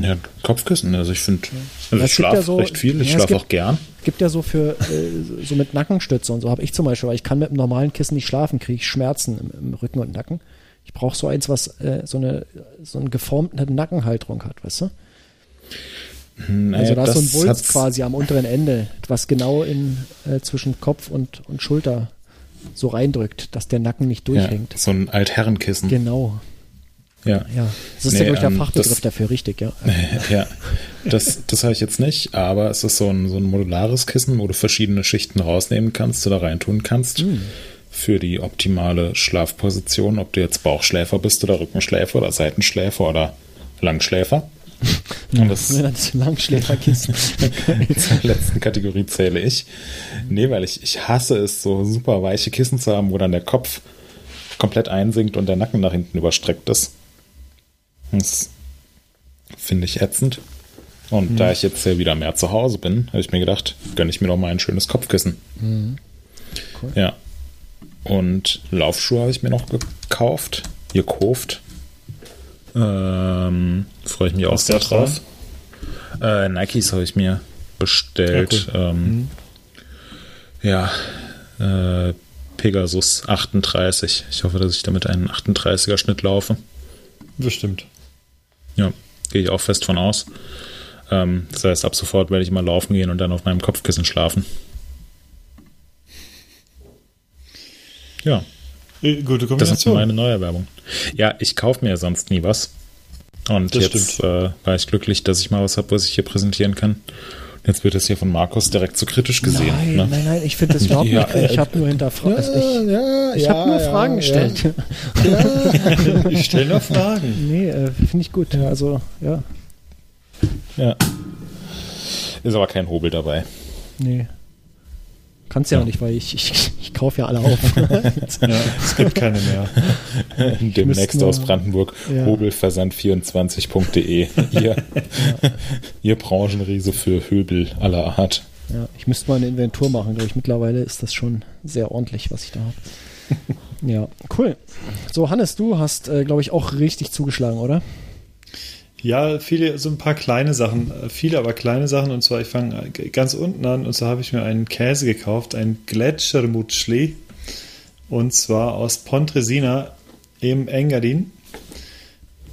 Ja, Kopfkissen. Also ich finde, also Es ich gibt ja schlafe so- recht viel. Ich ja, es schlafe auch gern. Gibt ja so für äh, so mit Nackenstütze und so habe ich zum Beispiel, weil ich kann mit einem normalen Kissen nicht schlafen, kriege ich Schmerzen im, im Rücken und Nacken. Ich brauche so eins, was äh, so eine so eine geformte Nackenhalterung hat, weißt du? Naja, Also da ist so ein Wulst quasi am unteren Ende, was genau in äh, zwischen Kopf und, und Schulter so reindrückt, dass der Nacken nicht Ja, durchhängt. so ein Altherrenkissen. Genau, Ja. ja. Das ist Nee, ja, glaube ich, der ähm, Fachbegriff das- dafür, richtig, ja. ja, das, das habe ich jetzt nicht, aber es ist so ein, so ein modulares Kissen, wo du verschiedene Schichten rausnehmen kannst oder reintun kannst Hm. für die optimale Schlafposition, ob du jetzt Bauchschläfer bist oder Rückenschläfer oder Seitenschläfer oder Langschläfer. Und das Das Langschläferkissen. zur letzten Kategorie zähle ich. Nee, weil ich, ich hasse es, so super weiche Kissen zu haben, wo dann der Kopf komplett einsinkt und der Nacken nach hinten überstreckt ist. Das finde ich ätzend. Und da ich jetzt ja wieder mehr zu Hause bin, habe ich mir gedacht, gönne ich mir noch mal ein schönes Kopfkissen. Cool. Ja. Und Laufschuhe habe ich mir noch gekauft, gekauft. Ähm, Freue ich mich auch sehr drauf. Äh, Nikes habe ich mir bestellt. Ja, ähm, ja, äh, Pegasus 38. Ich hoffe, dass ich damit einen 38er Schnitt laufe. Bestimmt. Ja, gehe ich auch fest von aus. Ähm, das heißt, ab sofort werde ich mal laufen gehen und dann auf meinem Kopfkissen schlafen. Ja, Äh, Gute das ist Kombination. meine neue Werbung. Ja, ich kaufe mir sonst nie was. Und Das jetzt äh, war ich glücklich, dass ich mal was habe, was ich hier präsentieren kann. Jetzt wird das hier von Markus direkt so kritisch gesehen. Nein, ne? nein, nein, ich finde das überhaupt Ja, nicht. kritisch. Ich habe nur hinterfragt. Also ich ja, ich habe nur Fragen gestellt. Ich stelle noch Fragen. nee, äh, finde ich gut. Ja, Also, ja, Ja. Ist aber kein Hobel dabei. nee. Kannst ja, Ja. auch nicht, weil ich, ich, ich kaufe ja alle auf. Ja, es gibt keine mehr. Demnächst müsste aus nur- Brandenburg Ja. hobelversand24.de. Ihr, ihr Branchenriese für Höbel aller Art. ja, ich müsste mal eine Inventur machen, glaube ich. Mittlerweile ist das schon sehr ordentlich, was ich da habe. ja, cool. So, Hannes, du hast, äh, glaube ich, auch richtig zugeschlagen, oder? Ja, viele, so ein paar kleine Sachen, äh, viele aber kleine Sachen. Und zwar, ich fange ganz unten an und zwar habe ich mir einen Käse gekauft, ein Gletschermutschli. Und zwar aus Pontresina im Engadin.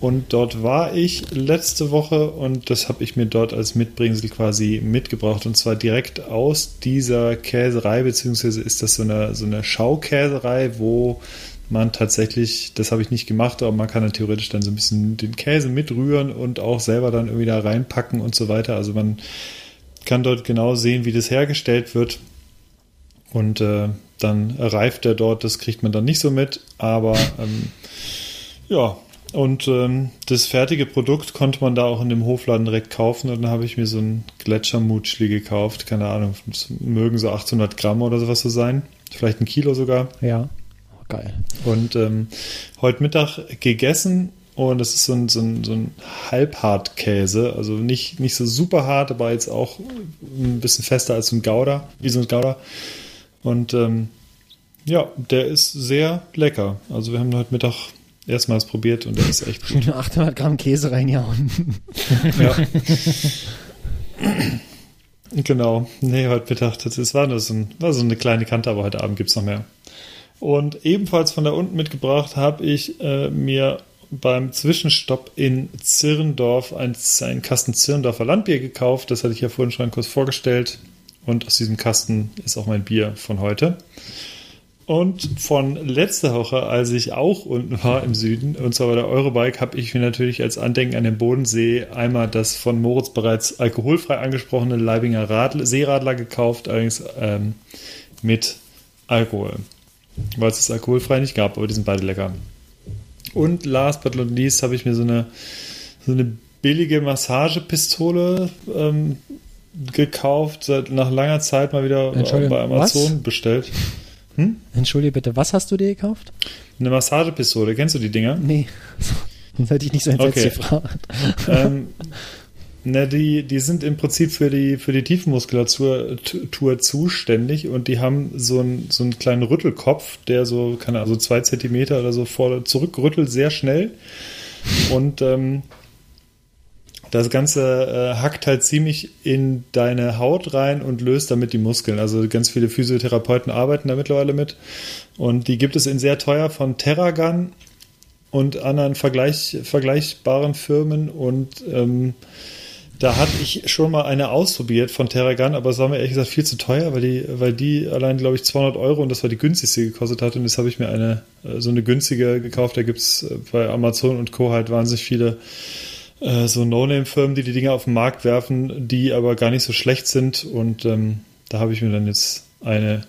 Und dort war ich letzte Woche und das habe ich mir dort als Mitbringsel quasi mitgebracht. Und zwar direkt aus dieser Käserei, beziehungsweise ist das so eine, so eine Schaukäserei, wo man tatsächlich, das habe ich nicht gemacht, aber man kann dann theoretisch dann so ein bisschen den Käse mitrühren und auch selber dann irgendwie da reinpacken und so weiter. Also man kann dort genau sehen, wie das hergestellt wird. Und äh, dann reift er dort, das kriegt man dann nicht so mit, aber ähm, ja, und ähm, das fertige Produkt konnte man da auch in dem Hofladen direkt kaufen. Und dann habe ich mir so ein Gletschermutschli gekauft. Keine Ahnung, das mögen so 800 Gramm oder sowas so sein. Vielleicht ein Kilo sogar. Ja. Geil. Und ähm, heute Mittag gegessen. Und das ist so ein, so ein, so ein Halbhartkäse. Also nicht, nicht so super hart, aber jetzt auch ein bisschen fester als so ein Gouda. Wie so ein Gouda. Und ähm, ja, der ist sehr lecker. Also wir haben heute Mittag erstmals probiert und der ist echt gut. Schöne 800 Gramm Käse reinjauen. Ja. genau. Nee, heute Mittag, das war, nur so ein, war so eine kleine Kante, aber heute Abend gibt es noch mehr. Und ebenfalls von da unten mitgebracht habe ich äh, mir beim Zwischenstopp in Zirndorf ein, ein Kasten Zirndorfer Landbier gekauft. Das hatte ich ja vorhin schon kurz vorgestellt. Und aus diesem Kasten ist auch mein Bier von heute. Und von letzter Woche, als ich auch unten war im Süden, und zwar bei der Eurobike, habe ich mir natürlich als Andenken an den Bodensee einmal das von Moritz bereits alkoholfrei angesprochene Leibinger Radl Seeradler gekauft, allerdings ähm, mit Alkohol. Weil es das alkoholfrei nicht gab, aber die sind beide lecker. Und last but not least habe ich mir so eine, so eine billige Massagepistole ähm, gekauft, seit nach langer Zeit mal wieder bei Amazon was? bestellt. Hm? Entschuldige bitte, was hast du dir gekauft? Eine Massagepistole, kennst du die Dinger? Nee, sonst hätte ich nicht so entsetzt Okay. gefragt. ähm, na, die, die sind im Prinzip für die, für die Tiefenmuskulatur Tour zuständig und die haben so einen, so einen kleinen Rüttelkopf, der so, keine Ahnung, so zwei Zentimeter oder so vor, zurückrüttelt, sehr schnell. Und ähm, das Ganze äh, hackt halt ziemlich in deine Haut rein und löst damit die Muskeln. Also ganz viele Physiotherapeuten arbeiten da mittlerweile mit. Und die gibt es in sehr teuer von Terragun und anderen Vergleich, vergleichbaren Firmen. Und ähm, da hatte ich schon mal eine ausprobiert von Terragun, aber es war mir ehrlich gesagt viel zu teuer, weil die, weil die allein, glaube ich, 200 Euro und das war die günstigste gekostet hat. Und jetzt habe ich mir eine, äh, so eine günstige gekauft. Da gibt es bei Amazon und Co. halt wahnsinnig viele äh, so No-Name-Firmen, die die Dinge auf den Markt werfen, die aber gar nicht so schlecht sind. Und ähm, da habe ich mir dann jetzt eine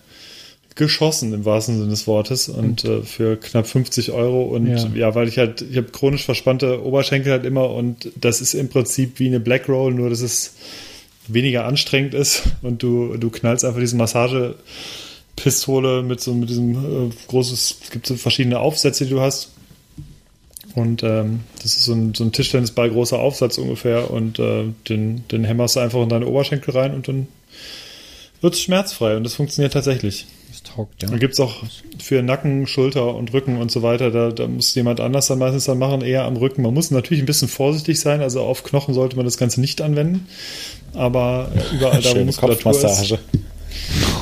geschossen im wahrsten Sinne des Wortes und äh, für knapp 50 Euro. Und Ja. ja, weil ich halt, ich habe chronisch verspannte Oberschenkel halt immer und das ist im Prinzip wie eine Black Roll, nur dass es weniger anstrengend ist. Und du, du knallst einfach diese Massagepistole mit so mit diesem äh, großes, es gibt so verschiedene Aufsätze, die du hast. Und ähm, das ist so ein, so ein Tischtennisball großer Aufsatz ungefähr. Und äh, den, den hämmerst du einfach in deine Oberschenkel rein und dann wird es schmerzfrei. Und das funktioniert tatsächlich. Das taugt, ja. Dann gibt es auch für Nacken, Schulter und Rücken und so weiter, da, da muss jemand anders dann meistens dann machen, eher am Rücken. Man muss natürlich ein bisschen vorsichtig sein, also auf Knochen sollte man das Ganze nicht anwenden, aber überall da, wo Muskulatur.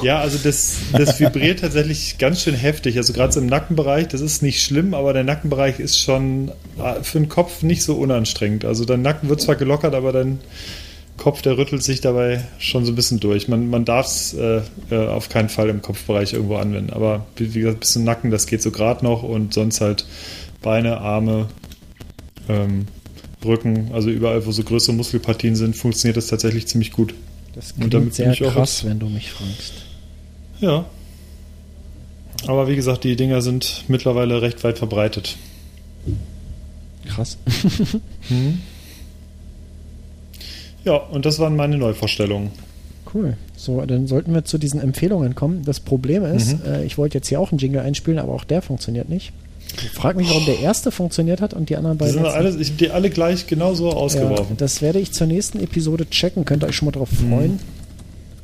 Ja, also das, das vibriert tatsächlich ganz schön heftig. Also gerade so im Nackenbereich, das ist nicht schlimm, aber der Nackenbereich ist schon äh, für den Kopf nicht so unanstrengend. Also dein Nacken wird zwar gelockert, aber dein Kopf, der rüttelt sich dabei schon so ein bisschen durch. Man, man darf es äh, äh, auf keinen Fall im Kopfbereich irgendwo anwenden. Aber wie gesagt, ein bisschen Nacken, das geht so gerade noch und sonst halt Beine, Arme, ähm, Rücken, also überall, wo so größere Muskelpartien sind, funktioniert das tatsächlich ziemlich gut. Das Und damit klingt bin sehr ich krass, wenn du mich fragst. Ja. Aber wie gesagt, die Dinger sind mittlerweile recht weit verbreitet. Krass. Ja, und das waren meine Neuvorstellungen. Cool. So, dann sollten wir zu diesen Empfehlungen kommen. Das Problem ist, Mhm. äh, ich wollte jetzt hier auch einen Jingle einspielen, aber auch der funktioniert nicht. Ich frage mich, warum der erste funktioniert hat und die anderen Die beiden. sind jetzt alle, ich hab die alle gleich genauso ausgeworfen. Ja, das werde ich zur nächsten Episode checken. Könnt ihr euch schon mal drauf Mhm. freuen.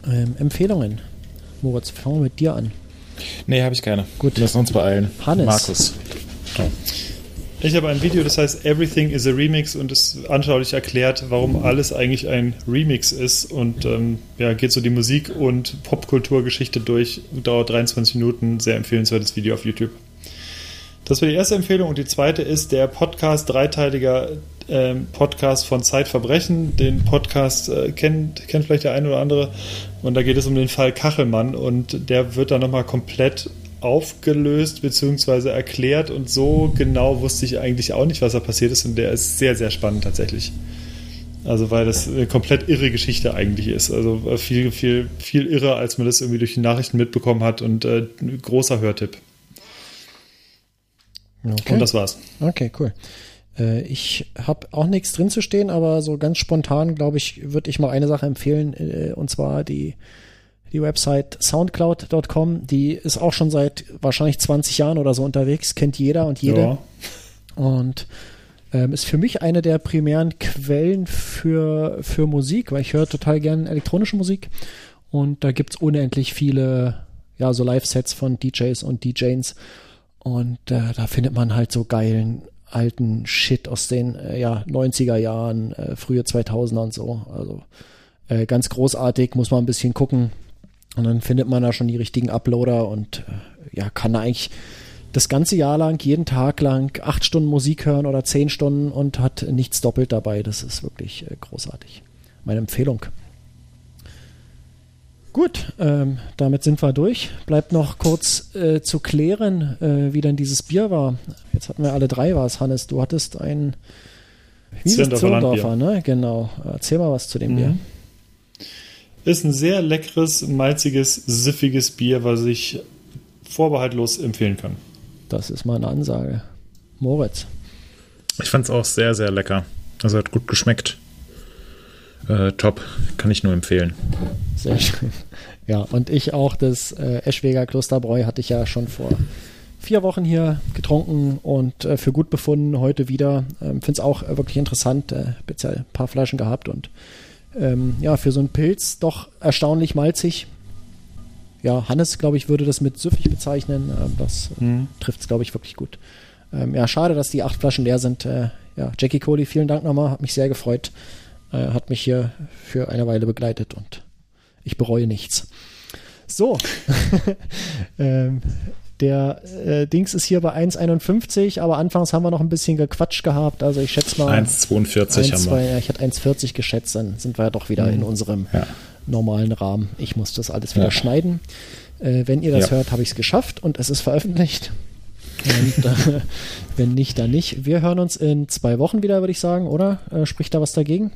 Ähm, Empfehlungen. Moritz, fangen wir mit dir an. Nee, habe ich keine. Gut. Wir müssen uns beeilen. Hannes. Markus. Ich habe ein Video, das heißt Everything is a Remix und es anschaulich erklärt, warum alles eigentlich ein Remix ist und ähm, ja, geht so die Musik- und Popkulturgeschichte durch, dauert 23 Minuten, sehr empfehlenswertes Video auf YouTube. Das war die erste Empfehlung und die zweite ist der Podcast, dreiteiliger ähm, Podcast von Zeitverbrechen. Den Podcast äh, kennt, kennt vielleicht der eine oder andere und da geht es um den Fall Kachelmann und der wird dann nochmal komplett aufgelöst bzw. erklärt und so genau wusste ich eigentlich auch nicht, was da passiert ist und der ist sehr, sehr spannend tatsächlich. Also weil das eine komplett irre Geschichte eigentlich ist. Also äh, viel, viel, viel irrer, als man das irgendwie durch die Nachrichten mitbekommen hat und äh, großer Hörtipp. Okay. Und das war's. Okay, cool. Äh, ich habe auch nichts drin zu stehen, aber so ganz spontan, glaube ich, würde ich mal eine Sache empfehlen, äh, und zwar die, die Website soundcloud.com. Die ist auch schon seit wahrscheinlich 20 Jahren oder so unterwegs, kennt jeder und jede. Ja. Und ähm, ist für mich eine der primären Quellen für, für Musik, weil ich höre total gern elektronische Musik. Und da gibt's unendlich viele, ja, so Live-Sets von DJs und DJs. Und äh, da findet man halt so geilen alten Shit aus den äh, ja, 90er Jahren, äh, frühe 2000er und so. Also äh, ganz großartig, muss man ein bisschen gucken. Und dann findet man da schon die richtigen Uploader und äh, ja, kann da eigentlich das ganze Jahr lang, jeden Tag lang, acht Stunden Musik hören oder zehn Stunden und hat nichts doppelt dabei. Das ist wirklich äh, großartig. Meine Empfehlung. Gut, ähm, damit sind wir durch. Bleibt noch kurz äh, zu klären, äh, wie denn dieses Bier war. Jetzt hatten wir alle drei was, Hannes. Du hattest ein? Zirndorfer Zirndorfer, ne? Genau. Erzähl mal was zu dem Bier. Ist ein sehr leckeres, malziges, siffiges Bier, was ich vorbehaltlos empfehlen kann. Das ist mal eine Ansage. Moritz. Ich fand es auch sehr, sehr lecker. Also hat gut geschmeckt. Äh, top, kann ich nur empfehlen. Sehr schön. Ja, und ich auch das äh, Eschweger Klosterbräu hatte ich ja schon vor vier Wochen hier getrunken und äh, für gut befunden, heute wieder. Ähm, Finde es auch äh, wirklich interessant. Äh, speziell ein paar Flaschen gehabt und ähm, ja, für so einen Pilz doch erstaunlich malzig. Ja, Hannes, glaube ich, würde das mit süffig bezeichnen. Ähm, das Mhm. trifft es, glaube ich, wirklich gut. Ähm, ja, schade, dass die acht Flaschen leer sind. Äh, ja, Jackie Cody, vielen Dank nochmal, hat mich sehr gefreut. Äh, hat mich hier für eine Weile begleitet und ich bereue nichts. So, ähm, der äh, Dings ist hier bei 1,51, aber anfangs haben wir noch ein bisschen gequatscht gehabt. Also ich schätze mal 1,42 1, haben wir. ja, ich hatte 1,40 geschätzt, dann sind wir ja doch wieder in unserem Ja. normalen Rahmen. Ich muss das alles wieder Ja. schneiden. Äh, wenn ihr das Ja. hört, habe ich es geschafft und es ist veröffentlicht. Und äh, wenn nicht, dann nicht. Wir hören uns in zwei Wochen wieder, würde ich sagen, oder? Äh, spricht da was dagegen?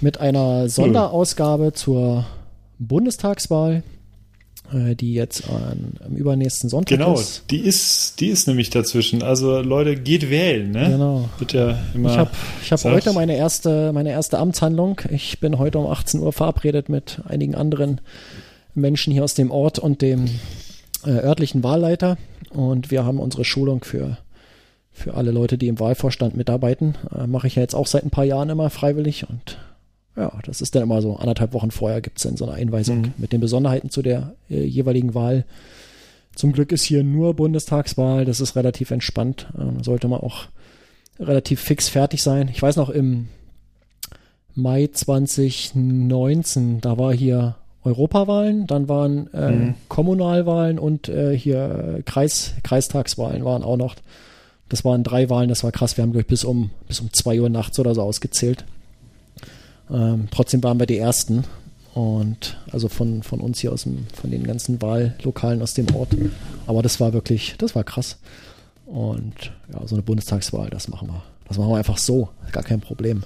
Mit einer Sonderausgabe zur Bundestagswahl, äh, die jetzt an, am übernächsten Sonntag Genau, ist. die ist, die ist nämlich dazwischen. Also Leute, geht wählen, ne? Genau. Wird ja immer. Ich habe ich hab heute meine erste, meine erste Amtshandlung. Ich bin heute um 18 Uhr verabredet mit einigen anderen Menschen hier aus dem Ort und dem äh, örtlichen Wahlleiter. Und wir haben unsere Schulung für, für alle Leute, die im Wahlvorstand mitarbeiten. Äh, Mache ich ja jetzt auch seit ein paar Jahren immer freiwillig. Und ja, das ist dann immer so anderthalb Wochen vorher gibt es dann so eine Einweisung Mhm. mit den Besonderheiten zu der äh, jeweiligen Wahl. Zum Glück ist hier nur Bundestagswahl. Das ist relativ entspannt. Ähm, sollte man auch relativ fix fertig sein. Ich weiß noch, im Mai 2019, da war hier Europawahlen, dann waren äh, Mhm. Kommunalwahlen und äh, hier Kreis, Kreistagswahlen waren auch noch. Das waren drei Wahlen, das war krass. Wir haben, glaube ich, bis um, bis um zwei Uhr nachts oder so ausgezählt. Ähm, trotzdem waren wir die Ersten. Und also von, von uns hier aus dem, von den ganzen Wahllokalen aus dem Ort. Aber das war wirklich, das war krass. Und ja, so eine Bundestagswahl, das machen wir. Das machen wir einfach so. Gar kein Problem.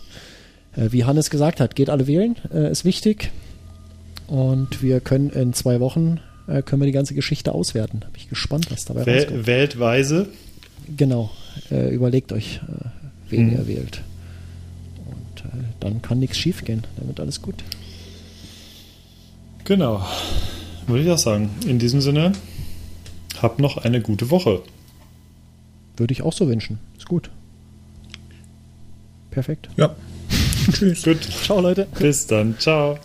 Äh, wie Hannes gesagt hat, geht alle wählen, äh, ist wichtig. Und wir können in zwei Wochen äh, können wir die ganze Geschichte auswerten. Bin ich gespannt, was dabei rauskommt. Wähl, wählt weise. Genau. Äh, überlegt euch, äh, wen Mhm. ihr wählt. Dann kann nichts schief gehen. Dann wird alles gut. Genau. Würde ich auch sagen. In diesem Sinne, habt noch eine gute Woche. Würde ich auch so wünschen. Ist gut. Perfekt. Ja. Tschüss. Gut. Ciao, Leute. Bis dann. Ciao.